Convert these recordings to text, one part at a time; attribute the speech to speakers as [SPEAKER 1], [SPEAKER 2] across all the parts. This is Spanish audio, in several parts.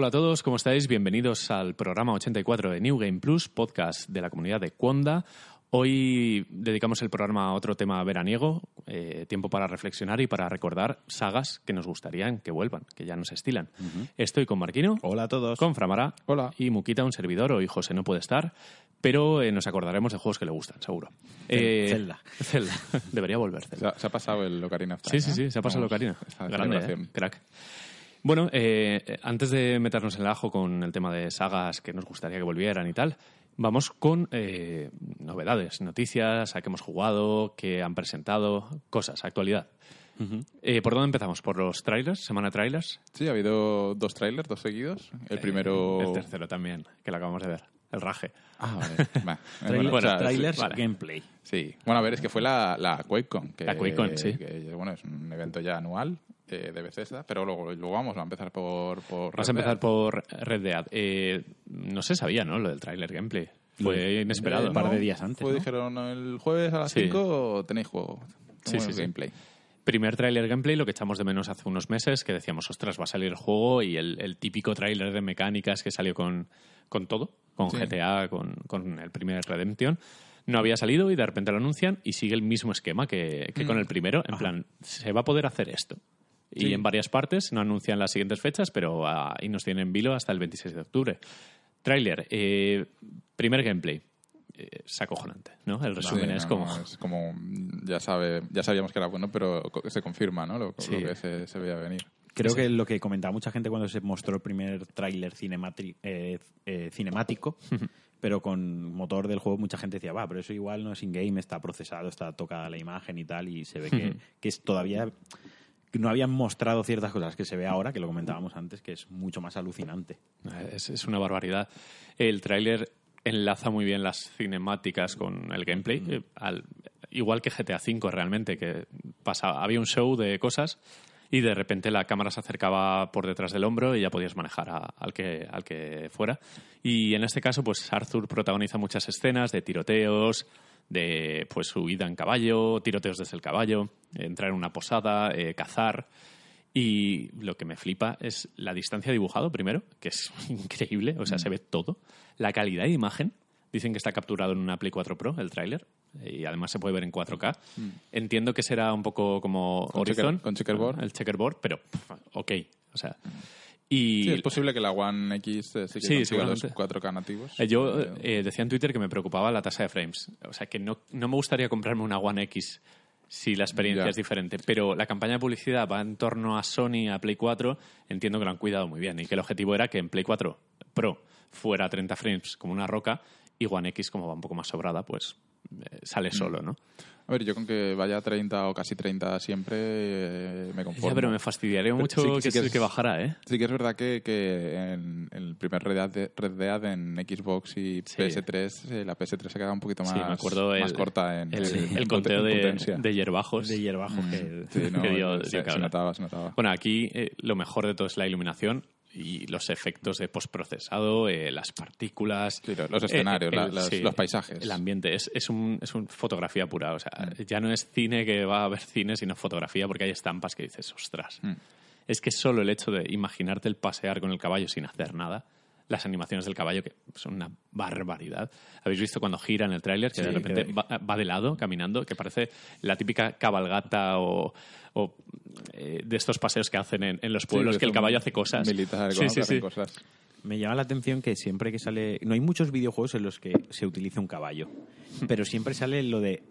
[SPEAKER 1] Hola a todos, ¿cómo estáis? Bienvenidos al programa 84 de New Game Plus, podcast de la comunidad de Conda. Hoy dedicamos el programa a otro tema veraniego, eh, tiempo para reflexionar y para recordar sagas que nos gustarían que vuelvan, que ya nos estilan. Estoy con Marquino.
[SPEAKER 2] Hola a todos.
[SPEAKER 1] Con Framara.
[SPEAKER 2] Hola.
[SPEAKER 1] Y Muquita, un servidor. Hoy José no puede estar, pero eh, nos acordaremos de juegos que le gustan, seguro. Eh,
[SPEAKER 2] Zelda.
[SPEAKER 1] Zelda. Debería volver.
[SPEAKER 3] Se
[SPEAKER 1] Zelda.
[SPEAKER 3] ha, se ha pasado el Ocarina of
[SPEAKER 1] Sí,
[SPEAKER 3] Time,
[SPEAKER 1] sí, sí,
[SPEAKER 3] ¿eh?
[SPEAKER 1] se ha pasado
[SPEAKER 3] Vamos,
[SPEAKER 1] Locarina.
[SPEAKER 3] esta
[SPEAKER 1] Grande. ¿eh? crack. Bueno, eh, antes de meternos en el ajo con el tema de sagas que nos gustaría que volvieran y tal, vamos con eh, novedades, noticias, a qué hemos jugado, qué han presentado, cosas, actualidad. Eh, ¿Por dónde empezamos? ¿Por los trailers? ¿Semana trailers?
[SPEAKER 3] Sí, ha habido dos trailers, dos seguidos. El primero...
[SPEAKER 1] Eh, el tercero también, que lo acabamos de ver. El raje.
[SPEAKER 3] Ah, vale. Va. Bueno,
[SPEAKER 2] trailers,
[SPEAKER 3] sí,
[SPEAKER 1] vale.
[SPEAKER 2] gameplay.
[SPEAKER 3] Sí. Bueno, a ver, es que fue la, la QuakeCon. Que,
[SPEAKER 1] La QuakeCon, sí.
[SPEAKER 3] que, bueno, es un evento ya anual eh, de Bethesda, pero luego, luego vamos a empezar por... por
[SPEAKER 1] Vamos a empezar
[SPEAKER 3] Dead.
[SPEAKER 1] por Red Dead. Eh, no se sabía, ¿no? Lo del trailer gameplay. Fue inesperado.
[SPEAKER 3] Eh,
[SPEAKER 2] un par de días antes,
[SPEAKER 3] Fue,
[SPEAKER 2] ¿no?
[SPEAKER 3] dijeron el jueves a las
[SPEAKER 1] Sí.
[SPEAKER 3] 5 tenéis juego.
[SPEAKER 1] Sí, sí, sí.
[SPEAKER 3] gameplay.
[SPEAKER 1] Primer tráiler gameplay, lo que echamos de menos hace unos meses, que decíamos, ostras, va a salir el juego y el, el típico tráiler de mecánicas que salió con, con todo, con
[SPEAKER 3] Sí.
[SPEAKER 1] GTA, con, con el primer Redemption. No había salido y de repente lo anuncian y sigue el mismo esquema que, que con el primero. En plan, se va a poder hacer esto. Y en varias partes, no anuncian las siguientes fechas, pero ah, ahí nos tienen en vilo hasta el 26 de octubre. Tráiler, eh, primer gameplay. Eh, es acojonante, ¿no? El resumen
[SPEAKER 3] Sí,
[SPEAKER 1] es
[SPEAKER 3] no,
[SPEAKER 1] como...
[SPEAKER 3] no, es como ya sabe ya sabíamos que era bueno pero se confirma no lo,
[SPEAKER 1] Sí.
[SPEAKER 3] lo que se, se veía venir
[SPEAKER 2] Creo
[SPEAKER 1] Sí.
[SPEAKER 2] que lo que comentaba mucha gente cuando se mostró el primer tráiler eh, eh, cinemático, pero con motor del juego, mucha gente decía, va, pero eso igual no es in-game, está procesado, está tocada la imagen y tal, y se ve que, que es todavía... No habían mostrado ciertas cosas que se ve ahora, que lo comentábamos antes, que es mucho más alucinante.
[SPEAKER 1] Es, es una barbaridad. El tráiler enlaza muy bien las cinemáticas con el gameplay, eh, al- igual que GTA V realmente, que pasaba, había un show de cosas y de repente la cámara se acercaba por detrás del hombro y ya podías manejar a- al, que, al que fuera. Y en este caso, pues Arthur protagoniza muchas escenas de tiroteos, de pues su huida en caballo, tiroteos desde el caballo, entrar en una posada, eh, cazar. Y lo que me flipa es la distancia dibujado, primero, que es increíble, o sea, se ve todo. La calidad de imagen, dicen que está capturado en una Play 4 Pro, el tráiler, y además se puede ver en 4K. Entiendo que será un poco como
[SPEAKER 3] Con
[SPEAKER 1] Horizon.
[SPEAKER 3] checker- con checkerboard.
[SPEAKER 1] El checkerboard, pero ok, o sea... Y
[SPEAKER 3] sí, es posible que la One X eh, sí que
[SPEAKER 1] Sí,
[SPEAKER 3] consiga los
[SPEAKER 1] seguramente.
[SPEAKER 3] 4K nativos
[SPEAKER 1] eh, Yo
[SPEAKER 3] Pero-
[SPEAKER 1] eh, decía en Twitter que me preocupaba la tasa de frames. O sea, que no, no me gustaría comprarme una One X si la experiencia
[SPEAKER 3] Ya.
[SPEAKER 1] es diferente. Pero la campaña de publicidad va en torno a Sony, a Play 4. Entiendo que lo han cuidado muy bien y que el objetivo era que en Play 4 Pro fuera a 30 frames como una roca y One X, como va un poco más sobrada, pues eh, sale solo, ¿no?
[SPEAKER 3] a ver yo con que vaya a 30 o casi 30 siempre eh, me conformo
[SPEAKER 1] Ya, pero me fastidiaría mucho
[SPEAKER 3] sí-
[SPEAKER 1] que,
[SPEAKER 3] sí que
[SPEAKER 1] se-
[SPEAKER 3] es-
[SPEAKER 1] que bajara, ¿eh?
[SPEAKER 3] Sí que es verdad que, que en el primer Red Dead, Red Dead en Xbox y
[SPEAKER 1] Sí.
[SPEAKER 3] PS3, eh, la PS3 se quedaba un poquito más,
[SPEAKER 1] sí, me acuerdo el,
[SPEAKER 3] más corta en
[SPEAKER 1] el, conteo de, de hierbajos.
[SPEAKER 2] De hierbajo que...
[SPEAKER 3] Sí, no,
[SPEAKER 1] que dio-
[SPEAKER 3] se, notaba, se notaba.
[SPEAKER 1] Bueno, aquí eh, lo mejor de todo es la iluminación y los efectos de postprocesado, eh, las partículas.
[SPEAKER 3] Sí, los- los escenarios, las- los paisajes.
[SPEAKER 1] El ambiente. Es, es, un, es un fotografía pura. O sea,
[SPEAKER 3] Mm.
[SPEAKER 1] ya no es cine que va a haber cine, sino fotografía porque hay estampas que dices, ostras.
[SPEAKER 3] Mm.
[SPEAKER 1] Es que solo el hecho de imaginarte el pasear con el caballo sin hacer nada. Las animaciones del caballo, que son una barbaridad. ¿Habéis visto cuando gira en el tráiler? Que de repente
[SPEAKER 2] que-
[SPEAKER 1] va, va de lado, caminando, que parece la típica cabalgata o, o, eh, de estos paseos que hacen en, en los pueblos,
[SPEAKER 3] Sí,
[SPEAKER 1] que el caballo hace cosas.
[SPEAKER 3] Militar,
[SPEAKER 1] sí, sí,
[SPEAKER 3] hacen
[SPEAKER 1] sí.
[SPEAKER 3] cosas.
[SPEAKER 2] Me llama la atención que siempre que sale... No hay muchos videojuegos en los que se utiliza un caballo, pero siempre sale lo de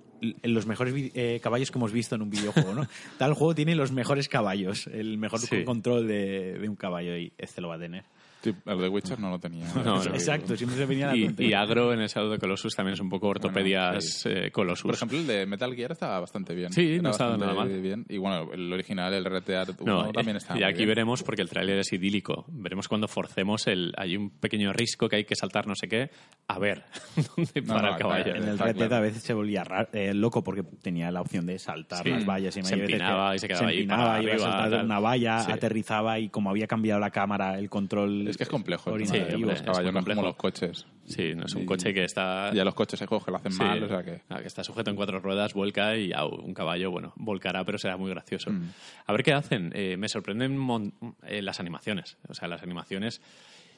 [SPEAKER 2] los mejores eh, caballos que hemos visto en un videojuego, ¿no? Tal juego tiene los mejores caballos, el mejor
[SPEAKER 1] Sí.
[SPEAKER 2] control de, de un caballo y este lo va a tener.
[SPEAKER 3] Sí, el de Witcher no lo tenía.
[SPEAKER 1] No, no.
[SPEAKER 2] Exacto, siempre se venía a la
[SPEAKER 1] Y, y Agro en el Shadow de Colossus también es un poco ortopedias
[SPEAKER 3] sí.
[SPEAKER 1] eh, Colossus.
[SPEAKER 3] Por ejemplo, el de Metal Gear estaba bastante bien.
[SPEAKER 1] Sí,
[SPEAKER 3] Era
[SPEAKER 1] no estaba nada mal.
[SPEAKER 3] Bien. Y bueno, el original, el 1,
[SPEAKER 1] No,
[SPEAKER 3] también está
[SPEAKER 1] y aquí
[SPEAKER 3] bien.
[SPEAKER 1] veremos porque el tráiler es idílico. Veremos cuando forcemos el. Hay un pequeño risco que hay que saltar no sé qué. A ver dónde
[SPEAKER 3] No,
[SPEAKER 1] para
[SPEAKER 3] no,
[SPEAKER 1] el caballo.
[SPEAKER 3] claro,
[SPEAKER 2] en el Dead
[SPEAKER 3] claro.
[SPEAKER 2] a veces se volvía ra- eh, loco porque tenía la opción de saltar
[SPEAKER 1] Sí.
[SPEAKER 2] las vallas y
[SPEAKER 1] Se
[SPEAKER 2] veces
[SPEAKER 1] empinaba
[SPEAKER 2] que
[SPEAKER 1] y se quedaba ahí
[SPEAKER 2] empinaba,
[SPEAKER 1] para
[SPEAKER 2] iba a
[SPEAKER 1] arriba,
[SPEAKER 2] saltar
[SPEAKER 1] tal.
[SPEAKER 2] una valla,
[SPEAKER 1] Sí.
[SPEAKER 2] aterrizaba y como había cambiado la cámara, el control
[SPEAKER 3] Es que es complejo. de
[SPEAKER 1] hombre,
[SPEAKER 3] los caballos, no como los coches.
[SPEAKER 1] Sí, no es un
[SPEAKER 3] Y-
[SPEAKER 1] coche que está...
[SPEAKER 3] Ya los coches juegos que lo hacen
[SPEAKER 1] Sí,
[SPEAKER 3] mal, o sea que...
[SPEAKER 1] ah, que está sujeto en cuatro ruedas, vuelca y ya un caballo, bueno, volcará, pero será muy gracioso.
[SPEAKER 3] Mm.
[SPEAKER 1] A ver qué hacen. Eh, me sorprenden mon- eh, las animaciones. O sea, las animaciones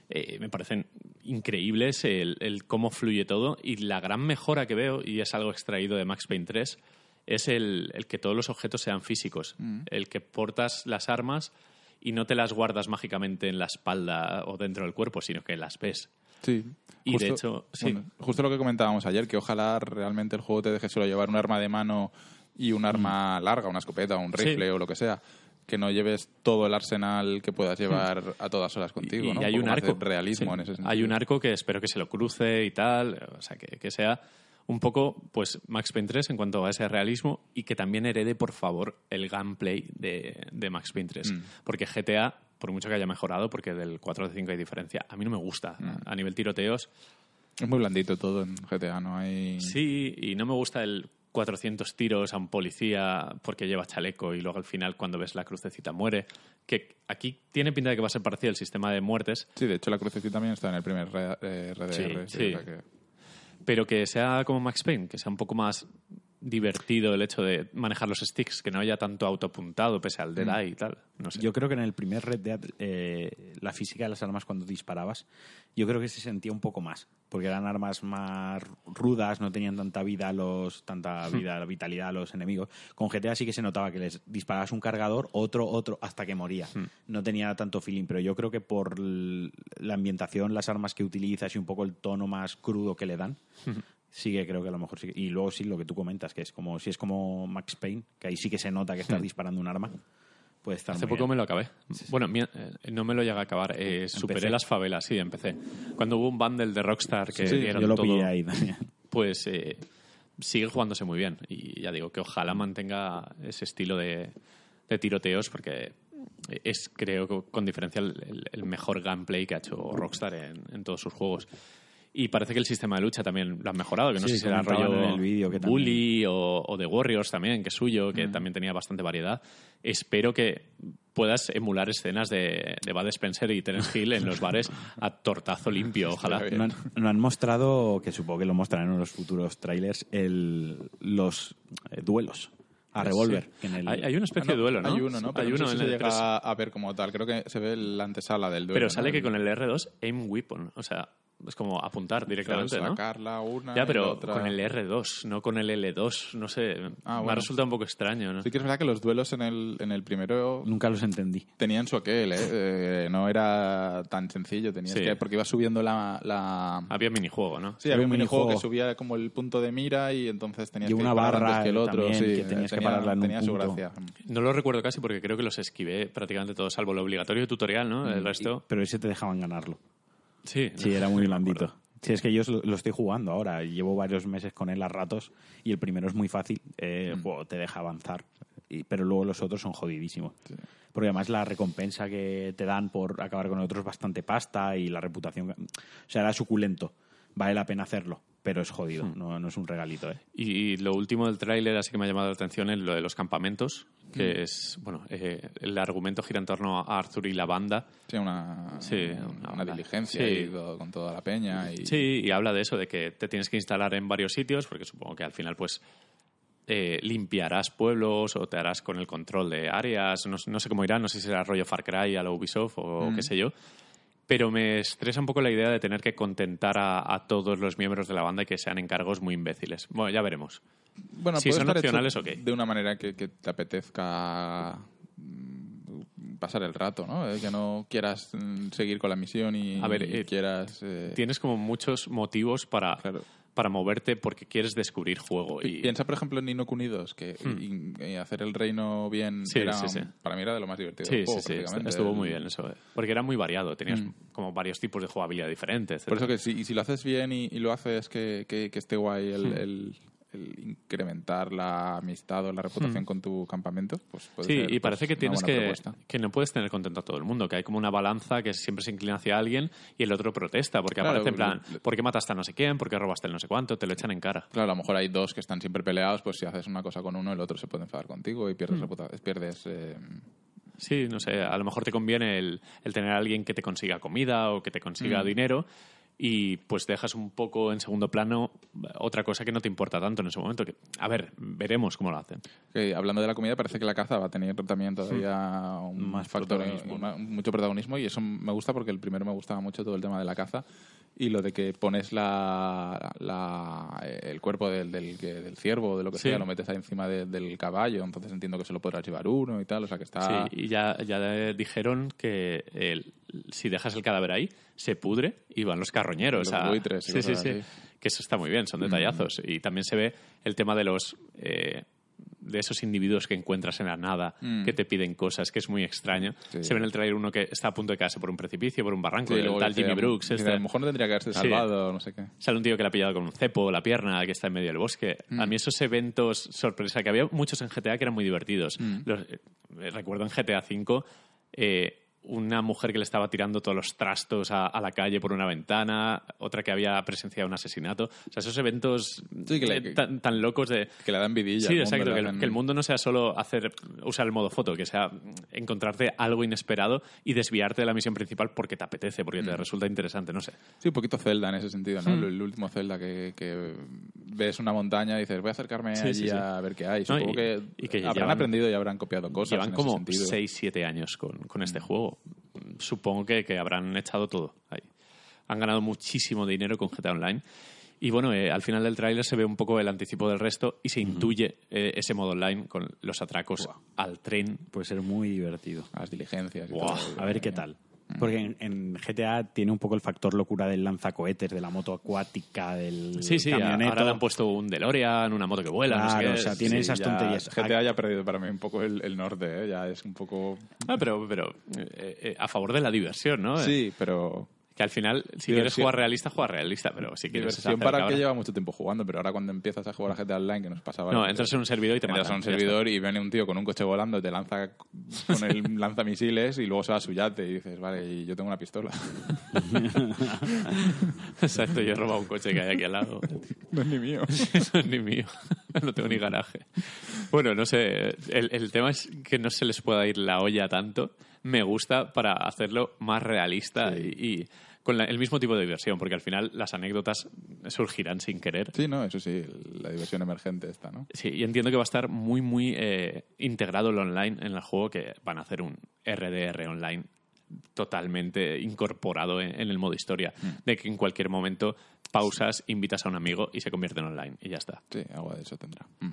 [SPEAKER 1] eh, me parecen increíbles, el, el cómo fluye todo. Y la gran mejora que veo, y es algo extraído de Max Payne 3, es el, el que todos los objetos sean físicos.
[SPEAKER 3] Mm.
[SPEAKER 1] El que portas las armas y no te las guardas mágicamente en la espalda o dentro del cuerpo, sino que las ves.
[SPEAKER 3] Sí.
[SPEAKER 1] Y de hecho, sí.
[SPEAKER 3] bueno, justo lo que comentábamos ayer, que ojalá realmente el juego te deje solo llevar un arma de mano y un arma larga, una escopeta, un
[SPEAKER 1] Mm. Sí.
[SPEAKER 3] rifle o lo que sea. Que no lleves todo el arsenal que puedas llevar a todas horas contigo,
[SPEAKER 1] y,
[SPEAKER 3] ¿no?
[SPEAKER 1] hay un
[SPEAKER 3] de
[SPEAKER 1] arco.
[SPEAKER 3] realismo
[SPEAKER 1] Sí.
[SPEAKER 3] en ese sentido.
[SPEAKER 1] Hay un arco que espero que se lo cruce y tal. O sea, que, que sea un poco, pues, Max Payne 3 en cuanto a ese realismo y que también herede, por favor, el gameplay de, de Max Payne 3.
[SPEAKER 3] Mm.
[SPEAKER 1] Porque GTA, por mucho que haya mejorado, porque del 4 de 5 hay diferencia, a mí no me gusta.
[SPEAKER 3] Mm.
[SPEAKER 1] A nivel tiroteos,
[SPEAKER 3] Es muy blandito todo en GTA, no hay...
[SPEAKER 1] sí, y no me gusta el 400 tiros a un policía porque lleva chaleco y luego al final cuando ves la crucecita muere. Que aquí tiene pinta de que va a ser parecido el sistema de muertes,
[SPEAKER 3] Sí, de hecho la crucecita también está en el primer eh, RDR.
[SPEAKER 1] Sí,
[SPEAKER 3] sí,
[SPEAKER 1] sí.
[SPEAKER 3] o sea que-
[SPEAKER 1] pero que sea como Max Payne, que sea un poco más divertido el hecho de manejar los sticks, que no haya tanto autoapuntado pese al Dead Eye y tal. No sé.
[SPEAKER 2] Yo creo que en el primer Red Dead eh, la física de las armas cuando disparabas, yo creo que se sentía un poco más, porque eran armas más rudas, no tenían tanta vida los tanta vida, vitalidad a los enemigos. Con GTA sí que se notaba que les disparabas un cargador, otro, otro, hasta que moría. No tenía tanto feeling, pero yo creo que por la ambientación, las armas que utilizas y un poco el tono más crudo que le dan, sí que creo que a lo mejor sí. que- Y luego sí lo que tú comentas, que es como si es como Max Payne, que ahí sí que se nota que estás disparando un arma. Puede estar
[SPEAKER 1] Hace poco
[SPEAKER 2] bien.
[SPEAKER 1] me lo acabé. Bueno, eh, no me lo llegué a acabar. Eh, superé las favelas, sí, empecé. Cuando hubo un bundle de Rockstar que
[SPEAKER 2] Sí,
[SPEAKER 1] dieron
[SPEAKER 2] yo lo
[SPEAKER 1] todo,
[SPEAKER 2] pillé ahí también.
[SPEAKER 1] pues eh, sigue jugándose muy bien. Y ya digo que ojalá mantenga ese estilo de, de tiroteos porque es, creo, con diferencia el, el- el mejor gameplay que ha hecho Rockstar en, en todos sus juegos. Y parece que el sistema de lucha también lo han mejorado, que no
[SPEAKER 2] Sí,
[SPEAKER 1] sé si era rollo
[SPEAKER 2] en el vídeo que
[SPEAKER 1] Bully o, o de Warriors también, que es suyo, que también tenía bastante variedad. Espero que puedas emular escenas de, de Bud Spencer y Terence Hill en los bares a tortazo limpio, ojalá.
[SPEAKER 2] No han, no han mostrado, que supongo que lo mostrarán en los futuros trailers, el, los eh, duelos a revólver. que en el-
[SPEAKER 1] Hay, hay una especie
[SPEAKER 3] Ah,
[SPEAKER 1] de duelo, ¿no?
[SPEAKER 3] Hay uno, ¿no? Pero
[SPEAKER 1] hay
[SPEAKER 3] no
[SPEAKER 1] uno
[SPEAKER 3] sé si
[SPEAKER 1] en
[SPEAKER 3] se
[SPEAKER 1] el
[SPEAKER 3] llega
[SPEAKER 1] 3.
[SPEAKER 3] a ver como tal. Creo que se ve la antesala del duelo.
[SPEAKER 1] Pero
[SPEAKER 3] ¿no?
[SPEAKER 1] sale que
[SPEAKER 3] El-
[SPEAKER 1] con el R2, aim weapon. O sea, es como apuntar
[SPEAKER 3] claro,
[SPEAKER 1] directamente, ¿no?
[SPEAKER 3] sacarla una
[SPEAKER 1] Ya,
[SPEAKER 3] y
[SPEAKER 1] pero
[SPEAKER 3] otra.
[SPEAKER 1] con el R2, no con el L2. No sé,
[SPEAKER 3] Ah,
[SPEAKER 1] me
[SPEAKER 3] bueno.
[SPEAKER 1] ha resultado un poco extraño, ¿no?
[SPEAKER 3] Sí que es verdad que los duelos en el, en el primero
[SPEAKER 2] Nunca los entendí.
[SPEAKER 3] tenían su aquel, ¿eh? Eh, no era tan sencillo. Tenías
[SPEAKER 1] Sí.
[SPEAKER 3] que... Porque ibas subiendo la... la...
[SPEAKER 1] Había minijuego, ¿no?
[SPEAKER 3] Sí, había
[SPEAKER 2] un
[SPEAKER 3] minijuego que subía como el punto de mira y entonces tenías
[SPEAKER 2] Y
[SPEAKER 3] que
[SPEAKER 2] una
[SPEAKER 3] disparar
[SPEAKER 2] barra
[SPEAKER 3] antes que el otro.
[SPEAKER 2] también,
[SPEAKER 3] sí,
[SPEAKER 2] que tenías que
[SPEAKER 3] tenía,
[SPEAKER 2] pararla en un
[SPEAKER 3] su
[SPEAKER 2] punto.
[SPEAKER 3] gracia.
[SPEAKER 1] No lo recuerdo casi porque creo que los esquivé prácticamente todos, salvo el obligatorio tutorial, ¿no? El resto...
[SPEAKER 2] Pero ese te dejaban ganarlo.
[SPEAKER 1] Sí,
[SPEAKER 2] Sí, era muy blandito. Sí, es que yo lo, estoy jugando ahora. Llevo varios meses con él a ratos y el primero es muy fácil. eh, juego te deja avanzar. Y- pero luego los otros son jodidísimos. Porque además la recompensa que te dan por acabar con el otro es bastante pasta y la reputación... O sea, era suculento. Vale la pena hacerlo, pero es jodido. No, no es un regalito, ¿eh?
[SPEAKER 1] Y lo último del tráiler así que me ha llamado la atención es lo de los campamentos, que
[SPEAKER 3] Mm.
[SPEAKER 1] es, bueno, eh, el argumento gira en torno a Arthur y la banda.
[SPEAKER 3] Sí, una,
[SPEAKER 1] Sí,
[SPEAKER 3] una,
[SPEAKER 1] una
[SPEAKER 3] diligencia
[SPEAKER 1] Sí.
[SPEAKER 3] y todo- con toda la peña. Y...
[SPEAKER 1] Sí, y habla de eso, de que te tienes que instalar en varios sitios, porque supongo que al final, pues, eh, limpiarás pueblos o te harás con el control de áreas, no, no sé cómo irá, no sé si será rollo Far Cry a la Ubisoft o
[SPEAKER 3] Mm.
[SPEAKER 1] qué sé yo. Pero me estresa un poco la idea de tener que contentar a, a todos los miembros de la banda y que sean encargos muy imbéciles. Bueno, ya veremos.
[SPEAKER 3] Bueno,
[SPEAKER 1] Si son opcionales, ok.
[SPEAKER 3] De una manera que, que te apetezca mm, pasar el rato, ¿no? Eh, Que no quieras mm, seguir con la misión y,
[SPEAKER 1] A ver,
[SPEAKER 3] y
[SPEAKER 1] eh,
[SPEAKER 3] quieras... eh,
[SPEAKER 1] Tienes como muchos motivos para,
[SPEAKER 3] Claro.
[SPEAKER 1] Para moverte porque quieres descubrir juego. Y,
[SPEAKER 3] Piensa, por ejemplo, en Nino que y- y hacer el reino bien
[SPEAKER 1] Sí,
[SPEAKER 3] era,
[SPEAKER 1] sí, sí.
[SPEAKER 3] para mí era de lo más divertido
[SPEAKER 1] Sí,
[SPEAKER 3] del juego,
[SPEAKER 1] sí, sí, estuvo muy bien eso. eh. Porque era muy variado, tenías
[SPEAKER 3] Mm.
[SPEAKER 1] como varios tipos de jugabilidad diferentes.
[SPEAKER 3] Por eso que si, y si lo haces bien y, y lo haces que, que- que esté guay el,
[SPEAKER 1] Hmm.
[SPEAKER 3] el- el incrementar la amistad o la reputación con tu campamento, pues puede
[SPEAKER 1] Hmm. Sí,
[SPEAKER 3] ser,
[SPEAKER 1] y
[SPEAKER 3] pues,
[SPEAKER 1] parece que
[SPEAKER 3] una
[SPEAKER 1] tienes que, que no puedes tener contento a todo el mundo, que hay como una balanza que siempre se inclina hacia alguien y el otro protesta, porque
[SPEAKER 3] Claro,
[SPEAKER 1] aparece en plan,
[SPEAKER 3] le- le-
[SPEAKER 1] ¿por qué mataste a no sé quién? ¿Por qué robaste el no sé cuánto? Te lo echan en cara.
[SPEAKER 3] Claro, a lo mejor hay dos que están siempre peleados, pues si haces una cosa con uno, el otro se puede enfadar contigo y
[SPEAKER 1] Hmm.
[SPEAKER 3] pierdes reputación, pierdes... eh,
[SPEAKER 1] Sí, no sé, a lo mejor te conviene el, el tener a alguien que te consiga comida o que te consiga dinero y pues dejas un poco en segundo plano otra cosa que no te importa tanto en ese momento. Que, a ver, veremos cómo lo hacen.
[SPEAKER 3] Que, hablando de la comida, parece que la caza va a tener también todavía un
[SPEAKER 2] Más
[SPEAKER 3] factor,
[SPEAKER 2] protagonismo.
[SPEAKER 3] una- mucho protagonismo y eso me gusta porque el primero me gustaba mucho todo el tema de la caza y lo de que pones la, la- el cuerpo del, del, que- del ciervo o de lo que
[SPEAKER 1] Sí.
[SPEAKER 3] sea, lo metes ahí encima de- del caballo, entonces entiendo que se lo podrás llevar uno y tal, o sea que está...
[SPEAKER 1] Sí, y ya, ya dijeron que el- si dejas el cadáver ahí, se pudre y van los carroñeros.
[SPEAKER 3] Los
[SPEAKER 1] a-
[SPEAKER 3] buitres y
[SPEAKER 1] sí, sí, sí.
[SPEAKER 3] así.
[SPEAKER 1] Que eso está muy bien, son detallazos. Y también se ve el tema de los... eh, de esos individuos que encuentras en la nada,
[SPEAKER 3] Mm.
[SPEAKER 1] que te piden cosas, que es muy extraño.
[SPEAKER 3] Sí.
[SPEAKER 1] Se ve en el trailer uno que está a punto de caerse por un precipicio, por un barranco,
[SPEAKER 3] Sí,
[SPEAKER 1] el
[SPEAKER 3] luego
[SPEAKER 1] tal Jimmy Brooks. este.
[SPEAKER 3] A lo mejor no tendría que haberse
[SPEAKER 1] Sí.
[SPEAKER 3] salvado, no sé qué.
[SPEAKER 1] Sale un tío que le ha pillado con un cepo la pierna, que está en medio del bosque. A mí esos eventos sorpresa, que había muchos en GTA que eran muy divertidos. Los- eh, recuerdo en GTA V eh, una mujer que le estaba tirando todos los trastos a, a la calle por una ventana, otra que había presenciado un asesinato. O sea, esos eventos
[SPEAKER 3] Sí, que le-
[SPEAKER 1] eh, tan, tan locos de...
[SPEAKER 3] Que le da envidilla.
[SPEAKER 1] Sí, exacto. Que el,
[SPEAKER 3] hacen-
[SPEAKER 1] que el mundo no sea solo hacer usar el modo foto, que sea encontrarte algo inesperado y desviarte de la misión principal porque te apetece, porque te resulta interesante, no sé.
[SPEAKER 3] Sí, un poquito Zelda en ese sentido. ¿no? El, el último Zelda que, ves una montaña y dices, voy a acercarme
[SPEAKER 1] Sí,
[SPEAKER 3] allí
[SPEAKER 1] sí,
[SPEAKER 3] a ver qué hay.
[SPEAKER 1] No,
[SPEAKER 3] Supongo
[SPEAKER 1] y-
[SPEAKER 3] que,
[SPEAKER 1] y
[SPEAKER 3] habrán
[SPEAKER 1] llevan-
[SPEAKER 3] aprendido y habrán copiado cosas
[SPEAKER 1] Llevan
[SPEAKER 3] en
[SPEAKER 1] como
[SPEAKER 3] ese sentido.
[SPEAKER 1] 6-7 años con, con
[SPEAKER 3] Mm.
[SPEAKER 1] este Supongo que, que habrán echado todo ahí. Han ganado muchísimo dinero con GTA Online. Y bueno, eh, al final del tráiler se ve un poco el anticipo del resto y se intuye eh, ese modo online con los atracos al tren.
[SPEAKER 2] Puede ser muy divertido.
[SPEAKER 3] Las diligencias. y
[SPEAKER 1] Buah,
[SPEAKER 3] todo.
[SPEAKER 2] A ver qué tal. Porque en, en GTA tiene un poco el factor locura del lanzacohetes, de la moto acuática, del
[SPEAKER 1] Sí, sí,
[SPEAKER 2] camioneto.
[SPEAKER 1] ahora le han puesto un DeLorean, una moto que vuela. no sé
[SPEAKER 2] Claro,
[SPEAKER 1] qué.
[SPEAKER 2] o sea, tiene
[SPEAKER 3] Sí,
[SPEAKER 2] esas
[SPEAKER 3] ya
[SPEAKER 2] tonterías.
[SPEAKER 3] GTA ya ha perdido para mí un poco el, el norte, ¿eh? Ya es un poco...
[SPEAKER 1] Ah, pero, pero eh, eh, a favor de la diversión, ¿no?
[SPEAKER 3] Sí, pero...
[SPEAKER 1] Que al final, si quieres jugar realista, juega realista, pero si quieres
[SPEAKER 3] Diversión para el que lleva mucho tiempo jugando, pero ahora cuando empiezas a jugar a GTA Online, que nos pasaba...
[SPEAKER 1] No, entras en un servidor y te
[SPEAKER 3] Entras a un servidor y viene un tío con un coche volando, te lanza con el lanzamisiles y luego se va a su yate y dices, vale, y yo tengo una pistola.
[SPEAKER 1] Exacto, yo he robado un coche que hay aquí al lado.
[SPEAKER 3] no es ni mío.
[SPEAKER 1] Eso es ni mío. No tengo ni garaje. Bueno, no sé. El, el tema es que no se les pueda ir la olla tanto. Me gusta para hacerlo más realista y, y con la- el mismo tipo de diversión, porque al final las anécdotas surgirán sin querer.
[SPEAKER 3] Sí, no, eso sí, la diversión emergente esta, ¿no?
[SPEAKER 1] Sí, y entiendo que va a estar muy, muy eh, integrado el online en el juego, que van a hacer un RDR online totalmente incorporado en, en el modo historia, de que en cualquier momento pausas, invitas a un amigo y se convierte en online y ya está.
[SPEAKER 3] Sí, algo de eso tendrá. Mm.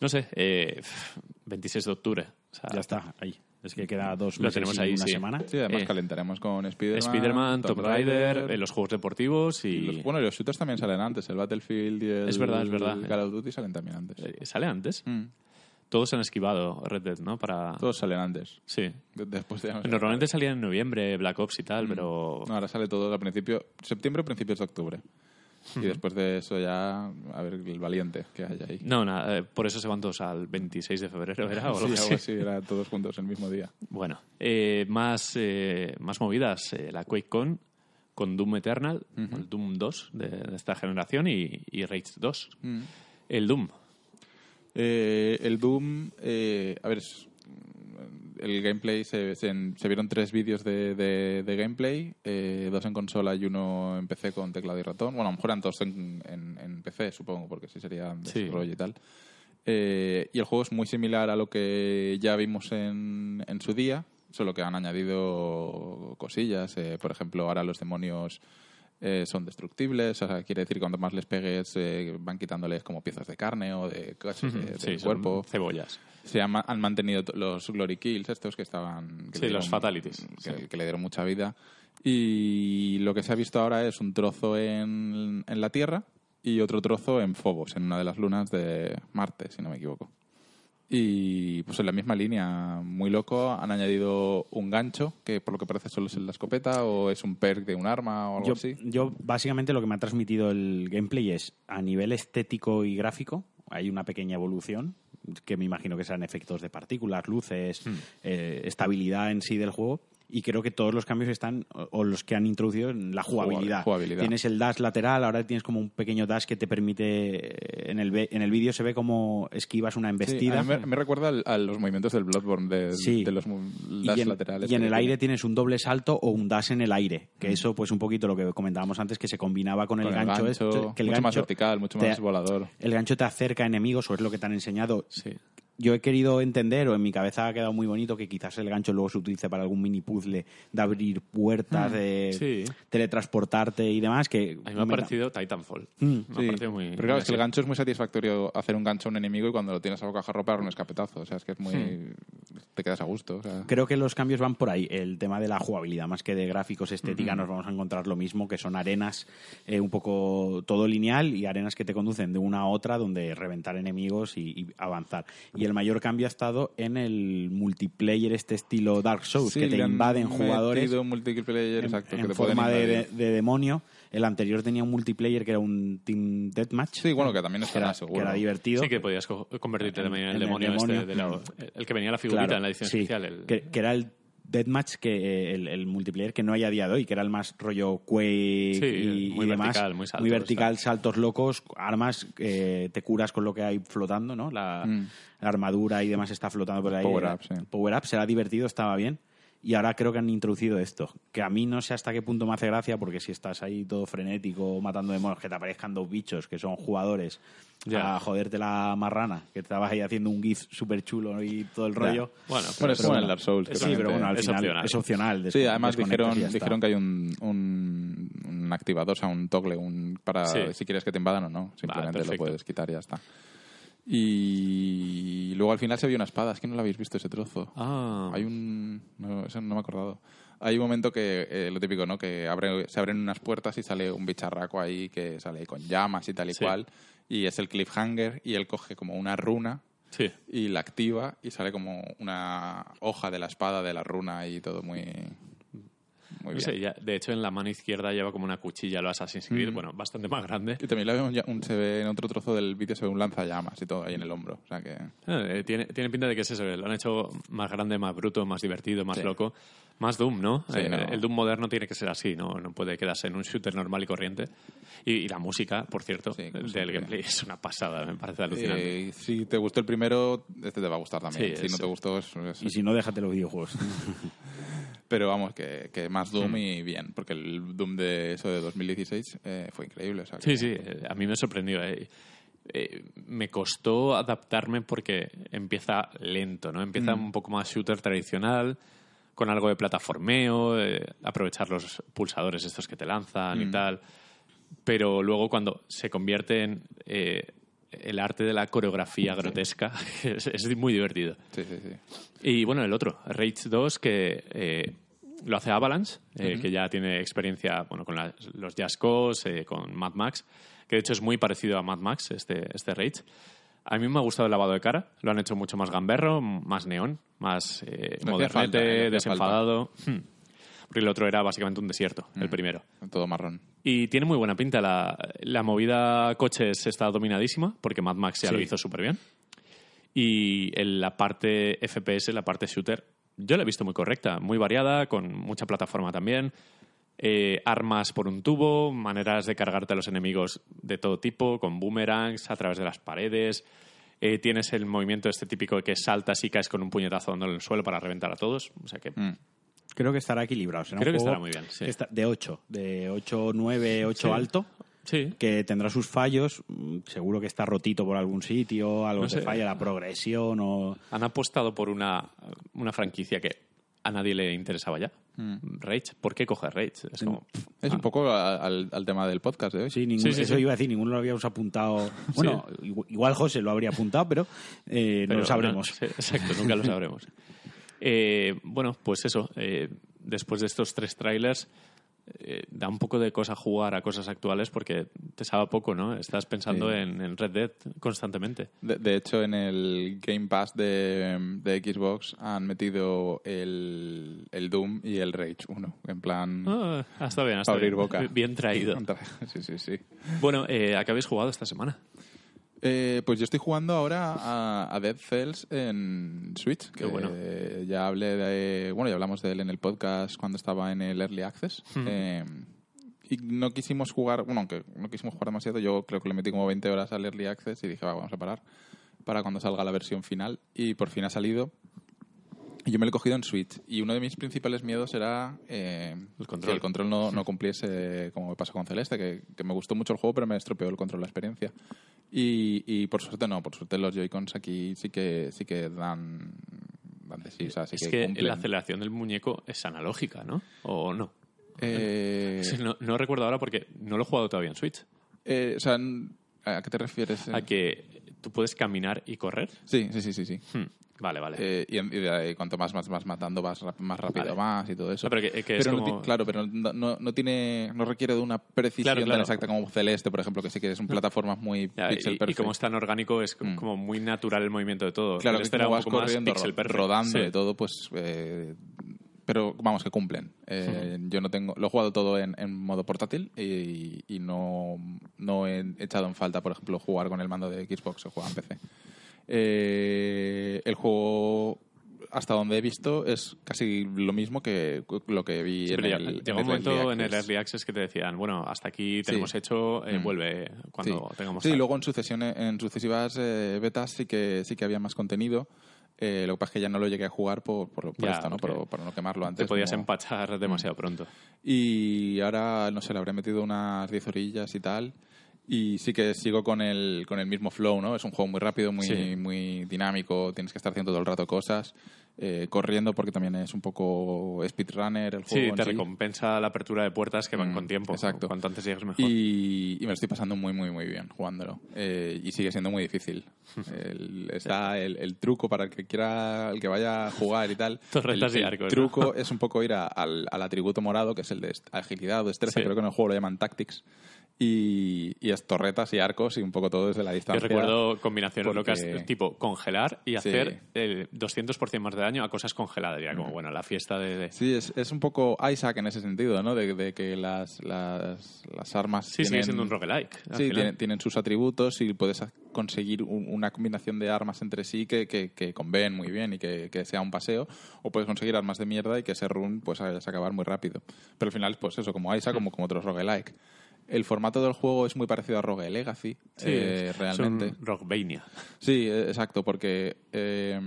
[SPEAKER 1] No sé, eh, 26 de octubre. o sea,
[SPEAKER 2] Ya está, ahí. Es que queda dos
[SPEAKER 1] Lo
[SPEAKER 2] meses
[SPEAKER 1] tenemos
[SPEAKER 2] y
[SPEAKER 1] ahí,
[SPEAKER 2] una
[SPEAKER 1] sí.
[SPEAKER 2] semana.
[SPEAKER 3] Sí, además
[SPEAKER 1] Eh,
[SPEAKER 3] calentaremos con Spider-Man,
[SPEAKER 1] Spider-Man, Tomb Raider, eh, los juegos deportivos y...
[SPEAKER 3] Y los- bueno, y los shooters también salen antes. El Battlefield y el
[SPEAKER 1] Es verdad, es verdad.
[SPEAKER 3] Call of Duty salen también antes.
[SPEAKER 1] eh, ¿Sale antes?
[SPEAKER 3] Mm.
[SPEAKER 1] Todos han esquivado Red Dead, ¿no? Para...
[SPEAKER 3] Todos salen antes.
[SPEAKER 1] Sí.
[SPEAKER 3] De- Después de.
[SPEAKER 1] Normalmente salían en noviembre Black Ops y
[SPEAKER 3] Mm.
[SPEAKER 1] tal, pero...
[SPEAKER 3] No, ahora sale todo a principio, septiembre o principios de octubre. Y después de eso ya, a ver el valiente que hay ahí.
[SPEAKER 1] No, nada, eh, por eso se van todos al 26 de febrero, ¿era? O
[SPEAKER 3] Sí, algo así, era todos juntos el mismo día.
[SPEAKER 1] Bueno, eh, más, eh, más movidas. eh, la QuakeCon con Doom Eternal, el Doom 2 de, de esta generación y, y Rage 2.
[SPEAKER 3] Mm.
[SPEAKER 1] El Doom.
[SPEAKER 3] Eh, el Doom, eh, a ver, es- el gameplay, se, se- se vieron tres vídeos de, de- de gameplay, eh, dos en consola y uno en PC con teclado y ratón. Bueno, a lo mejor eran todos en, en- en PC, supongo, porque sí sería
[SPEAKER 1] Sí.
[SPEAKER 3] desarrollo y tal. Eh, y el juego es muy similar a lo que ya vimos en, en su día, solo que han añadido cosillas. eh, por ejemplo, ahora los demonios eh, son destructibles, o sea, quiere decir que cuanto más les pegues eh, van quitándoles como piezas de carne o de cosas de-
[SPEAKER 1] Sí,
[SPEAKER 3] del cuerpo.
[SPEAKER 1] Cebollas.
[SPEAKER 3] Se han, han mantenido los glory kills estos que estaban... que
[SPEAKER 1] Sí, los fatalities,
[SPEAKER 3] Que,
[SPEAKER 1] sí.
[SPEAKER 3] que le dieron mucha vida. Y lo que se ha visto ahora es un trozo en, en la Tierra y otro trozo en Phobos, en una de las lunas de Marte, si no me equivoco. Y pues en la misma línea, muy loco, han añadido un gancho, que por lo que parece solo es en la escopeta, o es un perk de un arma o algo
[SPEAKER 2] Yo,
[SPEAKER 3] así.
[SPEAKER 2] yo, básicamente, lo que me ha transmitido el gameplay es, a nivel estético y gráfico, hay una pequeña evolución, que me imagino que serán efectos de partículas, luces,
[SPEAKER 3] Hmm.
[SPEAKER 2] eh, estabilidad en sí del juego, y creo que todos los cambios están, o, o los que han introducido en la jugabilidad.
[SPEAKER 3] Jugabilidad.
[SPEAKER 2] Tienes el dash lateral, ahora tienes como un pequeño dash que te permite, eh, en el, en el vídeo se ve como esquivas una embestida.
[SPEAKER 3] me, me recuerda al- a los movimientos del Bloodborne, de,
[SPEAKER 2] Sí.
[SPEAKER 3] de los mu-
[SPEAKER 2] y
[SPEAKER 3] dash
[SPEAKER 2] en,
[SPEAKER 3] laterales.
[SPEAKER 2] y en el aire tienes un doble salto o un dash en el aire, que
[SPEAKER 3] Mm.
[SPEAKER 2] eso pues un poquito lo que comentábamos antes, que se combinaba con,
[SPEAKER 3] Con
[SPEAKER 2] el gancho, este, que el
[SPEAKER 3] mucho más
[SPEAKER 2] gancho
[SPEAKER 3] vertical, mucho
[SPEAKER 2] te-
[SPEAKER 3] más volador.
[SPEAKER 2] el gancho te acerca a enemigos o es lo que te han enseñado.
[SPEAKER 1] Sí.
[SPEAKER 2] Yo he querido entender, o en mi cabeza ha quedado muy bonito, que quizás el gancho luego se utilice para algún mini puzzle de abrir puertas, de
[SPEAKER 1] Sí.
[SPEAKER 2] teletransportarte y demás. Que
[SPEAKER 1] A mí me ha parecido Titanfall.
[SPEAKER 2] Mm.
[SPEAKER 1] Me ha
[SPEAKER 3] Sí,
[SPEAKER 1] parecido muy.
[SPEAKER 3] pero claro, es que el gancho es muy satisfactorio hacer un gancho a un enemigo y cuando lo tienes a bocajarro ropa un escapetazo. O sea, es que es muy... Te quedas a gusto. o sea.
[SPEAKER 2] Creo que los cambios van por ahí. El tema de la jugabilidad, más que de gráficos, estética, nos vamos a encontrar lo mismo, que son arenas eh, un poco todo lineal y arenas que te conducen de una a otra, donde reventar enemigos y, y avanzar. Y el mayor cambio ha estado en el multiplayer, este estilo Dark Souls,
[SPEAKER 3] Sí,
[SPEAKER 2] que te
[SPEAKER 3] le han
[SPEAKER 2] invaden jugadores.
[SPEAKER 3] un multiplayer,
[SPEAKER 2] en,
[SPEAKER 3] exacto,
[SPEAKER 2] en
[SPEAKER 3] que te
[SPEAKER 2] forma de, de demonio. El anterior tenía un multiplayer que era un Team Deathmatch.
[SPEAKER 3] Sí, bueno, que también
[SPEAKER 2] que era,
[SPEAKER 3] seguro.
[SPEAKER 2] que era divertido.
[SPEAKER 1] Sí, que podías co- convertirte también en el
[SPEAKER 2] en el
[SPEAKER 1] demonio,
[SPEAKER 2] demonio.
[SPEAKER 1] este de la- el que venía la figurita
[SPEAKER 2] Claro,
[SPEAKER 1] en la edición
[SPEAKER 2] sí,
[SPEAKER 1] especial. el-
[SPEAKER 2] que, que era el Deathmatch, que eh, el, el multiplayer que no hay a día de hoy, que era el más rollo Quake
[SPEAKER 1] Sí,
[SPEAKER 2] y,
[SPEAKER 1] muy
[SPEAKER 2] y demás.
[SPEAKER 1] vertical, muy saltos,
[SPEAKER 2] vertical, saltos locos, armas, eh, te curas con lo que hay flotando, ¿no? La,
[SPEAKER 3] Mm.
[SPEAKER 2] la armadura y demás está flotando por ahí.
[SPEAKER 3] Power-up, sí.
[SPEAKER 2] Power-up, será divertido, estaba bien. Y ahora creo que han introducido esto, que a mí no sé hasta qué punto me hace gracia, porque si estás ahí todo frenético, matando demonios, que te aparezcan dos bichos, que son jugadores,
[SPEAKER 1] Ya.
[SPEAKER 2] a joderte la marrana, que estabas ahí haciendo un GIF súper chulo y todo el rollo.
[SPEAKER 1] Bueno,
[SPEAKER 3] Bueno,
[SPEAKER 1] pero
[SPEAKER 3] es como el Dark Souls.
[SPEAKER 2] Sí, pero bueno, al
[SPEAKER 1] es
[SPEAKER 2] final
[SPEAKER 1] opcional.
[SPEAKER 2] es opcional.
[SPEAKER 3] Sí,
[SPEAKER 2] descon-
[SPEAKER 3] además dijeron, dijeron que hay un, un, un activador, o sea, un toggle un, para
[SPEAKER 1] Sí.
[SPEAKER 3] si quieres que te invadan o no. Simplemente lo puedes quitar y ya está. Y luego al final se vio una espada. Es que no lo habéis visto ese trozo.
[SPEAKER 1] Ah,
[SPEAKER 3] Hay un... No, eso no me he acordado. Hay un momento que, eh, lo típico, ¿no? Que abre, se abren unas puertas y sale un bicharraco ahí que sale con llamas y tal y
[SPEAKER 1] Sí.
[SPEAKER 3] cual. Y es el cliffhanger y él coge como una runa
[SPEAKER 1] sí.
[SPEAKER 3] y la activa y sale como una hoja de la espada de la runa y todo muy... Muy
[SPEAKER 1] No
[SPEAKER 3] bien.
[SPEAKER 1] sé, ya- de hecho, en la mano izquierda lleva como una cuchilla, lo Assassin's Creed,
[SPEAKER 3] Mm.
[SPEAKER 1] bueno, bastante más grande.
[SPEAKER 3] Y también le veo un ya- un- se ve en otro trozo del vídeo se ve un lanzallamas y todo ahí en el hombro. O sea que...
[SPEAKER 1] Eh, tiene, tiene pinta de que es eso, lo han hecho más grande, más bruto, más divertido, más
[SPEAKER 3] Sí.
[SPEAKER 1] loco. Más Doom, ¿no?
[SPEAKER 3] Sí,
[SPEAKER 1] Eh,
[SPEAKER 3] no.
[SPEAKER 1] El Doom moderno tiene que ser así, ¿no? No puede quedarse en un shooter normal y corriente. Y, y la música, por cierto,
[SPEAKER 3] Sí,
[SPEAKER 1] del
[SPEAKER 3] siempre.
[SPEAKER 1] gameplay es una pasada, me parece alucinante.
[SPEAKER 3] Eh, si te gustó el primero, este te va a gustar también.
[SPEAKER 1] Sí,
[SPEAKER 3] si no te gustó, es- es-
[SPEAKER 2] Y si no, déjate los videojuegos.
[SPEAKER 3] pero vamos, que, que más
[SPEAKER 1] Mm.
[SPEAKER 3] Doom y bien, porque el Doom de eso de 2016 eh, fue increíble. o sea
[SPEAKER 1] Sí,
[SPEAKER 3] que-
[SPEAKER 1] sí, a mí me sorprendió. eh. Eh, me costó adaptarme porque empieza lento, ¿no? Empieza
[SPEAKER 3] Mm.
[SPEAKER 1] un poco más shooter tradicional, con algo de plataformeo, aprovechar los pulsadores estos que te lanzan y
[SPEAKER 3] Mm.
[SPEAKER 1] tal. Pero luego cuando se convierte en el arte de la coreografía grotesca, es, es muy divertido.
[SPEAKER 3] Sí, sí, sí.
[SPEAKER 1] Y bueno, el otro, Rage 2, que eh, lo hace Avalanche, eh, que ya tiene experiencia bueno, con los Jazzcos, eh, con Mad Max, que de hecho es muy parecido a Mad Max, este, este Rage. A mí me ha gustado el lavado de cara, lo han hecho mucho más gamberro, más neón, más eh, modernete,
[SPEAKER 3] falta, eh,
[SPEAKER 1] desenfadado. Hmm. Porque el otro era básicamente un desierto, el
[SPEAKER 3] Mm.
[SPEAKER 1] primero.
[SPEAKER 3] Todo marrón.
[SPEAKER 1] Y tiene muy buena pinta. La, la movida coches está dominadísima, porque Mad Max ya
[SPEAKER 2] Sí.
[SPEAKER 1] lo hizo súper bien. Y en la parte FPS, la parte shooter, yo la he visto muy correcta, muy variada, con mucha plataforma también. Eh, armas por un tubo, maneras de cargarte a los enemigos de todo tipo, con boomerangs a través de las paredes. Eh, tienes el movimiento este típico de que saltas y caes con un puñetazo dándole en el suelo para reventar a todos. O sea que
[SPEAKER 3] Mm.
[SPEAKER 2] Creo que estará equilibrado. Será un
[SPEAKER 1] Creo que
[SPEAKER 2] juego
[SPEAKER 1] estará muy bien, sí.
[SPEAKER 2] que está- de 8, de 8, 9, 8
[SPEAKER 1] Sí.
[SPEAKER 2] alto,
[SPEAKER 1] sí,
[SPEAKER 2] que tendrá sus fallos. mm, Seguro que está rotito por algún sitio, algo
[SPEAKER 1] No
[SPEAKER 2] que
[SPEAKER 1] sé.
[SPEAKER 2] falla, la progresión o...
[SPEAKER 1] han apostado por una, una franquicia que a nadie le interesaba ya. Rage, ¿por qué coger Rage? Es como,
[SPEAKER 3] Es un poco a- al, al tema del podcast de hoy.
[SPEAKER 2] Sí, ningún-
[SPEAKER 1] Sí, sí,
[SPEAKER 2] eso
[SPEAKER 1] sí.
[SPEAKER 2] iba a decir, ninguno lo habíamos apuntado. Bueno, igu- igual José lo habría apuntado, pero eh, no
[SPEAKER 1] pero
[SPEAKER 2] lo sabremos.
[SPEAKER 1] sí, exacto, nunca lo sabremos. Eh, bueno, pues eso. eh, después de estos tres trailers, eh, da un poco de cosa jugar a cosas actuales porque te sabe poco, ¿no? Estás pensando
[SPEAKER 3] Sí.
[SPEAKER 1] en, en Red Dead constantemente.
[SPEAKER 3] De, de hecho, en el Game Pass de, de Xbox han metido el, el Doom y el Rage 1. En plan...
[SPEAKER 1] Ah, está bien, está
[SPEAKER 3] abrir
[SPEAKER 1] bien.
[SPEAKER 3] boca.
[SPEAKER 1] Bien traído.
[SPEAKER 3] Sí, sí, sí.
[SPEAKER 1] Bueno, eh, ¿a qué habéis jugado esta semana?
[SPEAKER 3] Eh, pues yo estoy jugando ahora a, a Dead Cells en Switch. Que
[SPEAKER 1] Qué bueno.
[SPEAKER 3] Ya hablé de. Bueno, ya hablamos de él en el podcast cuando estaba en el Early Access. Eh, y no quisimos jugar. Bueno, aunque no quisimos jugar demasiado, yo creo que le metí como 20 horas al Early Access y dije, va, vamos a parar para cuando salga la versión final. Y por fin ha salido. Yo me lo he cogido en Switch. Y uno de mis principales miedos era eh,
[SPEAKER 1] El control.
[SPEAKER 3] que el control no, no cumpliese como me pasó con Celeste, que, que me gustó mucho el juego, pero me estropeó el control, la experiencia. Y, y por suerte no, por suerte los Joy-Cons aquí sí que, sí que dan, dan de sí, o sea, sí
[SPEAKER 1] es
[SPEAKER 3] que,
[SPEAKER 1] la aceleración del muñeco es analógica, ¿no? ¿O no?
[SPEAKER 3] Eh,
[SPEAKER 1] no, no recuerdo ahora porque no lo he jugado todavía en Switch.
[SPEAKER 3] eh, o sea, ¿a qué te refieres?
[SPEAKER 1] A que tú puedes caminar y correr.
[SPEAKER 3] Sí, sí, sí, sí. sí.
[SPEAKER 1] Hmm, Vale, vale.
[SPEAKER 3] Eh, y, ahí, cuanto más vas, vas matando, vas más rápido
[SPEAKER 1] Vale.
[SPEAKER 3] más y todo eso.
[SPEAKER 1] No, pero que- que es como-
[SPEAKER 3] claro, pero no, no- no tiene, no requiere de una precisión
[SPEAKER 1] Claro,
[SPEAKER 3] tan exacta como Celeste, por ejemplo, que sí que es un plataforma muy
[SPEAKER 1] Ya,
[SPEAKER 3] pixel
[SPEAKER 1] y, y como es tan orgánico, es
[SPEAKER 3] Mm.
[SPEAKER 1] como muy natural el movimiento de todo.
[SPEAKER 3] Claro,
[SPEAKER 1] El
[SPEAKER 3] que como
[SPEAKER 1] un
[SPEAKER 3] vas
[SPEAKER 1] más pixel
[SPEAKER 3] rodando
[SPEAKER 1] Sí.
[SPEAKER 3] y todo, pues... eh, pero vamos, que cumplen. Eh, Yo no tengo... Lo he jugado todo en, en modo portátil y, y no, no he echado en falta, por ejemplo, jugar con el mando de Xbox o jugar en PC. Eh, el juego, hasta donde he visto, es casi lo mismo que lo que vi
[SPEAKER 1] Sí,
[SPEAKER 3] en el en
[SPEAKER 1] llegó un
[SPEAKER 3] el
[SPEAKER 1] momento
[SPEAKER 3] Early
[SPEAKER 1] en el. Early Access que te decían, bueno, hasta aquí tenemos hecho, eh,
[SPEAKER 3] Mm.
[SPEAKER 1] vuelve cuando
[SPEAKER 3] sí.
[SPEAKER 1] tengamos
[SPEAKER 3] Sí,
[SPEAKER 1] tal.
[SPEAKER 3] luego en sucesiones, en sucesivas eh, betas sí que sí que había más contenido. Eh, lo que pasa es que ya no lo llegué a jugar por, por, por
[SPEAKER 1] Ya,
[SPEAKER 3] esto, ¿no? Por, no quemarlo antes.
[SPEAKER 1] te podías
[SPEAKER 3] como-
[SPEAKER 1] empachar demasiado pronto.
[SPEAKER 3] Y ahora, no sé, le habré metido unas 10 orillas y tal. Y sí que sigo con el, con el mismo flow, ¿no? Es un juego muy rápido, muy,
[SPEAKER 1] Sí.
[SPEAKER 3] muy dinámico, tienes que estar haciendo todo el rato cosas, eh, corriendo porque también es un poco speedrunner el
[SPEAKER 1] Sí,
[SPEAKER 3] juego. en
[SPEAKER 1] te
[SPEAKER 3] sí.
[SPEAKER 1] recompensa la apertura de puertas que van
[SPEAKER 3] Mm,
[SPEAKER 1] con tiempo.
[SPEAKER 3] exacto.
[SPEAKER 1] Cuanto antes llegues mejor.
[SPEAKER 3] Y, y me lo estoy pasando muy, muy, muy bien jugándolo. Eh, y sigue siendo muy difícil. El- está el, el truco para el que quiera, el que vaya a jugar y tal. El,
[SPEAKER 1] y
[SPEAKER 3] el
[SPEAKER 1] arcos, ¿no?
[SPEAKER 3] truco es un poco ir a- al, al atributo morado, que es el de agilidad o destreza.
[SPEAKER 1] Sí.
[SPEAKER 3] Creo que en el juego lo llaman tactics. Y, y es torretas y arcos y un poco todo desde la
[SPEAKER 1] Yo
[SPEAKER 3] distancia.
[SPEAKER 1] recuerdo combinaciones
[SPEAKER 3] porque-
[SPEAKER 1] locas, tipo congelar y
[SPEAKER 3] Sí.
[SPEAKER 1] hacer el 200% más de daño a cosas congeladas. Ya como, bueno, la fiesta de... de-
[SPEAKER 3] Sí, es, es un poco Isaac en ese sentido, ¿no? De, de que las, las, las armas.
[SPEAKER 1] Sí, sigue
[SPEAKER 3] tienen-
[SPEAKER 1] siendo un roguelike.
[SPEAKER 3] Sí, tienen, tienen sus atributos y puedes conseguir un- una combinación de armas entre sí que, que, que conven muy bien y que, que sea un paseo. O puedes conseguir armas de mierda y que ese run pues vayas a acabar muy rápido. Pero al final, pues eso, como Isaac, como, como otros roguelike. El formato del juego es muy parecido a Rogue Legacy,
[SPEAKER 1] Sí,
[SPEAKER 3] eh, realmente.
[SPEAKER 1] Rockvania.
[SPEAKER 3] Sí, exacto, porque eh,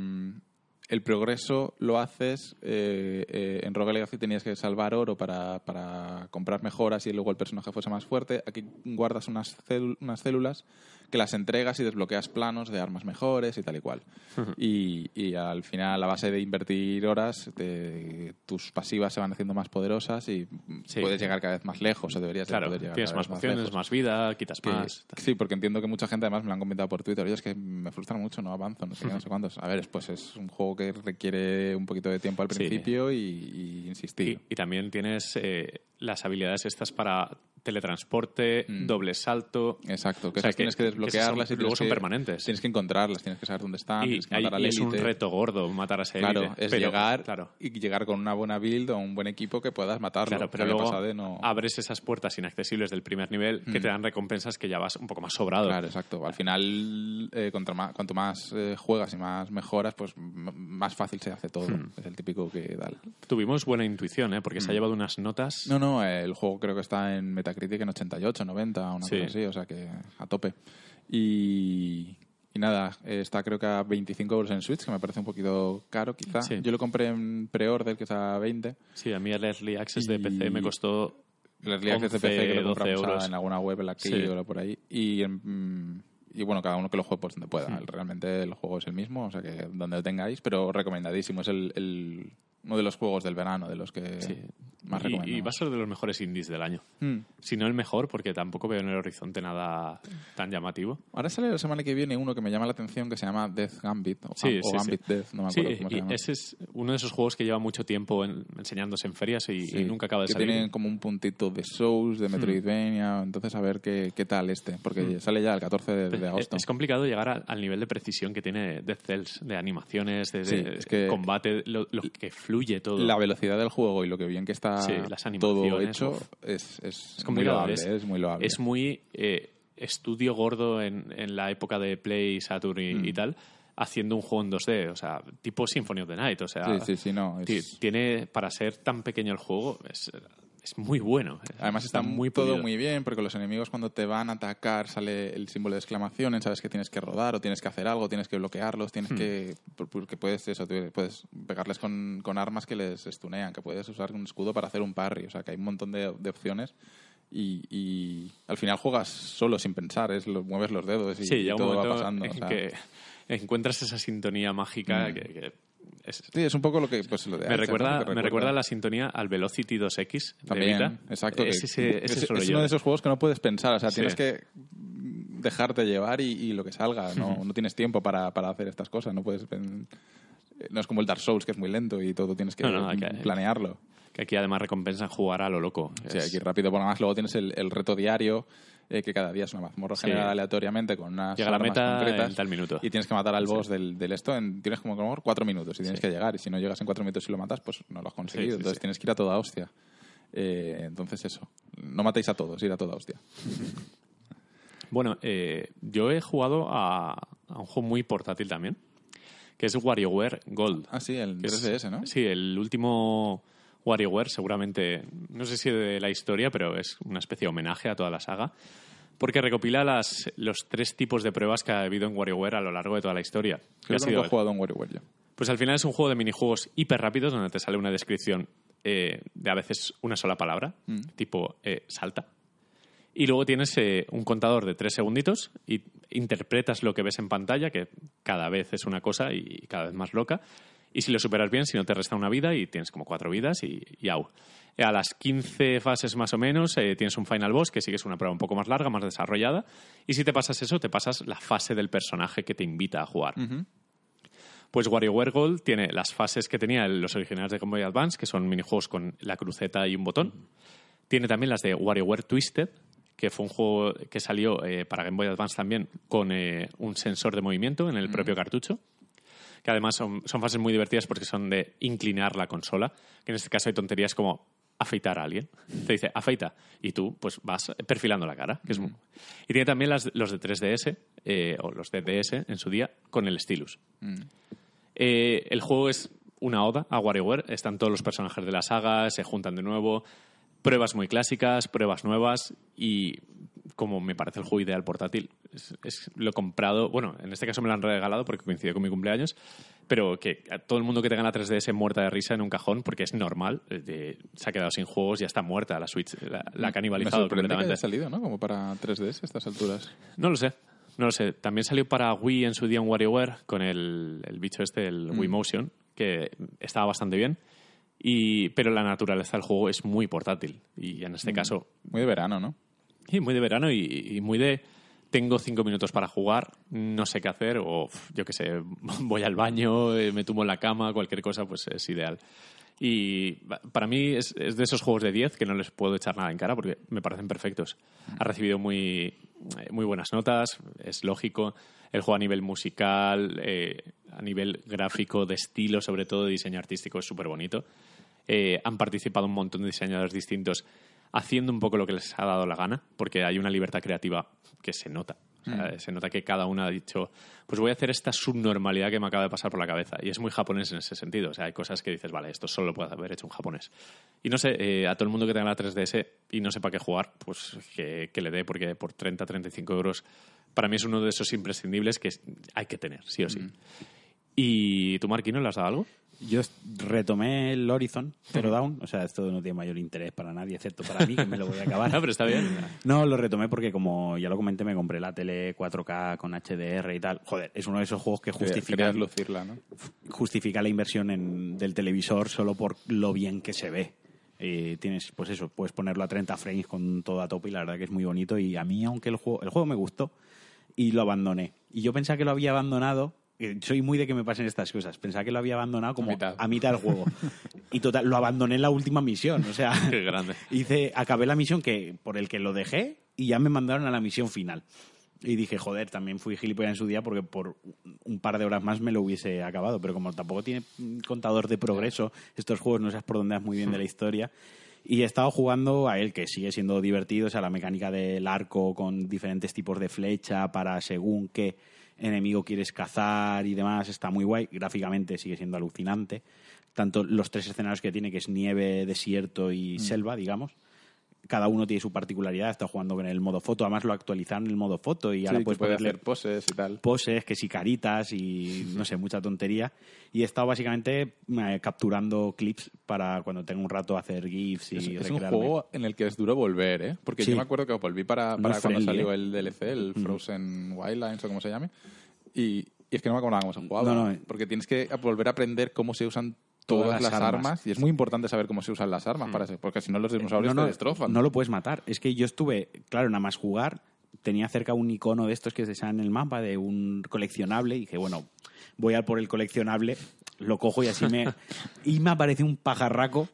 [SPEAKER 3] el progreso lo haces. eh, eh, en Rogue Legacy tenías que salvar oro para, para comprar mejoras y luego el personaje fuese más fuerte. Aquí guardas unas, unas células que las entregas y desbloqueas planos de armas mejores y tal y cual. y, y al final, a base de invertir horas, te- tus pasivas se van haciendo más poderosas y
[SPEAKER 1] Sí.
[SPEAKER 3] puedes llegar cada vez más lejos o deberías de
[SPEAKER 1] Claro,
[SPEAKER 3] poder llegar
[SPEAKER 1] tienes más pociones, más vida, quitas
[SPEAKER 3] que-
[SPEAKER 1] más.
[SPEAKER 3] Sí, porque entiendo que mucha gente además me lo han comentado por Twitter. Oye, es que me frustra mucho, no avanzo, no sé qué, no sé cuántos. A ver, pues es un juego que requiere un poquito de tiempo al
[SPEAKER 1] Sí.
[SPEAKER 3] principio y, y insistir.
[SPEAKER 1] Y, y también tienes eh, las habilidades estas para teletransporte,
[SPEAKER 3] Mm.
[SPEAKER 1] doble salto.
[SPEAKER 3] Exacto, que
[SPEAKER 1] O sea,
[SPEAKER 3] esas tienes que
[SPEAKER 1] que- que
[SPEAKER 3] desbloquearlas
[SPEAKER 1] son-
[SPEAKER 3] y
[SPEAKER 1] luego
[SPEAKER 3] tienes
[SPEAKER 1] son
[SPEAKER 3] que-
[SPEAKER 1] permanentes.
[SPEAKER 3] Tienes que encontrarlas, tienes que saber dónde están,
[SPEAKER 1] y,
[SPEAKER 3] tienes que matar al
[SPEAKER 1] y es un reto gordo matar a ese
[SPEAKER 3] Claro,
[SPEAKER 1] élite.
[SPEAKER 3] es
[SPEAKER 1] Pero-
[SPEAKER 3] llegar
[SPEAKER 1] claro,
[SPEAKER 3] y llegar con una buena build o un buen equipo que puedas matarlo.
[SPEAKER 1] Claro, pero
[SPEAKER 3] Que
[SPEAKER 1] luego
[SPEAKER 3] pasado de no-
[SPEAKER 1] abres esas puertas inaccesibles del primer nivel que
[SPEAKER 3] Mm.
[SPEAKER 1] te dan recompensas que ya vas un poco más sobrado.
[SPEAKER 3] Claro, exacto. Al final, eh, más- cuanto más eh, juegas y más mejoras, pues más fácil se hace todo.
[SPEAKER 1] Hmm.
[SPEAKER 3] Es el típico que tal.
[SPEAKER 1] Tuvimos buena intuición, ¿eh? porque se ha
[SPEAKER 3] Mm.
[SPEAKER 1] llevado unas notas.
[SPEAKER 3] No, no, el juego creo que está en Metacritic en 88, 90, una
[SPEAKER 1] Sí.
[SPEAKER 3] cosa así, o sea que a tope. Y, y nada, está creo que a 25 euros en Switch, que me parece un poquito caro quizá.
[SPEAKER 1] Sí.
[SPEAKER 3] Yo lo compré en pre-order, que está a 20.
[SPEAKER 1] Sí, a mí el Early Access de PC me costó
[SPEAKER 3] El Early Access de
[SPEAKER 1] 11,
[SPEAKER 3] PC que lo
[SPEAKER 1] 12
[SPEAKER 3] compramos
[SPEAKER 1] euros.
[SPEAKER 3] en alguna web, en la que
[SPEAKER 1] Sí.
[SPEAKER 3] o por ahí. Y, mm, y bueno, cada uno que lo juegue pues donde pueda. Realmente el juego es el mismo, o sea que donde lo tengáis, pero recomendadísimo. Es el, el- uno de los juegos del verano, de los que
[SPEAKER 1] Sí.
[SPEAKER 3] más
[SPEAKER 1] y,
[SPEAKER 3] recomiendo.
[SPEAKER 1] y va a ser de los mejores indies del año.
[SPEAKER 3] Mm.
[SPEAKER 1] Si no el mejor, porque tampoco veo en el horizonte nada tan llamativo.
[SPEAKER 3] Ahora sale la semana que viene uno que me llama la atención que se llama Death Gambit o,
[SPEAKER 1] Sí,
[SPEAKER 3] o
[SPEAKER 1] sí,
[SPEAKER 3] Gambit. Death, no me
[SPEAKER 1] Sí,
[SPEAKER 3] acuerdo cómo se llama.
[SPEAKER 1] ese es uno de esos juegos que lleva mucho tiempo en- enseñándose en ferias y, nunca acaba de
[SPEAKER 3] que
[SPEAKER 1] salir.
[SPEAKER 3] tiene como un puntito de Souls, de Metroidvania, entonces a ver qué, qué tal este, porque sale ya el 14 de, de
[SPEAKER 1] Es-
[SPEAKER 3] agosto.
[SPEAKER 1] Es complicado llegar a- al nivel de precisión que tiene Death Cells, de animaciones, de, de
[SPEAKER 3] Sí, es que-
[SPEAKER 1] combate, lo, lo que fluye todo.
[SPEAKER 3] La velocidad del juego y lo que bien que está
[SPEAKER 1] Sí, las
[SPEAKER 3] todo hecho es, es,
[SPEAKER 1] Es
[SPEAKER 3] muy loable,
[SPEAKER 1] es-
[SPEAKER 3] es muy loable.
[SPEAKER 1] Es muy... eh, estudio gordo en, en la época de Play, Saturn y,
[SPEAKER 3] Mm.
[SPEAKER 1] y tal, haciendo un juego en 2D, o sea, tipo Symphony of the Night, o sea,
[SPEAKER 3] Sí, sí, sí, no.
[SPEAKER 1] tiene, para ser tan pequeño el juego, es, es muy bueno.
[SPEAKER 3] Además está,
[SPEAKER 1] muy
[SPEAKER 3] todo
[SPEAKER 1] pulido.
[SPEAKER 3] muy bien porque los enemigos cuando te van a atacar sale el símbolo de exclamación, sabes que tienes que rodar o tienes que hacer algo, tienes que bloquearlos, tienes
[SPEAKER 1] Hmm.
[SPEAKER 3] que... por- Porque puedes eso, puedes pegarles con, con armas que les stunean, que puedes usar un escudo para hacer un parry, o sea que hay un montón de, de opciones y, y al final juegas solo sin pensar, es lo, mueves los dedos y,
[SPEAKER 1] Sí,
[SPEAKER 3] y todo va pasando.
[SPEAKER 1] en
[SPEAKER 3] o sea.
[SPEAKER 1] que encuentras esa sintonía mágica
[SPEAKER 3] Mm.
[SPEAKER 1] que, que es-
[SPEAKER 3] Sí, es un poco lo que... Pues, lo de
[SPEAKER 1] me, recuerda, me recuerda la sintonía al Velocity 2X de
[SPEAKER 3] También,
[SPEAKER 1] Vita.
[SPEAKER 3] exacto.
[SPEAKER 1] Es, ese, ese
[SPEAKER 3] es,
[SPEAKER 1] solo
[SPEAKER 3] es
[SPEAKER 1] yo.
[SPEAKER 3] uno de esos juegos que no puedes pensar, o sea,
[SPEAKER 1] Sí.
[SPEAKER 3] tienes que dejarte llevar y, y lo que salga, no, no tienes tiempo para, para hacer estas cosas, no puedes... No es como el Dark Souls, que es muy lento y todo tienes que
[SPEAKER 1] No, no,
[SPEAKER 3] planearlo.
[SPEAKER 1] Que aquí además recompensan jugar a lo loco.
[SPEAKER 3] Sí, ir rápido, porque además luego tienes el, el reto diario, eh, que cada día es una mazmorra
[SPEAKER 1] Sí.
[SPEAKER 3] generada aleatoriamente con unas
[SPEAKER 1] Llega a la
[SPEAKER 3] armas
[SPEAKER 1] meta
[SPEAKER 3] concretas.
[SPEAKER 1] en tal minuto.
[SPEAKER 3] Y tienes que matar al boss del, del esto en, tienes como, como cuatro minutos y tienes que llegar. Y si no llegas en cuatro minutos y lo matas, pues no lo has conseguido. Entonces tienes que ir a toda hostia. Eh, entonces eso. No matéis a todos, ir a toda hostia.
[SPEAKER 1] Bueno, eh, yo he jugado a, a un juego muy portátil también, que es WarioWare Gold.
[SPEAKER 3] Ah, sí, el
[SPEAKER 1] que es-
[SPEAKER 3] 3DS, ¿no?
[SPEAKER 1] Sí, el último WarioWare, seguramente, no sé si de la historia, pero es una especie de homenaje a toda la saga, porque recopila las, los tres tipos de pruebas que ha habido en WarioWare a lo largo de toda la historia.
[SPEAKER 3] He jugado un WarioWare yo.
[SPEAKER 1] Pues al final es un juego de minijuegos hiper rápidos donde te sale una descripción eh, de a veces una sola palabra,
[SPEAKER 3] Mm.
[SPEAKER 1] tipo eh, salta. Y luego tienes eh, un contador de tres segunditos y interpretas lo que ves en pantalla, que cada vez es una cosa y cada vez más loca. Y si lo superas bien, si no te resta una vida y tienes como cuatro vidas y, y au. A las 15 fases más o menos eh, tienes un final boss que sí que es una prueba un poco más larga, más desarrollada. Y si te pasas eso, te pasas la fase del personaje que te invita a jugar. Pues WarioWare Gold tiene las fases que tenía los originales de Game Boy Advance, que son minijuegos con la cruceta y un botón. Tiene también las de WarioWare Twisted, que fue un juego que salió eh, para Game Boy Advance también con eh, un sensor de movimiento en el propio cartucho. Que además son, son fases muy divertidas porque son de inclinar la consola. Que en este caso hay tonterías como afeitar a alguien. Te dice, afeita. Y tú, pues vas perfilando la cara. Que es muy- Y tiene también las, los de 3DS, eh, o los de DS en su día, con el stylus.
[SPEAKER 3] Mm.
[SPEAKER 1] Eh, el juego es una oda a WarioWare. Están todos los personajes de la saga, se juntan de nuevo. Pruebas muy clásicas, pruebas nuevas y como me parece el juego ideal portátil, es, es- lo he comprado, bueno, en este caso me lo han regalado porque coincidió con mi cumpleaños, pero que a todo el mundo que tenga la 3DS muerta de risa en un cajón, porque es normal, eh, de- se ha quedado sin juegos, ya está muerta la Switch, la, la ha
[SPEAKER 3] Me
[SPEAKER 1] canibalizado
[SPEAKER 3] que
[SPEAKER 1] completamente.
[SPEAKER 3] haya salido, ¿no? Como para 3DS a estas alturas.
[SPEAKER 1] No lo sé. No lo sé. También salió para Wii en su día un WarioWare con el, el bicho este, el Wii Motion, que estaba bastante bien. Y, pero la naturaleza del juego es muy portátil. Y en este caso,
[SPEAKER 3] Muy de verano, ¿no?
[SPEAKER 1] y muy de verano y, y muy de tengo cinco minutos para jugar, no sé qué hacer, o yo qué sé, voy al baño, eh, me tumbo en la cama, cualquier cosa, pues es ideal. Y para mí es, es de esos juegos de 10 que no les puedo echar nada en cara porque me parecen perfectos. Ha recibido muy, eh, muy buenas notas, es lógico. El juego a nivel musical, eh, a nivel gráfico, de estilo, sobre todo de diseño artístico, es súper bonito. Eh, han participado un montón de diseñadores distintos haciendo un poco lo que les ha dado la gana, porque hay una libertad creativa que se nota. O sea, Se nota que cada uno ha dicho, pues voy a hacer esta subnormalidad que me acaba de pasar por la cabeza. Y es muy japonés en ese sentido. O sea, hay cosas que dices, vale, esto solo lo puede haber hecho un japonés. Y no sé, eh, a todo el mundo que tenga la 3DS y no sepa qué jugar, pues que, que le dé, porque por 30, 35 euros, para mí es uno de esos imprescindibles que hay que tener, sí o sí. ¿Y tú, Marquino, le has dado algo?
[SPEAKER 2] Yo retomé el Horizon Zero Dawn, o sea, esto no tiene mayor interés para nadie, excepto para mí, que me lo voy a acabar.
[SPEAKER 1] No, pero está bien.
[SPEAKER 2] No, lo retomé porque, como ya lo comenté, me compré la tele 4K con HDR y tal. Joder, es uno de esos juegos que justifica,
[SPEAKER 3] lucirla, ¿no?
[SPEAKER 2] justifica la inversión en, del televisor solo por lo bien que se ve. Eh, tienes, pues eso, puedes ponerlo a 30 frames con todo a tope y la verdad que es muy bonito. Y a mí, aunque el juego, el juego me gustó, y lo abandoné. Y yo pensaba que lo había abandonado. Soy muy de que me pasen estas cosas. Pensaba que lo había abandonado como
[SPEAKER 3] A mitad.
[SPEAKER 2] del juego. y total, lo abandoné en la última misión. O sea,
[SPEAKER 1] Qué grande.
[SPEAKER 2] hice, acabé la misión que, por el que lo dejé y ya me mandaron a la misión final. Y dije, joder, también fui gilipollas en su día porque por un par de horas más me lo hubiese acabado. Pero como tampoco tiene contador de progreso, estos juegos no sabes por dónde vas muy bien de la historia. Y he estado jugando a él, que sigue siendo divertido, o sea, la mecánica del arco con diferentes tipos de flecha para según qué enemigo quieres cazar y demás, está muy guay. Gráficamente sigue siendo alucinante. Tanto los tres escenarios que tiene, que es nieve, desierto
[SPEAKER 3] Mm.
[SPEAKER 2] y selva, digamos. Cada uno tiene su particularidad. Está jugando con el modo foto. Además, lo actualizaron en el modo foto y
[SPEAKER 3] Sí,
[SPEAKER 2] ahora puedes
[SPEAKER 3] puede
[SPEAKER 2] ponerle
[SPEAKER 3] hacer poses y tal.
[SPEAKER 2] poses, que si caritas y no sé, mucha tontería. Y he estado básicamente eh, capturando clips para cuando tenga un rato hacer GIFs y
[SPEAKER 3] Es, es un juego en el que es duro volver, ¿eh? Porque
[SPEAKER 2] Sí.
[SPEAKER 3] yo me acuerdo que volví para, para cuando
[SPEAKER 2] friendly,
[SPEAKER 3] salió
[SPEAKER 2] ¿eh?
[SPEAKER 3] el DLC, el Frozen Wildlands o como se llame. Y, y es que no me acordaba cómo se jugaba.
[SPEAKER 2] No, no, eh.
[SPEAKER 3] Porque tienes que volver a aprender cómo se usan todas,
[SPEAKER 2] Todas
[SPEAKER 3] las,
[SPEAKER 2] las
[SPEAKER 3] armas.
[SPEAKER 2] armas.
[SPEAKER 3] Y es muy importante saber cómo se usan las armas, para ese- porque si no los dinosaurios
[SPEAKER 2] no,
[SPEAKER 3] te destrozan.
[SPEAKER 2] no lo puedes matar. Es que yo estuve, claro, nada más jugar, tenía cerca un icono de estos que se en el mapa de un coleccionable y dije, bueno, voy a por el coleccionable, lo cojo y así me... y me aparece un pajarraco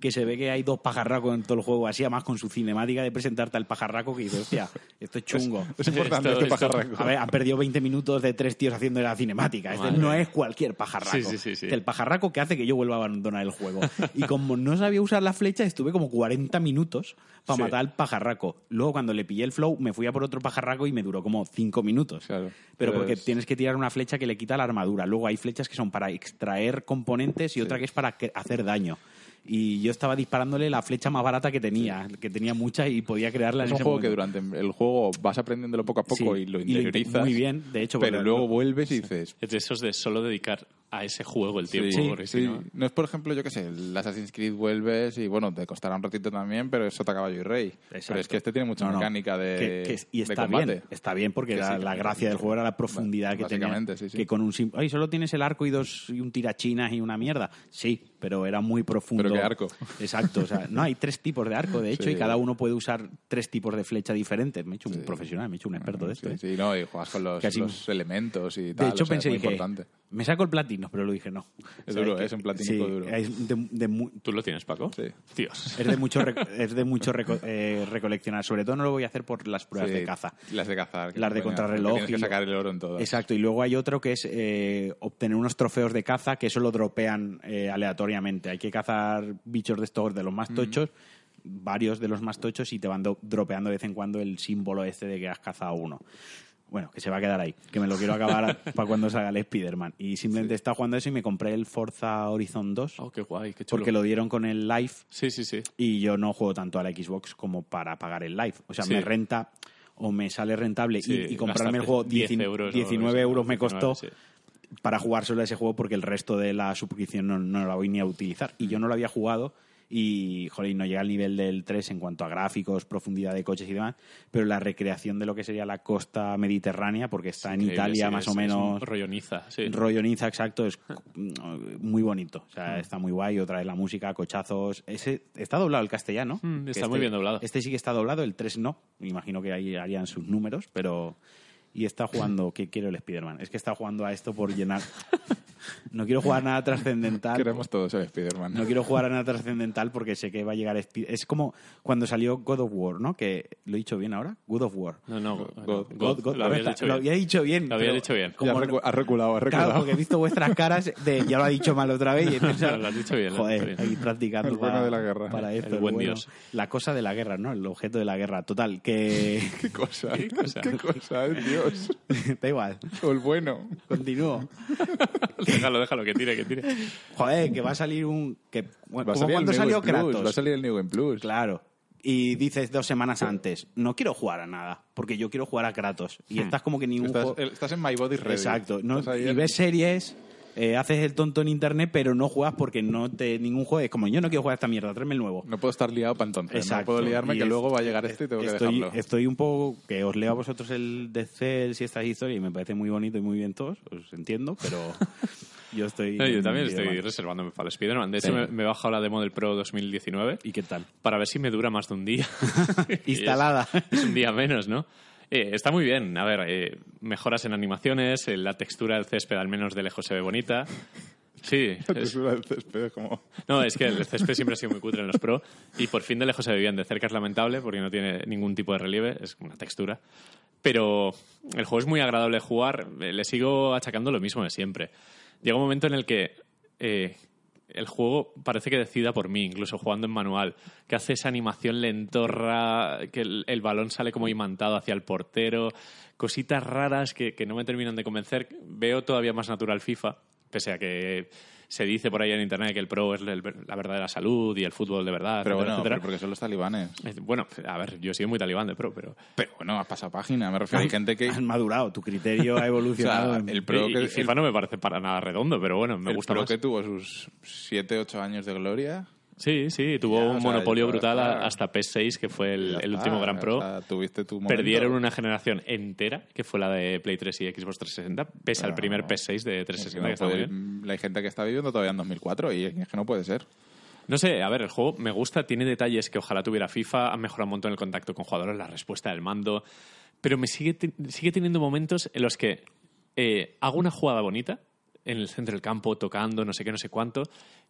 [SPEAKER 2] que se ve que hay dos pajarracos en todo el juego, así además con su cinemática de presentarte al pajarraco que dice, hostia, esto es chungo.
[SPEAKER 3] Es importante
[SPEAKER 1] Esto-
[SPEAKER 3] este
[SPEAKER 1] esto-
[SPEAKER 3] pajarraco.
[SPEAKER 2] A ver, han perdido 20 minutos de tres tíos haciendo la cinemática. Este
[SPEAKER 1] Madre
[SPEAKER 2] no es cualquier pajarraco.
[SPEAKER 1] Sí, sí, sí, sí.
[SPEAKER 2] El pajarraco que hace que yo vuelva a abandonar el juego. Y como no sabía usar la flecha, estuve como 40 minutos para
[SPEAKER 3] Sí.
[SPEAKER 2] matar al pajarraco. Luego, cuando le pillé el flow, me fui a por otro pajarraco y me duró como 5 minutos.
[SPEAKER 3] Claro.
[SPEAKER 2] Pero
[SPEAKER 3] Pues-
[SPEAKER 2] porque tienes que tirar una flecha que le quita la armadura. Luego hay flechas que son para extraer componentes y otra que es para hacer daño. Y yo estaba disparándole la flecha más barata que tenía, que tenía mucha y podía crearla
[SPEAKER 3] Es
[SPEAKER 2] en
[SPEAKER 3] un
[SPEAKER 2] ese
[SPEAKER 3] juego que durante el juego vas aprendiéndolo poco a poco
[SPEAKER 2] Sí,
[SPEAKER 3] y lo
[SPEAKER 2] y lo inte-
[SPEAKER 3] interiorizas.
[SPEAKER 2] muy bien, de hecho,
[SPEAKER 3] Pero
[SPEAKER 2] porque
[SPEAKER 3] luego
[SPEAKER 2] lo-
[SPEAKER 3] vuelves y dices,
[SPEAKER 1] Es de esos de solo dedicar a ese juego el tiempo.
[SPEAKER 3] Sí,
[SPEAKER 1] porque
[SPEAKER 3] sí.
[SPEAKER 1] si no-
[SPEAKER 3] no es, por ejemplo, yo qué sé, el Assassin's Creed vuelves y, bueno, te costará un ratito también, pero eso te caballo y rey. Pero es que este tiene mucha
[SPEAKER 2] No, no.
[SPEAKER 3] mecánica de,
[SPEAKER 2] Que- que- y
[SPEAKER 3] de
[SPEAKER 2] está
[SPEAKER 3] combate.
[SPEAKER 2] bien, está bien porque
[SPEAKER 3] Que
[SPEAKER 2] la,
[SPEAKER 3] sí,
[SPEAKER 2] la gracia del juego era la profundidad que tenía.
[SPEAKER 3] Básicamente, sí, sí.
[SPEAKER 2] Que con un sim- ay, solo tienes el arco y dos y un tirachinas y una mierda. Sí, pero era muy profundo.
[SPEAKER 3] Pero qué arco.
[SPEAKER 2] Exacto, o sea, no hay tres tipos de arco de hecho
[SPEAKER 3] Sí.
[SPEAKER 2] y cada uno puede usar tres tipos de flecha diferentes. Me he hecho un profesional, me he hecho un experto de esto.
[SPEAKER 3] Sí,
[SPEAKER 2] ¿eh?
[SPEAKER 3] sí, no, y juegas con los,
[SPEAKER 2] Casi-
[SPEAKER 3] los elementos y
[SPEAKER 2] De
[SPEAKER 3] tal.
[SPEAKER 2] hecho
[SPEAKER 3] o sea,
[SPEAKER 2] pensé
[SPEAKER 3] es muy
[SPEAKER 2] dije,
[SPEAKER 3] importante.
[SPEAKER 2] me saco el platino, pero lo dije no.
[SPEAKER 3] Es duro,
[SPEAKER 2] que-
[SPEAKER 3] es un platino
[SPEAKER 2] sí,
[SPEAKER 3] duro.
[SPEAKER 2] es de- de mu-
[SPEAKER 1] ¿Tú lo tienes, Paco?
[SPEAKER 3] Sí.
[SPEAKER 1] Dios.
[SPEAKER 2] es de mucho, rec- es de mucho reco- eh, recoleccionar. Sobre todo no lo voy a hacer por las pruebas
[SPEAKER 3] Sí,
[SPEAKER 2] de caza.
[SPEAKER 3] Las de cazar. que
[SPEAKER 2] Las de contrarreloj
[SPEAKER 3] Tienes que sacar el oro en todas.
[SPEAKER 2] Exacto, y luego hay otro que es eh, obtener unos trofeos de caza que eso lo dropean eh, aleatoriamente. Hay que cazar bichos de estos de los más tochos, varios de los más tochos, y te van do- dropeando de vez en cuando el símbolo este de que has cazado uno. Bueno, que se va a quedar ahí, que me lo quiero acabar para cuando salga el Spider-Man. Y simplemente estaba jugando eso y me compré el Forza Horizon 2
[SPEAKER 1] Oh, qué guay, qué chulo.
[SPEAKER 2] porque lo dieron con el Live
[SPEAKER 1] Sí, sí, sí.
[SPEAKER 2] y yo no juego tanto a la Xbox como para pagar el live. O sea,
[SPEAKER 1] Sí.
[SPEAKER 2] me renta o me sale rentable
[SPEAKER 1] Sí,
[SPEAKER 2] y, y comprarme el juego
[SPEAKER 1] 10
[SPEAKER 2] 19
[SPEAKER 1] euros o
[SPEAKER 2] 19
[SPEAKER 1] eso,
[SPEAKER 2] euros me
[SPEAKER 1] 19,
[SPEAKER 2] costó
[SPEAKER 1] sí.
[SPEAKER 2] Para jugar solo ese juego porque el resto de la suscripción no, no la voy ni a utilizar. Y yo no lo había jugado y, joder, no llega al nivel del 3 en cuanto a gráficos, profundidad de coches y demás, pero la recreación de lo que sería la costa mediterránea, porque está en
[SPEAKER 1] Increíble,
[SPEAKER 2] Italia
[SPEAKER 1] sí,
[SPEAKER 2] más
[SPEAKER 1] es-
[SPEAKER 2] o menos...
[SPEAKER 1] un rollo Niza, sí.
[SPEAKER 2] Rollo Niza, exacto, es mm, muy bonito. O
[SPEAKER 1] Mm.
[SPEAKER 2] sea, está muy guay. Otra vez la música, cochazos. Ese está doblado el castellano.
[SPEAKER 1] Mm, está
[SPEAKER 2] este-
[SPEAKER 1] muy bien doblado.
[SPEAKER 2] Este sí que está doblado, el 3 no. Me imagino que ahí harían sus números, pero. Y está jugando. ¿Qué quiero el Spider-Man? Es que está jugando a esto por llenar. No quiero jugar nada trascendental.
[SPEAKER 3] Queremos todos ser Spider-Man.
[SPEAKER 2] No quiero jugar a nada trascendental porque sé que va a llegar. Spi- Es como cuando salió God of War, ¿no? Que lo he dicho bien ahora. God of War.
[SPEAKER 1] No, no,
[SPEAKER 3] God- God-
[SPEAKER 1] God,
[SPEAKER 2] God-
[SPEAKER 1] lo dicho
[SPEAKER 2] había dicho bien.
[SPEAKER 1] Lo había dicho bien.
[SPEAKER 2] Como
[SPEAKER 3] has reculado, has reculado.
[SPEAKER 2] Claro, porque he visto vuestras caras de ya lo ha dicho mal otra vez y
[SPEAKER 1] Lo has dicho bien,
[SPEAKER 2] joder, ahí practicando
[SPEAKER 3] El bueno
[SPEAKER 2] para,
[SPEAKER 3] de la guerra.
[SPEAKER 2] para esto.
[SPEAKER 1] El
[SPEAKER 2] el
[SPEAKER 1] buen
[SPEAKER 2] bueno.
[SPEAKER 1] Dios.
[SPEAKER 2] La cosa de la guerra, ¿no? El objeto de la guerra. Total, que...
[SPEAKER 3] ¿Qué cosa?
[SPEAKER 1] ¿Qué cosa?
[SPEAKER 3] ¿Qué cosa? eh, Dios.
[SPEAKER 2] da igual,
[SPEAKER 3] O el bueno.
[SPEAKER 2] continúo.
[SPEAKER 1] déjalo, déjalo, que tire, que tire.
[SPEAKER 2] Joder, que va a salir un... Que, bueno,
[SPEAKER 3] Va
[SPEAKER 2] como cuando salió
[SPEAKER 3] Plus,
[SPEAKER 2] Kratos.
[SPEAKER 3] Va a salir el New Game Plus.
[SPEAKER 2] Claro. Y dices dos semanas antes, no quiero jugar a nada, porque yo quiero jugar a Kratos. Y estás como que ni un
[SPEAKER 3] Estás,
[SPEAKER 2] juego...
[SPEAKER 3] estás en My Body Ready.
[SPEAKER 2] Exacto. No, y ves series, eh, haces el tonto en internet, pero no juegas porque no te ningún juego es como yo no quiero jugar a esta mierda, tráeme el nuevo.
[SPEAKER 3] No puedo estar liado para entonces.
[SPEAKER 2] Exacto.
[SPEAKER 3] No puedo liarme
[SPEAKER 2] Y
[SPEAKER 3] que
[SPEAKER 2] es-
[SPEAKER 3] luego va a llegar este y tengo que
[SPEAKER 2] estoy,
[SPEAKER 3] dejarlo.
[SPEAKER 2] estoy un poco que os leo a vosotros el de Cells y estas historias y me parece muy bonito y muy bien todos, os entiendo, pero yo estoy
[SPEAKER 1] No, yo también estoy reservándome para el Spider-Man. De hecho,
[SPEAKER 2] Sí.
[SPEAKER 1] me, me he bajado la demo del Pro 2019
[SPEAKER 2] ¿Y qué tal?
[SPEAKER 1] para ver si me dura más de un día. Es-
[SPEAKER 2] Instalada.
[SPEAKER 1] Es, un día menos, ¿no? Eh, está muy bien. A ver, eh, mejoras en animaciones, eh, la textura del césped al menos de lejos se ve bonita. Sí,
[SPEAKER 3] La
[SPEAKER 1] es-
[SPEAKER 3] textura del césped es como...
[SPEAKER 1] no, es que el césped siempre ha sido muy cutre en los Pro y por fin de lejos se ve bien. De cerca es lamentable porque no tiene ningún tipo de relieve, es una textura. Pero el juego es muy agradable de jugar, eh, le sigo achacando lo mismo de siempre. Llega un momento en el que el juego parece que decida por mí, incluso jugando en manual, que hace esa animación lentorra, que el, el balón sale como imantado hacia el portero, cositas raras que, que no me terminan de convencer. Veo todavía más natural FIFA, pese a que se dice por ahí en internet que el pro es el- la verdadera salud y el fútbol de verdad,
[SPEAKER 3] Pero
[SPEAKER 1] etcétera,
[SPEAKER 3] bueno,
[SPEAKER 1] etcétera.
[SPEAKER 3] pero porque son los talibanes.
[SPEAKER 1] Bueno, a ver, yo soy muy talibán de pro, pero...
[SPEAKER 3] Pero bueno, has pasado página. Me refiero a gente que...
[SPEAKER 2] Has madurado, tu criterio ha evolucionado.
[SPEAKER 3] O sea, el pro
[SPEAKER 1] y,
[SPEAKER 3] que-
[SPEAKER 1] y FIFA no me parece para nada redondo, pero bueno, me
[SPEAKER 3] el
[SPEAKER 1] gusta
[SPEAKER 3] pro
[SPEAKER 1] más.
[SPEAKER 3] que tuvo sus 7, 8 años de gloria.
[SPEAKER 1] Sí, sí, tuvo
[SPEAKER 3] Ya,
[SPEAKER 1] un
[SPEAKER 3] sea,
[SPEAKER 1] monopolio brutal hasta PS6, que fue el, el
[SPEAKER 3] está,
[SPEAKER 1] último Gran Pro.
[SPEAKER 3] tuviste tu.
[SPEAKER 1] Perdieron una generación entera, que fue la de Play 3 y Xbox 360, pese al
[SPEAKER 3] Pero-
[SPEAKER 1] primer PS6 de
[SPEAKER 3] Es que
[SPEAKER 1] 360,
[SPEAKER 3] no
[SPEAKER 1] que está muy
[SPEAKER 3] puede-
[SPEAKER 1] bien.
[SPEAKER 3] Hay gente que está viviendo todavía en 2004 y es que no puede ser.
[SPEAKER 1] No sé, a ver, el juego me gusta, tiene detalles que ojalá tuviera FIFA, ha mejorado un montón el contacto con jugadores, la respuesta del mando, pero me sigue, sigue teniendo momentos en los que eh, hago una jugada bonita en el centro del campo, tocando, no sé qué, no sé cuánto,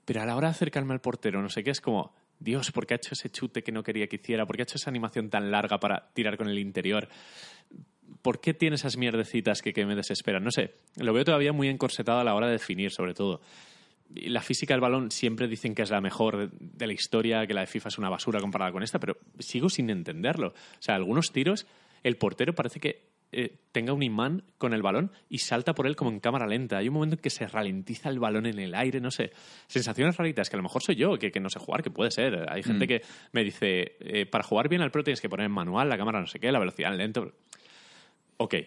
[SPEAKER 1] pero a la hora de acercarme al portero, no sé qué, es como, Dios, ¿por qué ha hecho ese chute que no quería que hiciera? ¿Por qué ha hecho esa animación tan larga para tirar con el interior? ¿Por qué tiene esas mierdecitas que, me desesperan? No sé, lo veo todavía muy encorsetado a la hora de definir, sobre todo. La física del balón siempre dicen que es la mejor de la historia, que la de FIFA es una basura comparada con esta, pero sigo sin entenderlo. O sea, algunos tiros, el portero parece que eh, tenga un imán con el balón y salta por él como en cámara lenta. Hay un momento en que se ralentiza el balón en el aire, no sé. Sensaciones raritas, que a lo mejor soy yo, que, que no sé jugar, que puede ser. Hay gente que me dice, eh, para jugar bien al pro tienes que poner en manual, la cámara no sé qué, la velocidad en lento. Ok.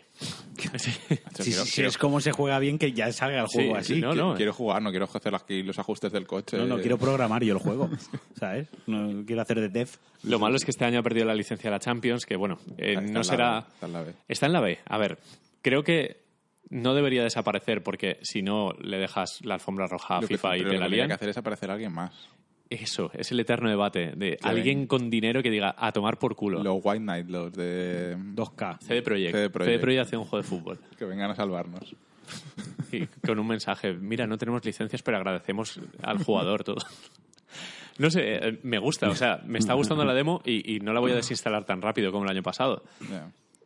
[SPEAKER 1] Sí.
[SPEAKER 3] Quiero- quiero-
[SPEAKER 2] es como se juega bien, que ya salga el juego
[SPEAKER 1] sí,
[SPEAKER 2] así.
[SPEAKER 1] no, no.
[SPEAKER 3] Quiero jugar, no quiero hacer aquí los ajustes del coche.
[SPEAKER 2] No, no, quiero programar yo el juego, ¿sabes? No quiero hacer de dev.
[SPEAKER 1] Lo malo es que este año ha perdido la licencia de la Champions, que bueno, eh,
[SPEAKER 3] en
[SPEAKER 1] no será...
[SPEAKER 3] B, está en la B.
[SPEAKER 1] Está en la B. A ver, creo que no debería desaparecer porque si no le dejas la alfombra roja a
[SPEAKER 3] Lo que-
[SPEAKER 1] FIFA y te
[SPEAKER 3] lo
[SPEAKER 1] la
[SPEAKER 3] que tiene que hacer es aparecer a alguien más.
[SPEAKER 1] Eso, es el eterno debate de alguien con dinero que diga a tomar por culo.
[SPEAKER 3] Los White Knight, los de...
[SPEAKER 2] 2K.
[SPEAKER 1] CD Projekt.
[SPEAKER 3] CD Projekt.
[SPEAKER 1] CD Projekt hace un juego de fútbol.
[SPEAKER 3] Que vengan a salvarnos.
[SPEAKER 1] Y con un mensaje, mira, no tenemos licencias, pero agradecemos al jugador todo. No sé, eh, me gusta, o sea, me está gustando la demo y, y no la voy a desinstalar tan rápido como el año pasado.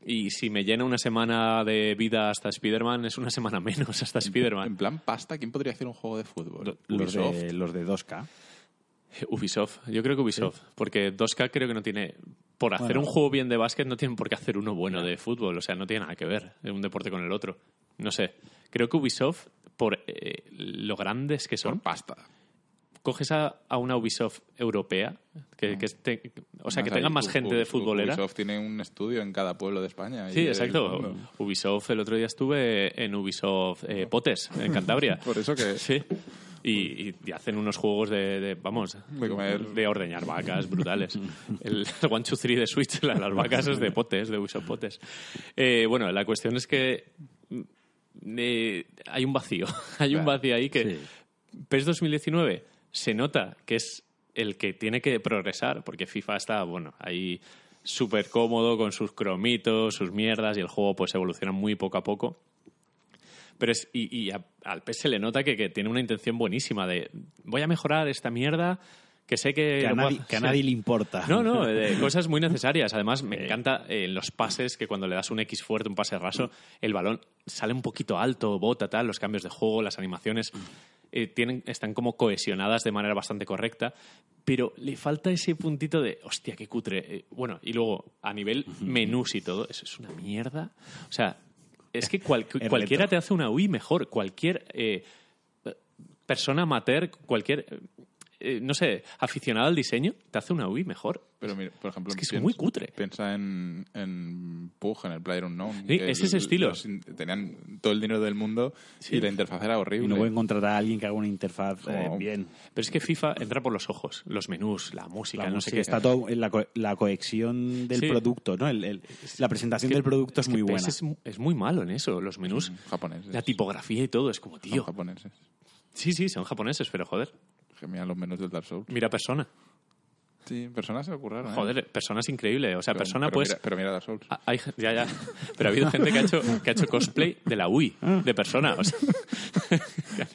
[SPEAKER 1] Y si me llena una semana de vida hasta Spider-Man, es una semana menos hasta
[SPEAKER 3] En
[SPEAKER 1] Spider-Man.
[SPEAKER 3] plan pasta, ¿quién podría hacer un juego de fútbol?
[SPEAKER 2] Los
[SPEAKER 3] Ubisoft.
[SPEAKER 2] de, los de 2K.
[SPEAKER 1] Ubisoft, yo creo que Ubisoft, porque 2K creo que no tiene, por hacer
[SPEAKER 2] Bueno.
[SPEAKER 1] un juego bien de básquet no tienen por qué hacer uno bueno de fútbol, o sea, no tiene nada que ver un deporte con el otro. No sé, creo que Ubisoft, por eh, lo grandes que son,
[SPEAKER 3] Por pasta.
[SPEAKER 1] coges a, a una Ubisoft europea, que, que esté- o sea, que tenga más gente
[SPEAKER 3] U-
[SPEAKER 1] de futbolera.
[SPEAKER 3] Ubisoft tiene un estudio en cada pueblo de España.
[SPEAKER 1] Sí, exacto. Ubisoft, el otro día estuve en Ubisoft eh, Potes, en Cantabria.
[SPEAKER 3] Por eso que...
[SPEAKER 1] Sí. Y, y- y hacen unos juegos de, de, vamos,
[SPEAKER 3] De comer.
[SPEAKER 1] de ordeñar vacas brutales. El, One, Two, Three de Switch, la- las vacas es de potes, de Ubisoft Potes. Eh, bueno, la cuestión es que mm, eh, hay un vacío. hay un vacío ahí que
[SPEAKER 2] Sí.
[SPEAKER 1] PES 2019 se nota que es el que tiene que progresar, porque FIFA está, bueno, ahí súper cómodo con sus cromitos, sus mierdas, y el juego pues evoluciona muy poco a poco. Pero es, y, y a- al se le nota que, que tiene una intención buenísima de voy a mejorar esta mierda que sé que...
[SPEAKER 2] Que a,
[SPEAKER 1] lo puedo
[SPEAKER 2] nadie, que a
[SPEAKER 1] hacer".
[SPEAKER 2] nadie le importa.
[SPEAKER 1] No, no, de cosas muy necesarias. Además, me encanta eh, los pases, que cuando le das un X fuerte, un pase raso, el balón sale un poquito alto, bota, tal, los cambios de juego, las animaciones eh, tienen, están como cohesionadas de manera bastante correcta, pero le falta ese puntito de, hostia, qué cutre. Eh, bueno, y luego, a nivel menús y todo, eso es una mierda. O sea, es que cual- cualquiera te hace una UI mejor. Cualquier eh, persona amateur, cualquier... eh, no sé, aficionado al diseño, te hace una UI mejor.
[SPEAKER 3] Pero mira, por ejemplo,
[SPEAKER 1] Es que es
[SPEAKER 3] piensa-
[SPEAKER 1] muy cutre.
[SPEAKER 3] Piensa en, en Pug, en el Player Unknown.
[SPEAKER 1] Sí, es ese
[SPEAKER 3] el-
[SPEAKER 1] estilo.
[SPEAKER 3] tenían todo el dinero del mundo y la interfaz era horrible.
[SPEAKER 2] Y no pueden contratar a alguien que haga una interfaz eh, bien.
[SPEAKER 1] Pero es que FIFA entra por los ojos, los menús, la música,
[SPEAKER 2] La
[SPEAKER 1] no
[SPEAKER 2] música
[SPEAKER 1] sé qué.
[SPEAKER 2] está todo en la, co- la cohesión del
[SPEAKER 1] Sí.
[SPEAKER 2] producto, ¿no? El- el- la presentación del producto es, muy buena.
[SPEAKER 1] Es, es muy malo en eso, los menús,
[SPEAKER 3] japoneses.
[SPEAKER 1] la tipografía y todo, es como,
[SPEAKER 3] Son
[SPEAKER 1] tío.
[SPEAKER 3] japoneses.
[SPEAKER 1] Sí, sí, son japoneses, pero joder,
[SPEAKER 3] Que miran los menús del Dark Souls.
[SPEAKER 1] mira Persona.
[SPEAKER 3] Sí, personas se ocurrieron. ¿eh?
[SPEAKER 1] Joder, Persona es increíble. O sea,
[SPEAKER 3] Pero-
[SPEAKER 1] Persona
[SPEAKER 3] pero
[SPEAKER 1] pues...
[SPEAKER 3] Mira, pero mira Dark Souls.
[SPEAKER 1] Ah, Hay, ya, ya. Pero ha habido gente que ha hecho, que ha hecho cosplay de la UI, de persona. O sea,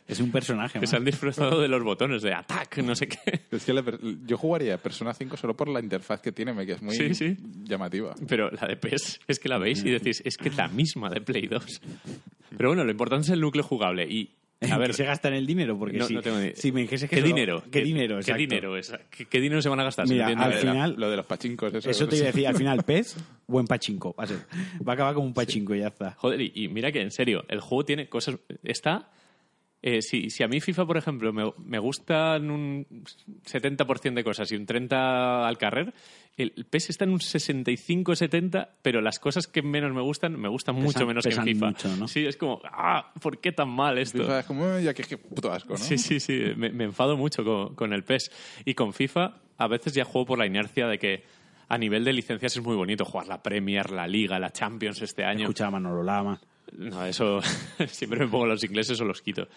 [SPEAKER 2] Es un personaje.
[SPEAKER 1] que se han disfrazado de los botones de attack, no sé qué.
[SPEAKER 3] Es que la yo jugaría Persona 5 solo por la interfaz que tiene, que es muy
[SPEAKER 1] Sí, sí.
[SPEAKER 3] llamativa.
[SPEAKER 1] Pero la de PES es que la veis y decís, es que es la misma de Play 2. Pero bueno, lo importante es el núcleo jugable. Y
[SPEAKER 2] ¿En
[SPEAKER 1] A ver,
[SPEAKER 2] qué se gastan el dinero? Porque
[SPEAKER 1] No-
[SPEAKER 2] si,
[SPEAKER 1] no tengo ni-
[SPEAKER 2] si me dijese que
[SPEAKER 1] ¿Qué
[SPEAKER 2] solo-
[SPEAKER 1] dinero?
[SPEAKER 2] ¿Qué dinero?
[SPEAKER 1] ¿Qué dinero? es- ¿Qué, qué dinero se van a gastar?
[SPEAKER 2] Mira, al
[SPEAKER 3] la-
[SPEAKER 2] final-
[SPEAKER 3] lo de los pachincos, eso.
[SPEAKER 2] Eso te iba a decir, al final, PES, buen pachinko. Va a, ser. va a acabar como un pachinko y ya está.
[SPEAKER 1] Joder, y, y mira que en serio, el juego tiene cosas. Está. Eh, si, si a mí FIFA, por ejemplo, me, me gustan un 70% de cosas y un 30% al carrer, el PES está en un 65-70%, pero las cosas que menos me gustan, me gustan mucho menos que en FIFA.
[SPEAKER 2] mucho, ¿no?
[SPEAKER 1] Sí, es como, ah, ¿por qué tan mal esto?
[SPEAKER 3] FIFA es como, "Eh, ya que es que puto asco, ¿no?
[SPEAKER 1] Sí, sí, sí. Me, me enfado mucho con, con el PES. Y con FIFA, a veces ya juego por la inercia de que a nivel de licencias es muy bonito jugar la Premier, la Liga, la Champions este año.
[SPEAKER 2] Escuchaba a Manolo Lama.
[SPEAKER 1] No, eso siempre me pongo los ingleses o los quito.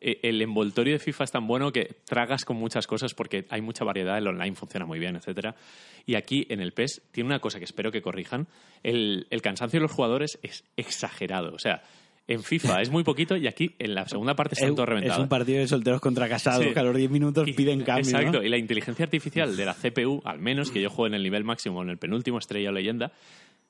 [SPEAKER 1] Eh, El envoltorio de FIFA es tan bueno que tragas con muchas cosas porque hay mucha variedad, el online funciona muy bien, etcétera. Y aquí en el PES tiene una cosa que espero que corrijan. El, el cansancio de los jugadores es exagerado. O sea, en FIFA es muy poquito y aquí en la segunda parte están
[SPEAKER 2] Es,
[SPEAKER 1] todos
[SPEAKER 2] es un partido de solteros contra casados
[SPEAKER 1] Sí.
[SPEAKER 2] que a los 10 minutos
[SPEAKER 1] Y-
[SPEAKER 2] piden cambio.
[SPEAKER 1] Exacto,
[SPEAKER 2] ¿no?
[SPEAKER 1] y la inteligencia artificial de la CPU, al menos que yo juego en el nivel máximo, en el penúltimo estrella o leyenda,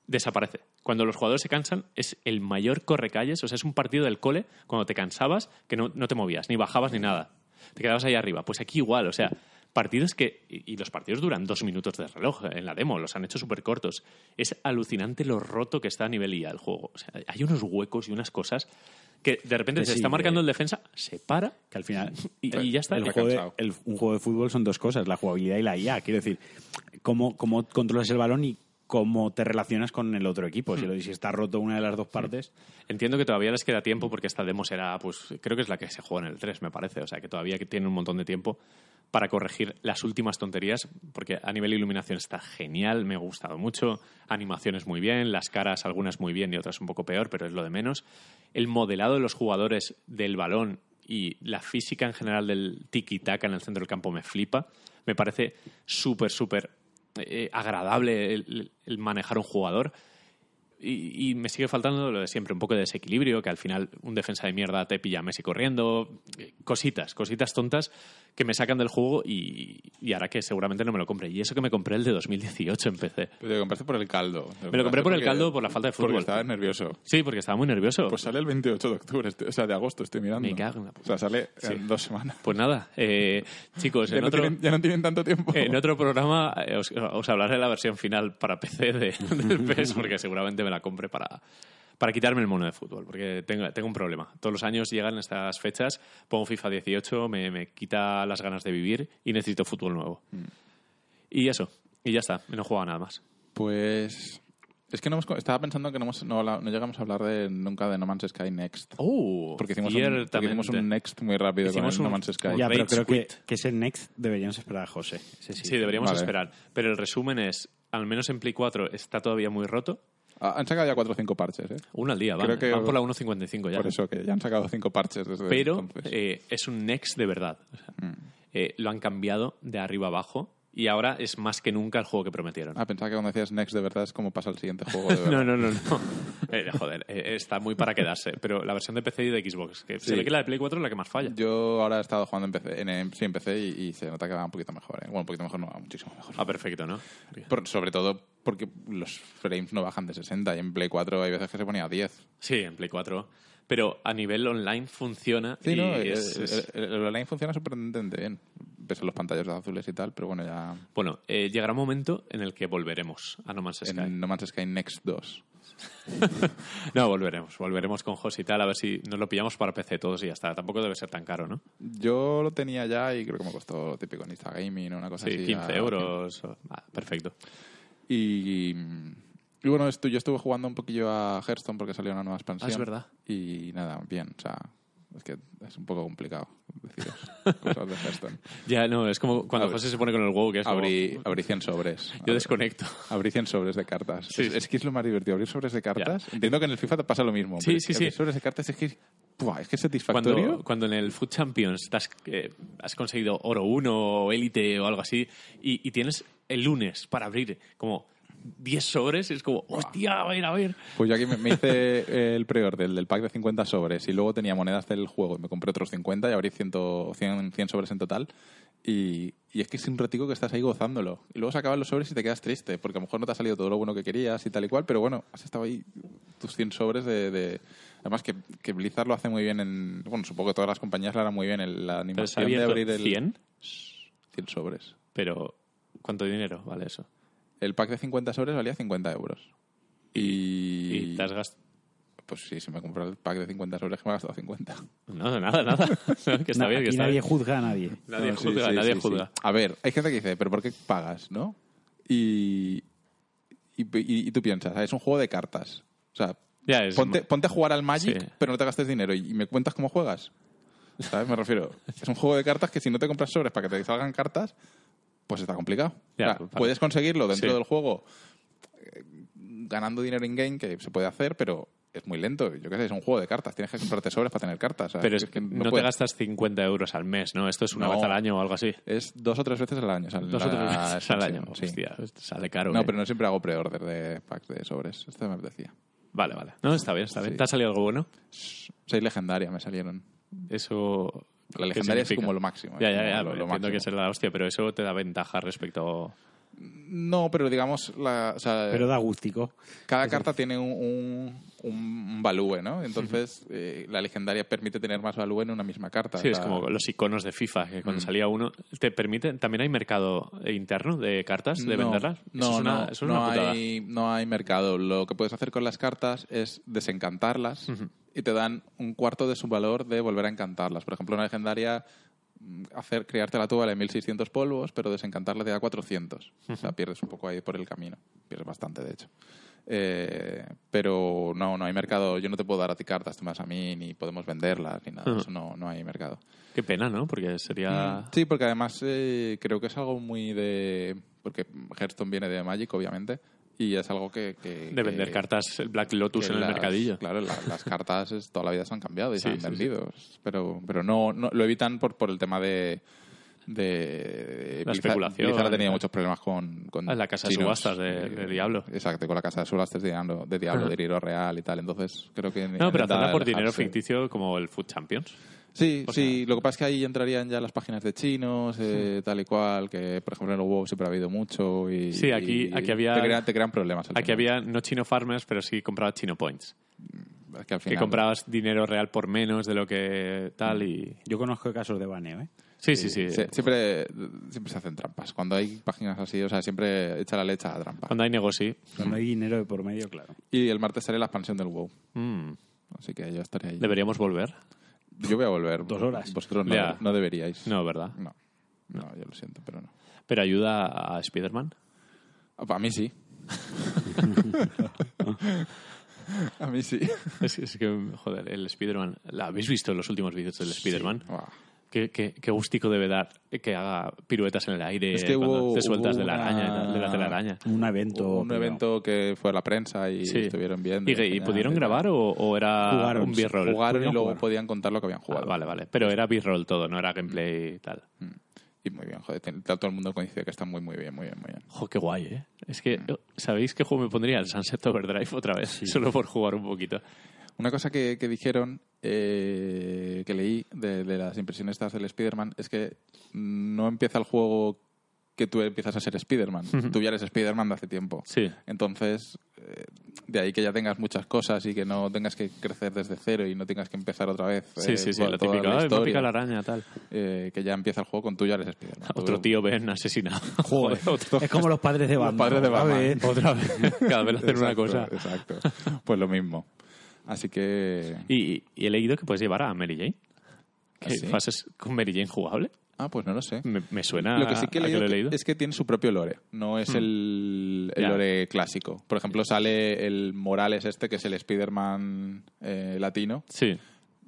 [SPEAKER 1] desaparece. Cuando los jugadores se cansan, es el mayor correcalles, o sea, es un partido del cole cuando te cansabas que no, no te movías, ni bajabas ni nada. Te quedabas ahí arriba. Pues aquí igual, o sea, partidos que. Y y los partidos duran dos minutos de reloj en la demo, los han hecho súper cortos. Es alucinante lo roto que está a nivel IA el juego. O sea, hay unos huecos y unas cosas que de repente
[SPEAKER 2] Que
[SPEAKER 1] se
[SPEAKER 2] sí,
[SPEAKER 1] está marcando
[SPEAKER 2] que-
[SPEAKER 1] el defensa, se para
[SPEAKER 2] Que al final.
[SPEAKER 1] y, y ya está.
[SPEAKER 2] el juego de- el- un juego de fútbol son dos cosas, la jugabilidad y la IA. Quiero decir, cómo, cómo controlas el balón y cómo te relacionas con el otro equipo.
[SPEAKER 1] Hmm.
[SPEAKER 2] Si, lo, si está roto una de las dos partes,
[SPEAKER 1] Entiendo que todavía les queda tiempo porque esta demo será, pues creo que es la que se juega en el 3, me parece. O sea, que todavía que tiene un montón de tiempo para corregir las últimas tonterías, porque a nivel de iluminación está genial, me ha gustado mucho, animaciones muy bien, las caras algunas muy bien y otras un poco peor, pero es lo de menos. El modelado de los jugadores del balón y la física en general del tiki-taka en el centro del campo me flipa. Me parece súper, súper eh, agradable el- manejar un jugador. Y, y me sigue faltando lo de siempre, un poco de desequilibrio, que al final un defensa de mierda te pilla a Messi corriendo, eh, cositas, cositas tontas que me sacan del juego y, y hará que seguramente no me lo compre. Y eso que me compré el de 2018 en PC.
[SPEAKER 3] Pero te compraste por el caldo.
[SPEAKER 1] Me lo compré por el
[SPEAKER 3] Porque-
[SPEAKER 1] caldo por la falta de
[SPEAKER 3] Porque
[SPEAKER 1] fútbol.
[SPEAKER 3] estaba nervioso.
[SPEAKER 1] Sí, porque estaba muy nervioso.
[SPEAKER 3] Pues sale el 28 de octubre, este- o sea, de agosto, estoy mirando.
[SPEAKER 1] Me cago en la
[SPEAKER 3] O sea, sale
[SPEAKER 1] Sí.
[SPEAKER 3] en dos semanas.
[SPEAKER 1] Pues nada, eh, chicos,
[SPEAKER 3] Ya
[SPEAKER 1] en
[SPEAKER 3] no,
[SPEAKER 1] otro,
[SPEAKER 3] tienen, ya no tienen tanto tiempo.
[SPEAKER 1] en otro programa eh, os, os hablaré de la versión final para PC de, del PES, porque seguramente me la compre para, para quitarme el mono de fútbol, porque tengo, tengo un problema. Todos los años llegan estas fechas, pongo FIFA 18, me, me quita las ganas de vivir y necesito fútbol nuevo. Y eso, y ya está, no juego a nada más.
[SPEAKER 3] Pues... Es que no hemos, estaba pensando que no, hemos- no, llegamos a hablar de, nunca de No Man's Sky Next.
[SPEAKER 1] ¡Oh!
[SPEAKER 3] Porque hicimos, un, porque hicimos un Next muy rápido
[SPEAKER 1] Hicimos
[SPEAKER 3] con
[SPEAKER 1] un-
[SPEAKER 3] No Man's Sky.
[SPEAKER 2] ya, pero creo que, que ese next deberíamos esperar a José. Sí.
[SPEAKER 1] Sí, deberíamos
[SPEAKER 3] Vale.
[SPEAKER 1] esperar. Pero el resumen es, al menos en Play 4 está todavía muy roto.
[SPEAKER 3] Ah, han sacado ya cuatro o cinco parches, ¿eh?
[SPEAKER 1] Uno al día, van,
[SPEAKER 3] Creo que-
[SPEAKER 1] van por la 1.55 ya.
[SPEAKER 3] Por eso, que ya han sacado cinco parches desde
[SPEAKER 1] pero
[SPEAKER 3] entonces.
[SPEAKER 1] eh, es un next de verdad. O sea, eh, lo han cambiado de arriba abajo y ahora es más que nunca el juego que prometieron.
[SPEAKER 3] Ah, pensaba que cuando decías Next de verdad es como pasa el siguiente juego de
[SPEAKER 1] no, no, no, no. Eh, joder, eh, está muy para quedarse. Pero la versión de PC y de Xbox, que se ve que la de Play 4 es la que más falla.
[SPEAKER 3] Yo ahora he estado jugando en PC, en, en- sí, en PC y, y se nota que va un poquito mejor. ¿eh? Bueno, un poquito mejor, no, va muchísimo mejor.
[SPEAKER 1] Ah, perfecto, ¿no?
[SPEAKER 3] Por- sobre todo porque los frames no bajan de 60 y en Play 4 hay veces que se ponía a 10.
[SPEAKER 1] Sí, en Play 4. Pero a nivel online funciona.
[SPEAKER 3] Sí,
[SPEAKER 1] y
[SPEAKER 3] no,
[SPEAKER 1] es-
[SPEAKER 3] el,
[SPEAKER 1] es-
[SPEAKER 3] el- el online funciona sorprendentemente bien. A los pantallas azules y tal, pero bueno, ya
[SPEAKER 1] Bueno, eh, llegará un momento en el que volveremos a No Man's Sky.
[SPEAKER 3] en No Man's Sky Next 2.
[SPEAKER 1] No, volveremos. Volveremos con Jos y tal, a ver si nos lo pillamos para PC todos y ya está. Tampoco debe ser tan caro, ¿no?
[SPEAKER 3] Yo lo tenía ya y creo que me costó lo típico en Insta Gaming o una cosa
[SPEAKER 1] Sí,
[SPEAKER 3] así.
[SPEAKER 1] 15
[SPEAKER 3] a-
[SPEAKER 1] euros. Ah, perfecto.
[SPEAKER 3] Y, y bueno, esto, yo estuve jugando un poquillo a Hearthstone porque salió una nueva expansión.
[SPEAKER 1] Ah, es verdad.
[SPEAKER 3] Y nada, bien, o sea, es que es un poco complicado deciros cosas de Hearthstone.
[SPEAKER 1] Ya, no, es como cuando José se pone con el huevo, que es como-
[SPEAKER 3] Abrí, abrí 100 sobres.
[SPEAKER 1] Yo desconecto.
[SPEAKER 3] Abrí 100 sobres de cartas.
[SPEAKER 1] Sí,
[SPEAKER 3] es,
[SPEAKER 1] sí.
[SPEAKER 3] es que es lo más divertido, abrir sobres de cartas. Entiendo que en el FIFA te pasa lo mismo.
[SPEAKER 1] Sí, sí,
[SPEAKER 3] abrir
[SPEAKER 1] sí.
[SPEAKER 3] sobres de cartas es que, ¡buah! es que es satisfactorio.
[SPEAKER 1] Cuando, cuando en el Food Champions estás, eh, has conseguido oro 1 o élite o algo así y, y tienes el lunes para abrir como 10 sobres y es como, hostia, a ver, a ver.
[SPEAKER 3] Pues yo aquí me, me hice el pre-order del pack de 50 sobres y luego tenía monedas del juego y me compré otros 50 y abrí 100, 100, 100 sobres en total. Y, y es que es un ratico que estás ahí gozándolo. Y luego se acaban los sobres y te quedas triste, porque a lo mejor no te ha salido todo lo bueno que querías y tal y cual, pero bueno, has estado ahí tus 100 sobres de, de, Además que, que Blizzard lo hace muy bien en... Bueno, supongo que todas las compañías lo harán muy bien en la animación de abrir el...
[SPEAKER 1] 100,
[SPEAKER 3] 100 sobres.
[SPEAKER 1] pero ¿cuánto dinero vale eso?
[SPEAKER 3] El pack de 50 sobres valía 50 euros. Y...
[SPEAKER 1] Y te has gastado...
[SPEAKER 3] Pues sí, si me compro el pack de 50 sobres que me he gastado 50.
[SPEAKER 1] No, nada, nada. que está
[SPEAKER 2] Na-
[SPEAKER 1] bien, que está
[SPEAKER 2] nadie
[SPEAKER 1] bien.
[SPEAKER 2] juzga a nadie.
[SPEAKER 1] Nadie
[SPEAKER 3] No, sí,
[SPEAKER 1] juzga,
[SPEAKER 3] sí,
[SPEAKER 1] nadie
[SPEAKER 3] sí,
[SPEAKER 1] juzga.
[SPEAKER 3] sí. A ver, hay gente que dice, pero ¿por qué pagas, no? Y, y, y- y tú piensas, ah, es un juego de cartas. O sea,
[SPEAKER 1] Ya, es
[SPEAKER 3] ponte, ponte a jugar al Magic,
[SPEAKER 1] Sí.
[SPEAKER 3] pero no te gastes dinero y, y me cuentas cómo juegas. ¿Sabes? Me refiero. Es un juego de cartas que si no te compras sobres para que te salgan cartas, pues está complicado.
[SPEAKER 1] Ya,
[SPEAKER 3] O sea,
[SPEAKER 1] pues, vale.
[SPEAKER 3] Puedes conseguirlo dentro
[SPEAKER 1] Sí.
[SPEAKER 3] del juego eh, ganando dinero in-game, que se puede hacer, pero es muy lento. Yo qué sé, es un juego de cartas. Tienes que comprarte sobres para tener cartas.
[SPEAKER 1] Pero es que no, te gastas 50 euros al mes, ¿no? Esto es una
[SPEAKER 3] No.
[SPEAKER 1] vez al año o algo así.
[SPEAKER 3] Es dos o tres veces al año. sale
[SPEAKER 1] Dos o tres veces al año.
[SPEAKER 3] sí.
[SPEAKER 1] Hostia, sale caro.
[SPEAKER 3] No,
[SPEAKER 1] ¿eh?
[SPEAKER 3] pero no siempre hago pre-order de packs de sobres. Esto me apetecía.
[SPEAKER 1] Vale, vale. No, está bien, está bien.
[SPEAKER 3] Sí.
[SPEAKER 1] ¿Te ha salido algo bueno?
[SPEAKER 3] Seis legendaria me salieron.
[SPEAKER 1] Eso...
[SPEAKER 3] La
[SPEAKER 1] ¿qué
[SPEAKER 3] legendaria es como lo máximo.
[SPEAKER 1] Ya,
[SPEAKER 3] es
[SPEAKER 1] ya,
[SPEAKER 3] como
[SPEAKER 1] ya.
[SPEAKER 3] lo- lo
[SPEAKER 1] entiendo
[SPEAKER 3] máximo.
[SPEAKER 1] que es la hostia, pero eso te da ventaja respecto...
[SPEAKER 3] No, pero digamos, la, o sea,
[SPEAKER 2] Pero da gustico.
[SPEAKER 3] cada carta tiene un, un, un value, ¿no? Entonces, eh, la legendaria permite tener más value en una misma carta.
[SPEAKER 1] Sí,
[SPEAKER 3] O
[SPEAKER 1] es como los iconos de FIFA, que cuando
[SPEAKER 3] Mm.
[SPEAKER 1] salía uno... ¿Te permite? ¿También hay mercado interno de cartas, de
[SPEAKER 3] no,
[SPEAKER 1] venderlas?
[SPEAKER 3] No,
[SPEAKER 1] eso es una,
[SPEAKER 3] no,
[SPEAKER 1] eso es
[SPEAKER 3] no
[SPEAKER 1] putada.
[SPEAKER 3] hay, no hay mercado. Lo que puedes hacer con las cartas es desencantarlas y te dan un cuarto de su valor de volver a encantarlas. Por ejemplo, una legendaria, hacer crearte la tuba de 1600 polvos, pero desencantarla te da 400. O sea, pierdes un poco ahí por el camino. Pierdes bastante, de hecho. Eh, pero no, no hay mercado. Yo no te puedo dar a ti cartas, tú das a mí, ni podemos venderlas, ni nada. Eso no, no hay mercado.
[SPEAKER 1] Qué pena, ¿no? Porque sería...
[SPEAKER 3] Sí, porque además eh, creo que es algo muy de... Porque Hearthstone viene de Magic, obviamente, y es algo que... que-
[SPEAKER 1] De vender
[SPEAKER 3] que-
[SPEAKER 1] cartas el Black Lotus en el
[SPEAKER 3] las-
[SPEAKER 1] mercadillo.
[SPEAKER 3] Claro, la- las cartas es- toda la vida se han cambiado y
[SPEAKER 1] Sí,
[SPEAKER 3] se han
[SPEAKER 1] sí,
[SPEAKER 3] vendido. Pero, pero no, no lo evitan por, por el tema de... de
[SPEAKER 1] La
[SPEAKER 3] Blizzard-
[SPEAKER 1] especulación,
[SPEAKER 3] Blizzard ha tenido
[SPEAKER 1] tal.
[SPEAKER 3] muchos problemas con, con
[SPEAKER 1] Ah, la casa de
[SPEAKER 3] chinos.
[SPEAKER 1] subastas de- de Diablo.
[SPEAKER 3] Exacto, con la casa de subastas de Diablo, de, Diablo,
[SPEAKER 1] Ajá.
[SPEAKER 3] de dinero real y tal. Entonces creo que...
[SPEAKER 1] No, pero hacerla por dinero ficticio como el Food Champions.
[SPEAKER 3] Sí,
[SPEAKER 1] O
[SPEAKER 3] sí. Lo que pasa es que ahí entrarían ya las páginas de chinos, eh, tal y cual, que por ejemplo en el WoW siempre ha habido mucho y...
[SPEAKER 1] Sí, aquí-
[SPEAKER 3] y
[SPEAKER 1] aquí había-
[SPEAKER 3] Te crean, te crean problemas.
[SPEAKER 1] Aquí había no chino farmers, pero sí comprabas chino points.
[SPEAKER 3] Que al
[SPEAKER 1] Que
[SPEAKER 3] final...
[SPEAKER 1] comprabas dinero real por menos de lo que tal y...
[SPEAKER 2] Yo conozco casos de baneo, ¿eh?
[SPEAKER 1] Sí, sí, sí.
[SPEAKER 3] Sí, siempre, siempre se hacen trampas. Cuando hay páginas así, o sea, siempre echa la leche a la trampa.
[SPEAKER 1] Cuando hay negocio.
[SPEAKER 2] Cuando hay dinero de por medio, claro.
[SPEAKER 3] Y el martes sale la expansión del WoW.
[SPEAKER 1] mm,
[SPEAKER 3] Así que yo estaré ahí.
[SPEAKER 1] deberíamos volver.
[SPEAKER 3] Yo voy a volver.
[SPEAKER 2] Dos horas.
[SPEAKER 3] Vosotros no, no deberíais.
[SPEAKER 1] No, ¿verdad?
[SPEAKER 3] No. No, yo lo siento, pero no.
[SPEAKER 1] Pero ayuda a Spider-Man.
[SPEAKER 3] A mí sí. a mí sí.
[SPEAKER 1] Es, es que, joder, el Spider-Man... ¿la ¿Habéis visto los últimos vídeos del Spider-Man?
[SPEAKER 3] Buah.
[SPEAKER 1] Qué, qué, qué gustico debe dar que haga piruetas en el aire
[SPEAKER 3] Es que
[SPEAKER 1] cuando
[SPEAKER 3] hubo-
[SPEAKER 1] te sueltas de la
[SPEAKER 3] una-
[SPEAKER 1] araña, de la telaraña.
[SPEAKER 2] Un evento.
[SPEAKER 3] un
[SPEAKER 2] privado.
[SPEAKER 3] evento que fue a la prensa y
[SPEAKER 1] Sí.
[SPEAKER 3] estuvieron viendo.
[SPEAKER 1] ¿Y, y pudieron
[SPEAKER 3] y tal.
[SPEAKER 1] grabar o, o era
[SPEAKER 2] Jugaron,
[SPEAKER 1] un
[SPEAKER 2] sí,
[SPEAKER 1] b-roll?
[SPEAKER 3] Jugaron y
[SPEAKER 2] Pudieron
[SPEAKER 3] luego
[SPEAKER 2] jugar.
[SPEAKER 3] podían contar lo que habían
[SPEAKER 1] Ah,
[SPEAKER 3] jugado.
[SPEAKER 1] vale, vale. Pero era b-roll todo, no era gameplay y tal.
[SPEAKER 3] Y muy bien, joder. Todo el mundo coincide que está muy, muy bien, muy bien, muy bien.
[SPEAKER 1] Jo, qué guay, ¿eh? Es que, ¿sabéis qué juego me pondría? El Sunset Overdrive otra vez, solo por jugar un poquito.
[SPEAKER 3] Una cosa que, que dijeron, eh, que leí de, de las impresiones estas del Spider-Man, es que no empieza el juego que tú empiezas a ser Spider-Man. Tú ya eres Spider-Man de hace tiempo.
[SPEAKER 1] Sí.
[SPEAKER 3] Entonces, eh, de ahí que ya tengas muchas cosas y que no tengas que crecer desde cero y no tengas que empezar otra vez.
[SPEAKER 1] Sí,
[SPEAKER 3] eh,
[SPEAKER 1] sí, sí, la típica. "Ay, me ha
[SPEAKER 3] historia.
[SPEAKER 1] la araña, tal.
[SPEAKER 3] Eh, que ya empieza el juego con tú ya eres Spider-Man.
[SPEAKER 1] Otro
[SPEAKER 3] Tú-
[SPEAKER 1] tío Ben asesinado.
[SPEAKER 2] Joder,
[SPEAKER 1] otro.
[SPEAKER 2] es como los padres de
[SPEAKER 3] Los
[SPEAKER 2] Batman.
[SPEAKER 3] padres de Batman.
[SPEAKER 1] Otra vez. Cada vez hacer una cosa.
[SPEAKER 3] Exacto. Pues lo mismo. Así que...
[SPEAKER 1] Y, y he leído que puedes llevar a Mary Jane.
[SPEAKER 3] ¿Ah,
[SPEAKER 1] ¿Qué
[SPEAKER 3] sí?
[SPEAKER 1] fases con Mary Jane jugable?
[SPEAKER 3] Ah, pues no lo sé.
[SPEAKER 1] Me, me suena
[SPEAKER 3] Lo que sí que he
[SPEAKER 1] a
[SPEAKER 3] leído,
[SPEAKER 1] lo he leído.
[SPEAKER 3] es que tiene su propio lore, no es el, el
[SPEAKER 1] Ya.
[SPEAKER 3] lore clásico. Por ejemplo, sale el Morales este, que es el Spider-Man eh, latino,
[SPEAKER 1] Sí.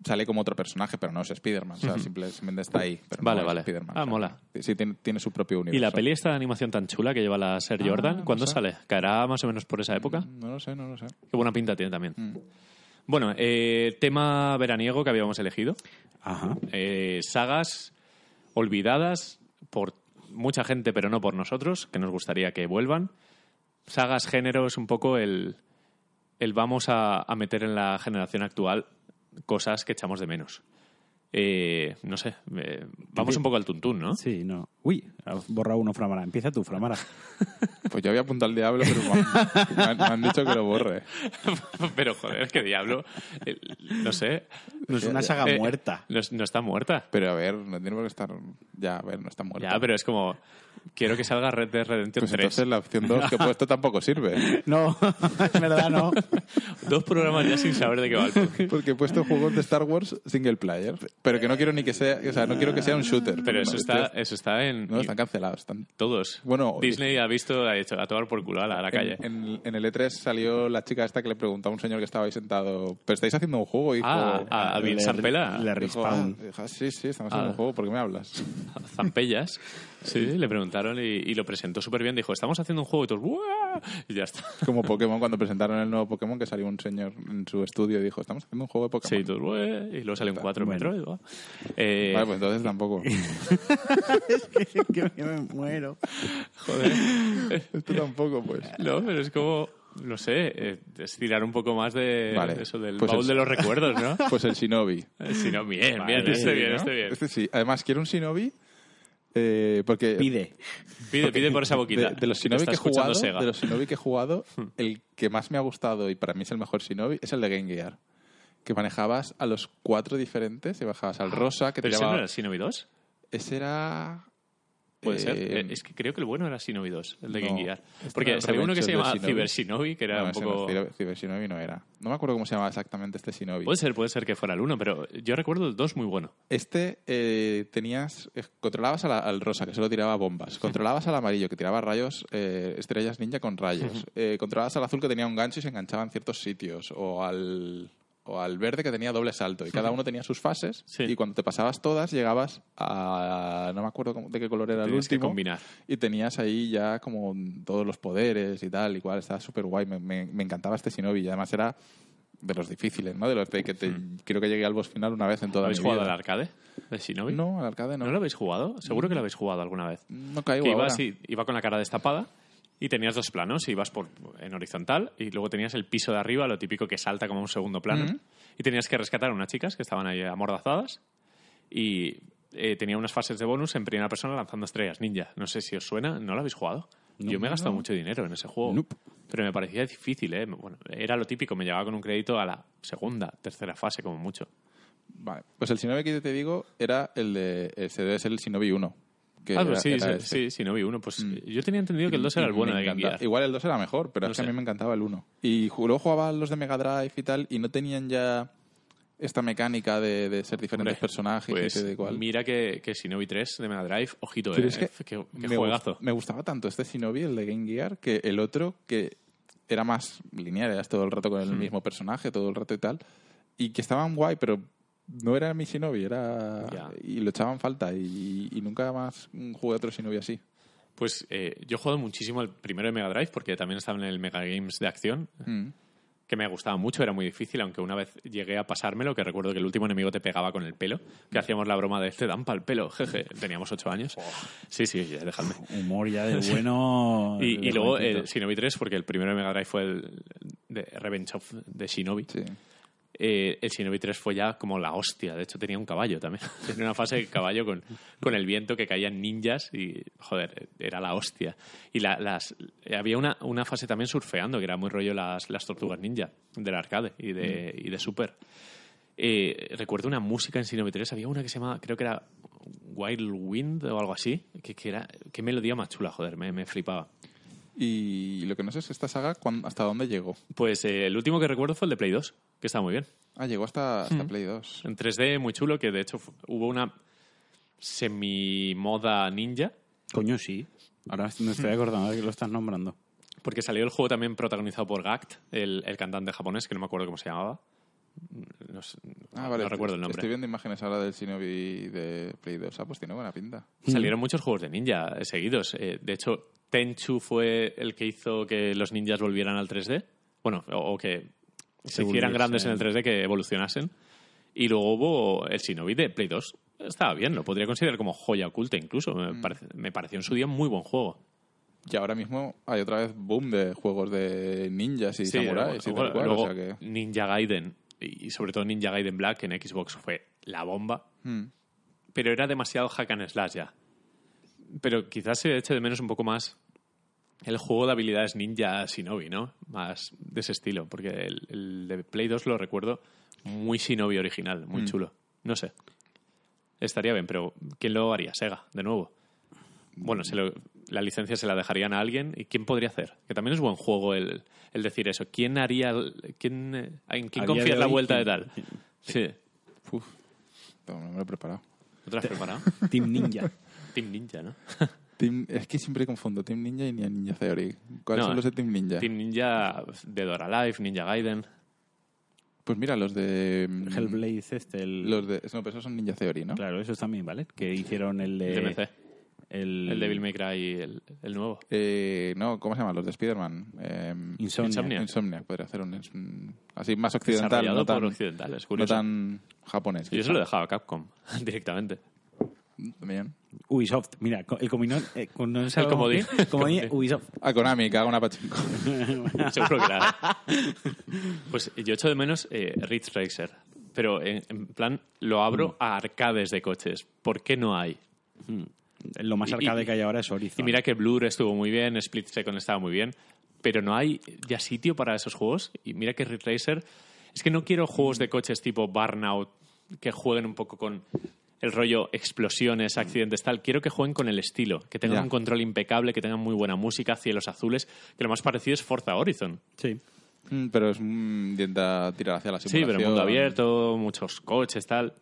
[SPEAKER 3] sale como otro personaje, pero no es Spider-Man, o sea, simplemente está ahí. Pero
[SPEAKER 1] Vale,
[SPEAKER 3] no es
[SPEAKER 1] vale.
[SPEAKER 3] Spider-Man,
[SPEAKER 1] Ah,
[SPEAKER 3] o sea,
[SPEAKER 1] mola.
[SPEAKER 3] Sí, tiene, tiene su propio universo.
[SPEAKER 1] ¿Y la peli esta de animación tan chula que lleva la Ser
[SPEAKER 3] Ah,
[SPEAKER 1] Jordan?
[SPEAKER 3] no
[SPEAKER 1] ¿Cuándo
[SPEAKER 3] sé.
[SPEAKER 1] sale? ¿Caerá más o menos por esa época?
[SPEAKER 3] No lo sé, no lo sé.
[SPEAKER 1] Qué buena pinta tiene también.
[SPEAKER 3] Mm.
[SPEAKER 1] Bueno, eh, tema veraniego que habíamos elegido.
[SPEAKER 2] Ajá.
[SPEAKER 1] Eh, sagas olvidadas por mucha gente, pero no por nosotros, que nos gustaría que vuelvan. Sagas, géneros, un poco el, el vamos a, a meter en la generación actual cosas que echamos de menos. Eh, no sé, eh, vamos un poco al tuntún, ¿no?
[SPEAKER 2] Sí, no. Uy, has borrado uno, Framara. Empieza tú, Framara.
[SPEAKER 3] Pues yo había apuntado al diablo, pero me han, me han- me han dicho que lo borre.
[SPEAKER 1] Pero joder, es que Diablo, eh, no sé.
[SPEAKER 2] No es una saga
[SPEAKER 1] Eh,
[SPEAKER 2] muerta.
[SPEAKER 1] No, no está muerta.
[SPEAKER 3] Pero a ver, no tiene por qué estar... Ya, a ver, no está muerto.
[SPEAKER 1] Ya, pero es como. Quiero que salga Red Dead Redemption
[SPEAKER 3] Pues
[SPEAKER 1] 3.
[SPEAKER 3] entonces la opción 2 que he puesto tampoco sirve.
[SPEAKER 2] No, es verdad, no.
[SPEAKER 1] Dos programas ya sin saber de qué va el punto.
[SPEAKER 3] Porque he puesto juegos de Star Wars single player. Pero que no quiero ni que sea... O sea, no quiero que sea un shooter.
[SPEAKER 1] Pero eso
[SPEAKER 3] No,
[SPEAKER 1] está,
[SPEAKER 3] estoy-
[SPEAKER 1] eso está en
[SPEAKER 3] No, están cancelados. Están...
[SPEAKER 1] todos.
[SPEAKER 3] Bueno,
[SPEAKER 1] Disney ha visto, ha hecho a tomar por culo a la, a la calle.
[SPEAKER 3] En, en- en el E3 salió la chica esta que le preguntaba a un señor que estaba ahí sentado, ¿pero estáis haciendo un juego? Y dijo,
[SPEAKER 1] Ah, a, a Bill
[SPEAKER 2] Le-
[SPEAKER 1] Zampella,
[SPEAKER 3] ah,
[SPEAKER 2] Respawn.
[SPEAKER 3] "Ah, sí, sí, estamos haciendo
[SPEAKER 1] Ah.
[SPEAKER 3] un juego, ¿por qué me hablas?
[SPEAKER 1] Zampellas. Sí, le preguntaron y, y lo presentó súper bien. Dijo, estamos haciendo un juego y todos, "Buah", Y ya está.
[SPEAKER 3] Como Pokémon, cuando presentaron el nuevo Pokémon, que salió un señor en su estudio y dijo, estamos haciendo un juego de Pokémon.
[SPEAKER 1] Sí, y todos, "Buah", y luego salió un 4
[SPEAKER 2] Bueno.
[SPEAKER 1] Metroid. buah. Eh,
[SPEAKER 3] Vale, pues entonces tampoco.
[SPEAKER 2] que, que me muero.
[SPEAKER 1] Joder.
[SPEAKER 3] Esto tampoco, pues.
[SPEAKER 1] No, pero es como, no sé, eh, estirar un poco más de
[SPEAKER 3] Vale.
[SPEAKER 1] eso del
[SPEAKER 3] Pues
[SPEAKER 1] baúl
[SPEAKER 3] el-
[SPEAKER 1] de los recuerdos, ¿no?
[SPEAKER 3] Pues el Shinobi.
[SPEAKER 1] si no, bien,
[SPEAKER 2] Vale,
[SPEAKER 1] bien, este
[SPEAKER 2] sí,
[SPEAKER 1] bien,
[SPEAKER 3] ¿no?
[SPEAKER 1] este bien.
[SPEAKER 3] Este sí. Además, quiero un Shinobi eh, porque...
[SPEAKER 2] Pide.
[SPEAKER 1] Pide, pide por esa boquita.
[SPEAKER 3] De, de los Shinobi que he jugado,
[SPEAKER 1] Sega.
[SPEAKER 3] de los Shinobi que he jugado, el que más me ha gustado y para mí es el mejor Shinobi es el de Game Gear. Que manejabas a los cuatro diferentes y bajabas al rosa que te
[SPEAKER 1] ¿Pero ese no
[SPEAKER 3] llevaba...
[SPEAKER 1] era el Shinobi 2?
[SPEAKER 3] Ese era...
[SPEAKER 1] Puede
[SPEAKER 3] eh,
[SPEAKER 1] ser. Eh, es que creo que el bueno era Shinobi 2, el de
[SPEAKER 3] no,
[SPEAKER 1] Game Gear.
[SPEAKER 3] este
[SPEAKER 1] Porque salió uno que se
[SPEAKER 3] Revenge of
[SPEAKER 1] llamaba Cyber Shinobi, que era
[SPEAKER 3] no,
[SPEAKER 1] un
[SPEAKER 3] ese no,
[SPEAKER 1] poco...
[SPEAKER 3] Cyber- Shinobi no era. No me acuerdo cómo se llamaba exactamente este Shinobi.
[SPEAKER 1] Puede ser, puede ser que fuera el 1, pero yo recuerdo el 2 muy bueno.
[SPEAKER 3] Este eh, tenías. eh, controlabas a la- al rosa, que solo tiraba bombas. Controlabas al amarillo, que tiraba rayos, eh, estrellas ninja con rayos. Eh, controlabas al azul, que tenía un gancho y se enganchaba en ciertos sitios. O al. O al verde que tenía doble salto. Y cada uno tenía sus fases.
[SPEAKER 1] Sí.
[SPEAKER 3] Y cuando te pasabas todas, llegabas a. No me acuerdo de qué color era el
[SPEAKER 1] Tenías que
[SPEAKER 3] último.
[SPEAKER 1] combinar.
[SPEAKER 3] Y tenías ahí ya como todos los poderes y tal. Igual estaba súper guay. Me, me- me encantaba este Shinobi. Y además era de los difíciles, ¿no? De los de que te, creo que llegué al boss final una vez en toda
[SPEAKER 1] ¿Habéis
[SPEAKER 3] mi
[SPEAKER 1] jugado
[SPEAKER 3] vida.
[SPEAKER 1] al arcade de Shinobi?
[SPEAKER 3] No, al arcade no.
[SPEAKER 1] ¿No lo habéis jugado? Seguro que lo habéis jugado alguna vez.
[SPEAKER 3] No caigo
[SPEAKER 1] que iba,
[SPEAKER 3] ahora.
[SPEAKER 1] así- iba con la cara destapada y tenías dos planos. Ibas por, en horizontal y luego tenías el piso de arriba, lo típico que salta como un segundo plano. Y tenías que rescatar a unas chicas que estaban ahí amordazadas y eh, tenía unas fases de bonus en primera persona lanzando estrellas ninja. No sé si os suena, ¿no lo habéis jugado? Yo me he gastado mucho dinero en ese juego.
[SPEAKER 2] Nope.
[SPEAKER 1] Pero me parecía difícil, ¿eh? Bueno, era lo típico, me llevaba con un crédito a la segunda, tercera fase como mucho.
[SPEAKER 3] Vale. Pues el Shinobi que te digo era el de. Debe ser el Shinobi 1. Que
[SPEAKER 1] ah,
[SPEAKER 3] era-
[SPEAKER 1] pues sí,
[SPEAKER 3] era
[SPEAKER 1] sí, sí, sí, no vi uno. Pues
[SPEAKER 3] Mm.
[SPEAKER 1] yo tenía entendido que el 2 era el bueno de Game Gear.
[SPEAKER 3] Igual el 2 era mejor, pero
[SPEAKER 1] No
[SPEAKER 3] es que a mí me encantaba el 1. Y luego jugaba los de Mega Drive y tal, y no tenían ya esta mecánica de, de ser diferentes
[SPEAKER 1] Hombre,
[SPEAKER 3] personajes
[SPEAKER 1] Pues
[SPEAKER 3] de
[SPEAKER 1] mira que, que Shinobi 3 de Mega Drive, ojito, eh,
[SPEAKER 3] es que
[SPEAKER 1] qué,
[SPEAKER 3] me,
[SPEAKER 1] juegazo.
[SPEAKER 3] me gustaba tanto este Shinobi, el de Game Gear, que el otro que era más lineal, eras todo el rato con el
[SPEAKER 1] Hmm.
[SPEAKER 3] mismo personaje, todo el rato y tal, y que estaban guay, pero no era mi Shinobi, era
[SPEAKER 1] Ya.
[SPEAKER 3] y lo echaban falta y, y nunca más jugué otro Shinobi así.
[SPEAKER 1] Pues eh, yo he jugado muchísimo el primero de Mega Drive porque también estaba en el Mega Games de acción,
[SPEAKER 3] Mm.
[SPEAKER 1] que me gustaba mucho, era muy difícil, aunque una vez llegué a pasármelo, que recuerdo que el último enemigo te pegaba con el pelo, que hacíamos la broma de este dan para el pelo, jeje, teníamos ocho años. Sí, sí, ya, dejadme.
[SPEAKER 2] Humor ya del bueno.
[SPEAKER 1] Y, luego el Shinobi 3, porque el primero de Mega Drive fue el de Revenge of the Shinobi.
[SPEAKER 3] Sí.
[SPEAKER 1] Eh, el Shinobi 3 fue ya como la hostia. De hecho, tenía un caballo también. Tenía una fase de caballo con, con el viento que caían ninjas y, joder, era la hostia. Y la- las, había una, una fase también surfeando, que era muy rollo las, las tortugas ninja del arcade y de, y de Super. Eh, recuerdo una música en Shinobi 3, había una que se llamaba, creo que era Wild Wind o algo así, que, que era, qué melodía más chula, joder, me, me flipaba.
[SPEAKER 3] Y lo que no sé es esta saga hasta dónde llegó.
[SPEAKER 1] Pues eh, el último que recuerdo fue el de Play 2, que estaba muy bien.
[SPEAKER 3] Ah, llegó hasta,
[SPEAKER 1] Mm.
[SPEAKER 3] hasta Play 2.
[SPEAKER 1] En 3D muy chulo, que de hecho hubo una semi-moda ninja,
[SPEAKER 2] Coño, sí. Ahora me estoy acordando de que lo estás nombrando.
[SPEAKER 1] porque salió el juego también protagonizado por Gact, el, el cantante japonés, que no me acuerdo cómo se llamaba. No, sé-
[SPEAKER 3] Ah, vale.
[SPEAKER 1] no recuerdo el
[SPEAKER 3] Estoy
[SPEAKER 1] nombre.
[SPEAKER 3] viendo imágenes ahora del Shinobi de Play 2. Ah, pues tiene buena pinta.
[SPEAKER 1] Salieron muchos juegos de ninja eh, seguidos. Eh, de hecho, Tenchu fue el que hizo que los ninjas volvieran al 3D. Bueno, o, o que se hicieran grandes en el 3D, que evolucionasen. Y luego hubo el Shinobi de Play 2. Estaba bien, lo podría considerar como joya oculta incluso. Me, parece- me pareció en su día un muy buen juego.
[SPEAKER 3] Y ahora mismo hay otra vez boom de juegos de ninjas y
[SPEAKER 1] Sí,
[SPEAKER 3] samuráis y
[SPEAKER 1] luego-
[SPEAKER 3] tal cual.
[SPEAKER 1] luego
[SPEAKER 3] o sea que...
[SPEAKER 1] Ninja Gaiden y sobre todo Ninja Gaiden Black en Xbox fue la bomba,
[SPEAKER 3] Mm.
[SPEAKER 1] pero era demasiado hack and slash ya. Pero quizás se eche de menos un poco más el juego de habilidades ninja Shinobi, ¿no? Más de ese estilo, porque el, el de Play 2 lo recuerdo muy Shinobi original, muy chulo. No sé. Estaría bien, pero ¿quién lo haría? Sega, de nuevo. Bueno, se lo- la licencia se la dejarían a alguien. ¿Y quién podría hacer? Que también es buen juego el, el decir eso. ¿Quién haría... quién, ¿En quién confía en la vuelta de
[SPEAKER 2] ¿quién-
[SPEAKER 1] tal? Sí.
[SPEAKER 3] Uf. No, no me lo he preparado.
[SPEAKER 1] ¿No te lo has preparado?
[SPEAKER 2] Team Ninja.
[SPEAKER 1] Team Ninja, ¿no?
[SPEAKER 3] Team- es que siempre confundo Team Ninja y Ninja Theory. ¿Cuáles
[SPEAKER 1] No,
[SPEAKER 3] son los de Team Ninja?
[SPEAKER 1] Team Ninja de Dora Life, Ninja Gaiden.
[SPEAKER 3] Pues mira, los de... mm,
[SPEAKER 2] Hellblade este, el...
[SPEAKER 3] Los de... No, pero esos son Ninja Theory, ¿no?
[SPEAKER 2] Claro, esos también, ¿vale? Que hicieron el de...
[SPEAKER 1] El DMC.
[SPEAKER 2] El,
[SPEAKER 1] El Devil May Cry, el, el nuevo.
[SPEAKER 3] Eh, no, ¿cómo se llama? Los de Spider-Man. Eh,
[SPEAKER 2] Insomnia.
[SPEAKER 1] Insomnia.
[SPEAKER 3] Insomnia. Podría hacer un... un- así más occidental, no tan,
[SPEAKER 1] por occidentales,
[SPEAKER 3] no
[SPEAKER 1] curioso.
[SPEAKER 3] tan japonés.
[SPEAKER 1] Yo se lo dejaba a Capcom directamente.
[SPEAKER 3] También.
[SPEAKER 2] Ubisoft. Mira, el comino... Eh, con- no
[SPEAKER 1] El comodín.
[SPEAKER 2] Comodín. Ubisoft.
[SPEAKER 3] A Konami, que haga una pachinko.
[SPEAKER 1] Seguro que la. Pues yo echo de menos eh, Ridge Racer. Pero en, en plan, lo abro a arcades de coches. ¿Por qué no hay?
[SPEAKER 2] Lo más arcade
[SPEAKER 1] y-
[SPEAKER 2] que hay ahora es Horizon.
[SPEAKER 1] Y mira que Blur estuvo muy bien, Split Second estaba muy bien, pero no hay ya sitio para esos juegos. Y mira que Ridge Racer. Es que no quiero juegos de coches tipo Burnout que jueguen un poco con el rollo explosiones, accidentes, tal. Quiero que jueguen con el estilo, que tengan
[SPEAKER 3] Ya.
[SPEAKER 1] un control impecable, que tengan muy buena música, cielos azules. Que lo más parecido es Forza Horizon.
[SPEAKER 2] Sí.
[SPEAKER 3] Mm, pero es mm, intenta tirar hacia la
[SPEAKER 1] Sí,
[SPEAKER 3] simulación.
[SPEAKER 1] pero mundo abierto, muchos coches, tal.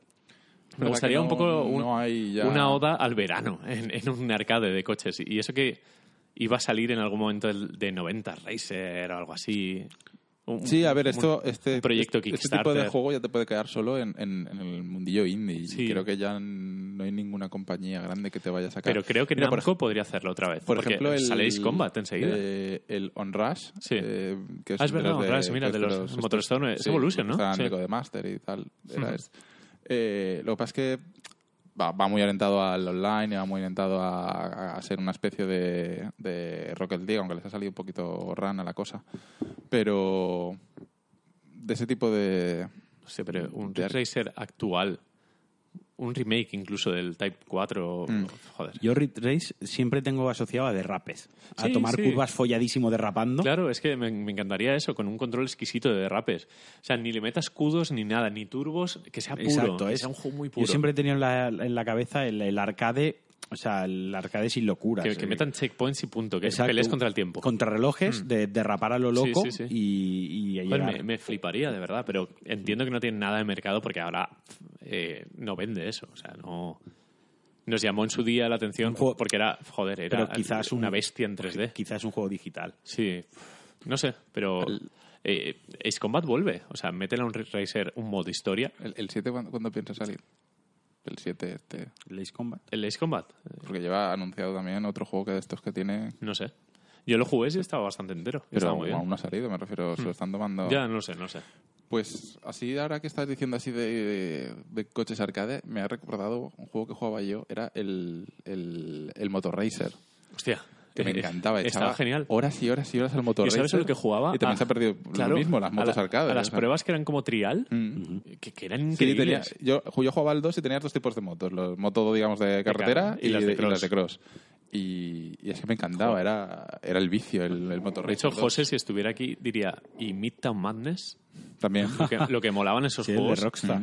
[SPEAKER 1] Me
[SPEAKER 3] ¿Verdad
[SPEAKER 1] gustaría
[SPEAKER 3] que
[SPEAKER 1] un
[SPEAKER 3] no-
[SPEAKER 1] poco un-
[SPEAKER 3] no hay ya-
[SPEAKER 1] una oda al verano en, en un arcade de coches. Y eso que iba a salir en algún momento de 90 Racer o algo así. Un-
[SPEAKER 3] Sí, a ver,
[SPEAKER 1] un-
[SPEAKER 3] esto, este,
[SPEAKER 1] un proyecto
[SPEAKER 3] este tipo de juego ya te puede quedar solo en, en- en el mundillo indie.
[SPEAKER 1] Sí.
[SPEAKER 3] creo que ya no hay ninguna compañía grande que te vaya a sacar.
[SPEAKER 1] Pero creo que
[SPEAKER 3] Mira, por
[SPEAKER 1] Namco podría hacerlo otra vez.
[SPEAKER 3] Por
[SPEAKER 1] porque
[SPEAKER 3] ejemplo, el.
[SPEAKER 1] sale Ace Combat enseguida.
[SPEAKER 3] eh, el On Rush.
[SPEAKER 1] Sí.
[SPEAKER 3] eh, que
[SPEAKER 1] Ah, es verdad,
[SPEAKER 3] los
[SPEAKER 1] On Rush, mira, de
[SPEAKER 3] es
[SPEAKER 1] los Motorstone, es Evolution, ¿no? Sí.
[SPEAKER 3] de Codemaster y tal. Era
[SPEAKER 1] Ujú.
[SPEAKER 3] este. Eh, lo que pasa es que va, va muy orientado al online y va muy orientado a, a ser una especie de, de Rocket League, aunque les ha salido un poquito rana la cosa. Pero de ese tipo de...
[SPEAKER 1] No sé, pero un Racer actual, un remake incluso del Type 4,
[SPEAKER 3] Mm.
[SPEAKER 1] joder.
[SPEAKER 2] Yo Race siempre tengo asociado a derrapes. A
[SPEAKER 1] Sí,
[SPEAKER 2] tomar
[SPEAKER 1] sí.
[SPEAKER 2] curvas folladísimo derrapando.
[SPEAKER 1] Claro, es que me, me encantaría eso, con un control exquisito de derrapes. O sea, ni le metas escudos ni nada, ni turbos, que sea puro.
[SPEAKER 2] Exacto,
[SPEAKER 1] que
[SPEAKER 2] es
[SPEAKER 1] sea un juego muy puro.
[SPEAKER 2] Yo siempre he tenido en la, en la cabeza el, el arcade, o sea, el arcade sin locuras.
[SPEAKER 1] que, que metan checkpoints y punto, que
[SPEAKER 2] exacto,
[SPEAKER 1] pelees contra el tiempo.
[SPEAKER 2] Contrarrelojes, de derrapar a lo
[SPEAKER 1] Mm. Sí,
[SPEAKER 2] loco
[SPEAKER 1] sí, sí.
[SPEAKER 2] y, y
[SPEAKER 1] Joder, me, me fliparía, de verdad, pero entiendo que no tiene nada de mercado porque ahora eh, no vende eso. O sea, no. Nos llamó en su día la atención
[SPEAKER 2] Un juego-
[SPEAKER 1] porque era, joder, era
[SPEAKER 2] quizás un-
[SPEAKER 1] una bestia en 3D.
[SPEAKER 2] Quizás un juego digital.
[SPEAKER 1] Sí, no sé, pero eh, Ace Combat vuelve. O sea, métele a un Racer un modo historia.
[SPEAKER 3] ¿El, el 7 ¿cuándo, cuándo piensa salir? El 7 este...
[SPEAKER 2] El Ace Combat.
[SPEAKER 1] El Ace Combat,
[SPEAKER 3] Porque lleva anunciado también otro juego que de estos que tiene...
[SPEAKER 1] no sé. Yo lo jugué y estaba bastante entero.
[SPEAKER 3] Pero
[SPEAKER 1] estaba muy bien.
[SPEAKER 3] aún no ha salido, me refiero, se lo están tomando...
[SPEAKER 1] Ya, no sé, no sé.
[SPEAKER 3] Pues así, ahora que estás diciendo así de, de- de coches arcade, me ha recordado un juego que jugaba yo, era el, el, el Motor Racer,
[SPEAKER 1] Hostia.
[SPEAKER 3] Que me
[SPEAKER 1] eh,
[SPEAKER 3] encantaba.
[SPEAKER 1] Estaba
[SPEAKER 3] echaba
[SPEAKER 1] genial.
[SPEAKER 3] Horas y horas y horas al Motor
[SPEAKER 1] ¿Y sabes lo que jugaba?
[SPEAKER 3] Y también
[SPEAKER 1] A-
[SPEAKER 3] se ha perdido
[SPEAKER 1] Claro,
[SPEAKER 3] lo mismo, las motos
[SPEAKER 1] a la-
[SPEAKER 3] arcade.
[SPEAKER 1] A las
[SPEAKER 3] o sea.
[SPEAKER 1] pruebas que eran como trial,
[SPEAKER 3] Mm.
[SPEAKER 1] que, que eran
[SPEAKER 3] Sí,
[SPEAKER 1] increíbles.
[SPEAKER 3] tenía, yo, yo jugaba al 2 y tenías dos tipos de motos, los motos, digamos, de carretera
[SPEAKER 1] car- y
[SPEAKER 3] y,
[SPEAKER 1] las de
[SPEAKER 3] de, y las de cross. Y, y es que me encantaba, era, era el vicio, el, el Motor
[SPEAKER 1] De hecho,
[SPEAKER 3] Racer 2.
[SPEAKER 1] José, si estuviera aquí, diría, ¿y Midtown Madness?
[SPEAKER 3] También.
[SPEAKER 1] Lo que, lo que molaban esos
[SPEAKER 2] Sí, el de
[SPEAKER 1] juegos.
[SPEAKER 2] Rockstar.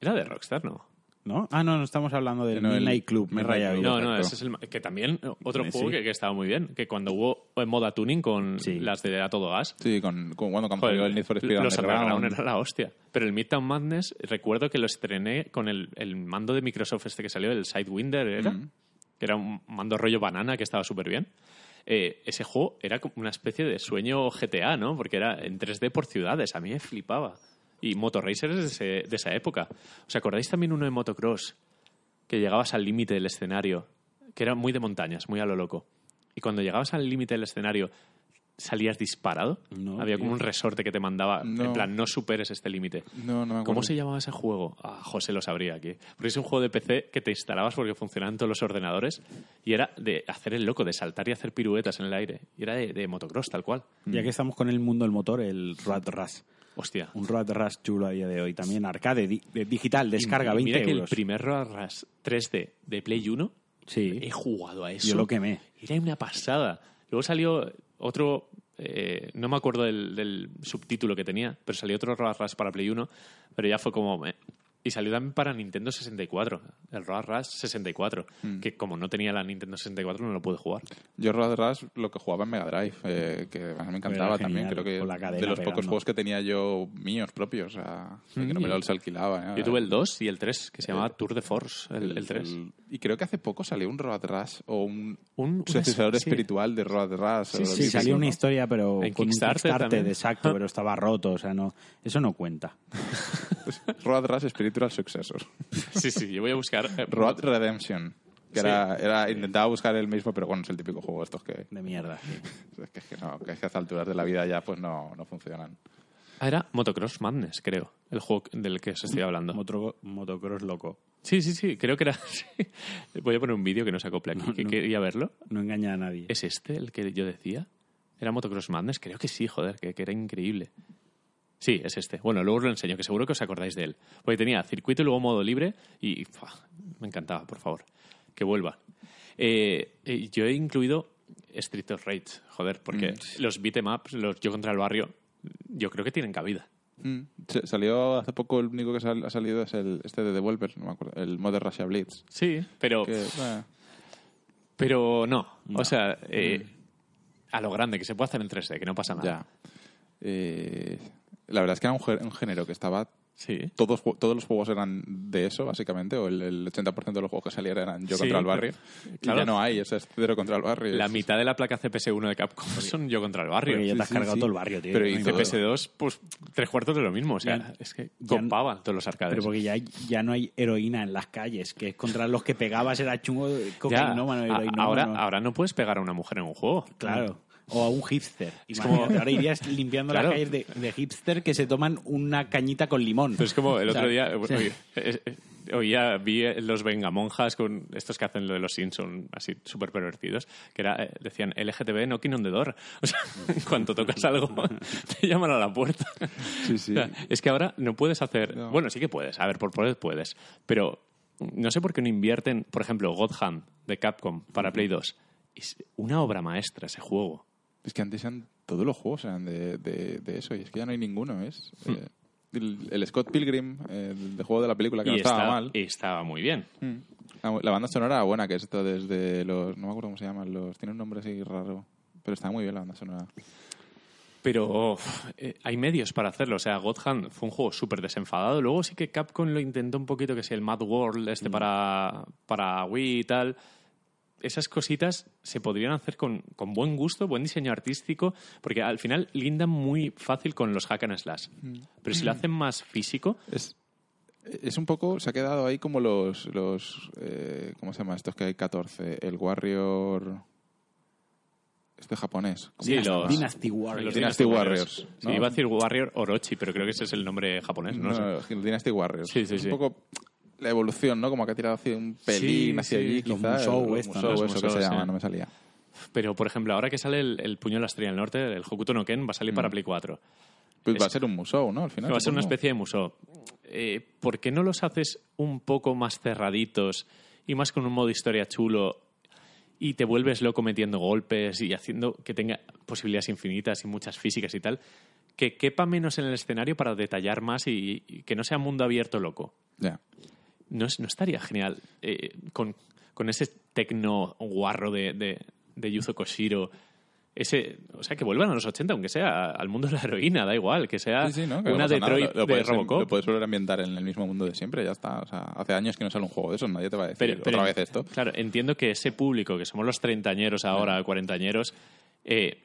[SPEAKER 1] Era de Rockstar, ¿no?
[SPEAKER 2] ¿No? Ah, no, no estamos hablando del
[SPEAKER 3] No, el
[SPEAKER 2] Midnight Club. Me he
[SPEAKER 3] Midnight
[SPEAKER 2] rayado.
[SPEAKER 3] Club.
[SPEAKER 1] No, no, ese es el que también eh, otro
[SPEAKER 2] Sí.
[SPEAKER 1] juego que, que estaba muy bien, que cuando hubo en moda tuning con
[SPEAKER 2] Sí.
[SPEAKER 1] las de a todo gas,
[SPEAKER 3] Sí, con, con, cuando
[SPEAKER 1] joder,
[SPEAKER 3] salió el Need for Speed
[SPEAKER 1] los
[SPEAKER 3] Underground.
[SPEAKER 1] Underground era la hostia. Pero el Midtown Madness, recuerdo que lo estrené con el, el mando de Microsoft este que salió, el Sidewinder era,
[SPEAKER 3] Mm.
[SPEAKER 1] que era un mando rollo banana que estaba súper bien. Eh, ese juego era como una especie de sueño GTA, ¿no? Porque era en 3D por ciudades, a mí me flipaba. Y Motor Racer es de, ese- de esa época. ¿Os acordáis también uno de motocross? Que llegabas al límite del escenario, que era muy de montañas, muy a lo loco. Y cuando llegabas al límite del escenario, salías disparado.
[SPEAKER 2] No,
[SPEAKER 1] Había
[SPEAKER 2] tío.
[SPEAKER 1] como un resorte que te mandaba, en plan, no superes este límite.
[SPEAKER 3] No, no me acuerdo.
[SPEAKER 1] ¿Cómo se llamaba ese juego? Ah, José lo sabría aquí. Porque es un juego de PC que te instalabas porque funcionaban todos los ordenadores y era de hacer el loco, de saltar y hacer piruetas en el aire. Y era de, de motocross, tal cual.
[SPEAKER 2] Ya que estamos con el mundo del motor, el Rat Rush.
[SPEAKER 1] Hostia.
[SPEAKER 2] Un Road Rush chulo a día de hoy. También arcade, di- de- digital, descarga,
[SPEAKER 1] Y
[SPEAKER 2] 20
[SPEAKER 1] mira que
[SPEAKER 2] euros.
[SPEAKER 1] el primer Road Rush 3D de Play 1
[SPEAKER 2] Sí.
[SPEAKER 1] he jugado a eso.
[SPEAKER 2] Yo lo quemé.
[SPEAKER 1] Era una pasada. Luego salió otro, eh, no me acuerdo del, del subtítulo que tenía, pero salió otro Road Rush para Play 1, pero ya fue como... eh, y salió también para Nintendo 64, el Road Rush 64,
[SPEAKER 2] Mm.
[SPEAKER 1] que como no tenía la Nintendo 64 no lo pude jugar.
[SPEAKER 3] Yo Road Rush lo que jugaba en Mega Drive, eh, que a mí me encantaba también. Creo que de los
[SPEAKER 2] pegando.
[SPEAKER 3] pocos juegos que tenía yo míos propios, o sea, que no me los alquilaba. ¿eh?
[SPEAKER 1] Yo tuve el 2 y el 3, que se llamaba Tour de Force, el, el 3.
[SPEAKER 3] el- y creo que hace poco salió un Road Rush o un
[SPEAKER 1] Un-
[SPEAKER 3] sucesor
[SPEAKER 1] una- sí.
[SPEAKER 3] espiritual de Road Rush.
[SPEAKER 2] Sí, sí,
[SPEAKER 3] así,
[SPEAKER 2] salió
[SPEAKER 3] ¿no?
[SPEAKER 2] una historia, pero
[SPEAKER 1] En
[SPEAKER 2] con un
[SPEAKER 1] Kickstarter
[SPEAKER 2] Kickstarter, exacto, pero estaba roto, o sea, no, eso no cuenta.
[SPEAKER 3] Road Rush Spiritual Successor.
[SPEAKER 1] Sí, sí, yo voy a buscar... eh,
[SPEAKER 3] Road Redemption. Que era, era, intentaba buscar el mismo, pero bueno, es el típico juego estos que,
[SPEAKER 2] De mierda. sí.
[SPEAKER 3] es que, es que no, que es que a estas alturas de la vida ya pues no, no funcionan.
[SPEAKER 1] Ah, era Motocross Madness, creo, el juego del que os estoy hablando.
[SPEAKER 2] Motro- motocross loco.
[SPEAKER 1] Sí, sí, sí, creo que era... sí. Voy a poner un vídeo que no se acople aquí, que
[SPEAKER 2] no.
[SPEAKER 1] quería verlo.
[SPEAKER 2] No engaña a nadie.
[SPEAKER 1] ¿Es este el que yo decía? ¿Era Motocross Madness? Creo que sí, joder, que, que era increíble. Sí, es este. Bueno, luego os lo enseño, que seguro que os acordáis de él. Porque tenía circuito y luego modo libre y ¡fua! me encantaba, por favor. Que vuelva. Eh, eh, yo he incluido Street of Rage, joder, porque los beatemaps, los Yo contra el barrio, yo creo que tienen cabida.
[SPEAKER 3] Mm. Se- Salió hace poco, el único que sal- ha salido es el este de Devolver, no me acuerdo, el Modern Russia Blitz.
[SPEAKER 1] Sí, pero,
[SPEAKER 3] Que,
[SPEAKER 1] pero no. O sea, eh, a lo grande, que se puede hacer en 3D, que no pasa nada.
[SPEAKER 3] ya. Eh, la verdad es que era un, gé- un género que estaba
[SPEAKER 1] Sí.
[SPEAKER 3] todos, todos los juegos eran de eso, básicamente, o el, el 80% de los juegos que salieran eran yo
[SPEAKER 1] Sí,
[SPEAKER 3] contra el
[SPEAKER 1] pero-
[SPEAKER 3] barrio. Y
[SPEAKER 1] claro.
[SPEAKER 3] ya no hay, eso es cero contra el barrio.
[SPEAKER 1] La
[SPEAKER 3] Es-
[SPEAKER 1] mitad de la placa CPS1 de Capcom son yo contra el barrio.
[SPEAKER 2] Porque ya te has
[SPEAKER 3] sí,
[SPEAKER 2] cargado
[SPEAKER 3] sí.
[SPEAKER 2] todo el barrio, tío.
[SPEAKER 3] Pero
[SPEAKER 2] No
[SPEAKER 3] y
[SPEAKER 2] hay
[SPEAKER 3] todo-
[SPEAKER 2] modo.
[SPEAKER 1] CPS2, pues tres cuartos de lo mismo. O sea,
[SPEAKER 2] Ya-
[SPEAKER 1] es que
[SPEAKER 2] ya-
[SPEAKER 1] copaban todos los arcades.
[SPEAKER 2] Pero porque ya, ya no hay heroína en las calles, que es contra los que pegabas era chungo,
[SPEAKER 1] Ya,
[SPEAKER 2] cocainómano,
[SPEAKER 1] a-
[SPEAKER 2] heroinómano.
[SPEAKER 1] ahora, ahora no puedes pegar a una mujer en un juego.
[SPEAKER 2] Claro. O a un hipster.
[SPEAKER 1] Es como-
[SPEAKER 2] Ahora irías limpiando
[SPEAKER 1] Claro.
[SPEAKER 2] las calles de, de hipster que se toman una cañita con limón.
[SPEAKER 1] Pero es como el
[SPEAKER 2] O sea,
[SPEAKER 1] otro día, eh, oía, vi eh, los vengamonjas con estos que hacen lo de los Simpson así súper pervertidos, que era, eh, decían LGTB knocking on the door. O sea, en cuanto tocas algo, te llaman a la puerta.
[SPEAKER 3] Sí, sí.
[SPEAKER 1] O sea, es que ahora no puedes hacer.
[SPEAKER 3] No.
[SPEAKER 1] Bueno, sí que puedes. A ver, por poder puedes. Pero no sé por qué no invierten, por ejemplo, God Hand de Capcom para Play 2. Es una obra maestra ese juego.
[SPEAKER 3] Es que antes eran todos los juegos eran de, de, de eso, y es que ya no hay ninguno, ¿es? Eh, el, el Scott Pilgrim, el de juego de la película, que no estaba mal.
[SPEAKER 1] estaba muy bien.
[SPEAKER 3] Mm. La, la banda sonora buena, que es esto desde los... No me acuerdo cómo se llaman, los... Tiene un nombre así raro. Pero está muy bien la banda sonora.
[SPEAKER 1] Pero eh, hay medios para hacerlo. O sea, God Hand fue un juego súper desenfadado. Luego sí que Capcom lo intentó un poquito, que si el Mad World este para, para Wii y tal. Esas cositas se podrían hacer con, con buen gusto, buen diseño artístico, porque al final lindan muy fácil con los hack and slash. Pero si lo hacen más físico,
[SPEAKER 3] Es, es un poco... Se ha quedado ahí como los... los eh, ¿Cómo se llama? Estos que hay 14. El Warrior... Este japonés. ¿Cómo
[SPEAKER 1] Sí, los-
[SPEAKER 2] Dynasty Warriors.
[SPEAKER 1] los
[SPEAKER 3] Dynasty Warriors,
[SPEAKER 1] Sí,
[SPEAKER 3] ¿no?
[SPEAKER 1] iba a decir Warrior Orochi, pero creo que ese es el nombre japonés. No,
[SPEAKER 3] No,
[SPEAKER 1] sé.
[SPEAKER 3] Dynasty Warriors.
[SPEAKER 1] Sí, sí,
[SPEAKER 3] Es
[SPEAKER 1] sí.
[SPEAKER 3] Un poco la evolución, ¿no? Como que ha tirado hacia un pelín
[SPEAKER 1] Sí,
[SPEAKER 3] hacia
[SPEAKER 1] sí.
[SPEAKER 3] allí,
[SPEAKER 2] Los
[SPEAKER 3] quizá.
[SPEAKER 2] Musou
[SPEAKER 3] el
[SPEAKER 2] esto,
[SPEAKER 3] Musou,
[SPEAKER 2] ¿no?
[SPEAKER 3] eso que se llama, no me salía.
[SPEAKER 1] Pero, por ejemplo, ahora que sale el, el puño de la estrella del norte, el Hokuto no Ken, va a salir para Play 4.
[SPEAKER 3] Pues
[SPEAKER 1] Es-
[SPEAKER 3] va a ser un museo, ¿no? Al final.
[SPEAKER 1] Va a ser una especie de museo. Eh, ¿Por qué no los haces un poco más cerraditos y más con un modo historia chulo y te vuelves loco metiendo golpes y haciendo que tenga posibilidades infinitas y muchas físicas y tal? Que quepa menos en el escenario para detallar más y, y que no sea mundo abierto loco.
[SPEAKER 3] Ya.
[SPEAKER 1] ¿No, es- no estaría genial eh, con, con ese tecno guarro de, de, de Yuzo Koshiro? Ese, o sea, que vuelvan a los 80, aunque sea al mundo de la heroína, da igual, que sea
[SPEAKER 3] Sí, sí, ¿no? Que no
[SPEAKER 1] una
[SPEAKER 3] nada,
[SPEAKER 1] Detroit
[SPEAKER 3] lo, lo
[SPEAKER 1] de
[SPEAKER 3] puedes,
[SPEAKER 1] Robocop.
[SPEAKER 3] Lo puedes volver a ambientar en el mismo mundo de siempre, ya está. O sea, hace años que no sale un juego de eso, nadie te va a decir
[SPEAKER 1] Pero- pero-
[SPEAKER 3] otra vez esto.
[SPEAKER 1] Claro, entiendo que ese público, que somos los treintañeros ahora, cuarentañeros, eh,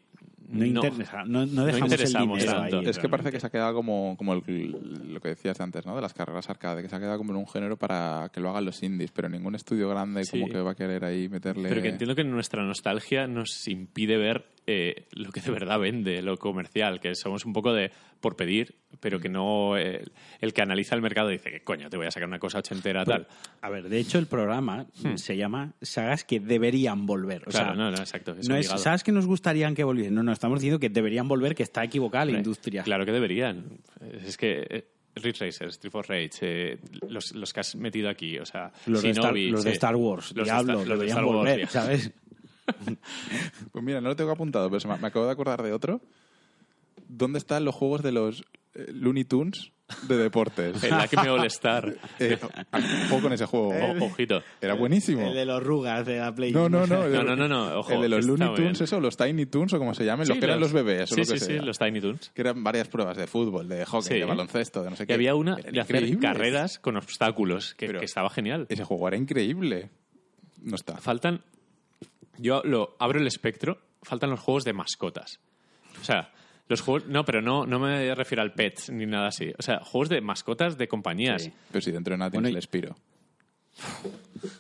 [SPEAKER 2] No, interesa- no, no dejamos el
[SPEAKER 1] interesamos
[SPEAKER 2] dinero
[SPEAKER 1] tanto.
[SPEAKER 2] ahí,
[SPEAKER 3] Es que parece que se ha quedado como, como el- lo que decías antes, ¿no? De las carreras arcade, que se ha quedado como en un género para que lo hagan los indies, pero ningún estudio grande
[SPEAKER 1] Sí.
[SPEAKER 3] como que va a querer ahí meterle...
[SPEAKER 1] pero que entiendo que nuestra nostalgia nos impide ver eh, lo que de verdad vende, lo comercial, que somos un poco de por pedir, pero que no eh, el que analiza el mercado dice que coño, te voy a sacar una cosa ochentera tal.
[SPEAKER 2] A ver, de hecho el programa se llama Sagas que deberían volver. O
[SPEAKER 1] Hmm. Claro,
[SPEAKER 2] sea,
[SPEAKER 1] no, no, exacto. Es
[SPEAKER 2] no es sagas que nos gustarían que volviesen. No, no, estamos diciendo que deberían volver, que está equivocada la industria.
[SPEAKER 1] Claro que deberían. Es que eh, Ridge Racer, Street for Rage, eh, los, los que has metido aquí, o sea,
[SPEAKER 2] Los, de Star, los de. Star Wars,
[SPEAKER 1] Los de Star- los de
[SPEAKER 2] deberían
[SPEAKER 1] Star Wars,
[SPEAKER 2] volver. ¿sabes?
[SPEAKER 3] Pues mira, no lo tengo apuntado, pero se me, me acabo de acordar de otro. ¿Dónde están los juegos de los eh, Looney Tunes de deportes?
[SPEAKER 1] El Acme All Star.
[SPEAKER 3] Eh, un poco en ese juego.
[SPEAKER 1] O- Ojito.
[SPEAKER 3] Era buenísimo.
[SPEAKER 2] El de los rugas de la Play.
[SPEAKER 3] No, no, no.
[SPEAKER 1] No, no, no, no, ojo,
[SPEAKER 3] el de los
[SPEAKER 1] está
[SPEAKER 3] Looney Tunes,
[SPEAKER 1] bien.
[SPEAKER 3] eso, los Tiny Tunes o como se llamen, los
[SPEAKER 1] Sí,
[SPEAKER 3] que eran los bebés o
[SPEAKER 1] Sí,
[SPEAKER 3] lo que
[SPEAKER 1] sí,
[SPEAKER 3] sea.
[SPEAKER 1] sí, los Tiny Toons.
[SPEAKER 3] Que eran varias pruebas de fútbol, de hockey,
[SPEAKER 1] Sí.
[SPEAKER 3] de baloncesto, de no sé
[SPEAKER 1] Y
[SPEAKER 3] qué.
[SPEAKER 1] había una
[SPEAKER 3] Eran
[SPEAKER 1] de hacer
[SPEAKER 3] increíbles.
[SPEAKER 1] carreras con obstáculos, que,
[SPEAKER 3] Pero-
[SPEAKER 1] que estaba genial.
[SPEAKER 3] Ese juego era increíble. No está.
[SPEAKER 1] Faltan. Yo lo abro el espectro. Faltan los juegos de mascotas. O sea, los juegos. No, pero no, no me refiero al pets ni nada así. O sea, juegos de mascotas de compañías.
[SPEAKER 2] Sí.
[SPEAKER 3] Pero si dentro de nada
[SPEAKER 2] Bueno,
[SPEAKER 3] tienes
[SPEAKER 2] y-
[SPEAKER 3] el Espiro.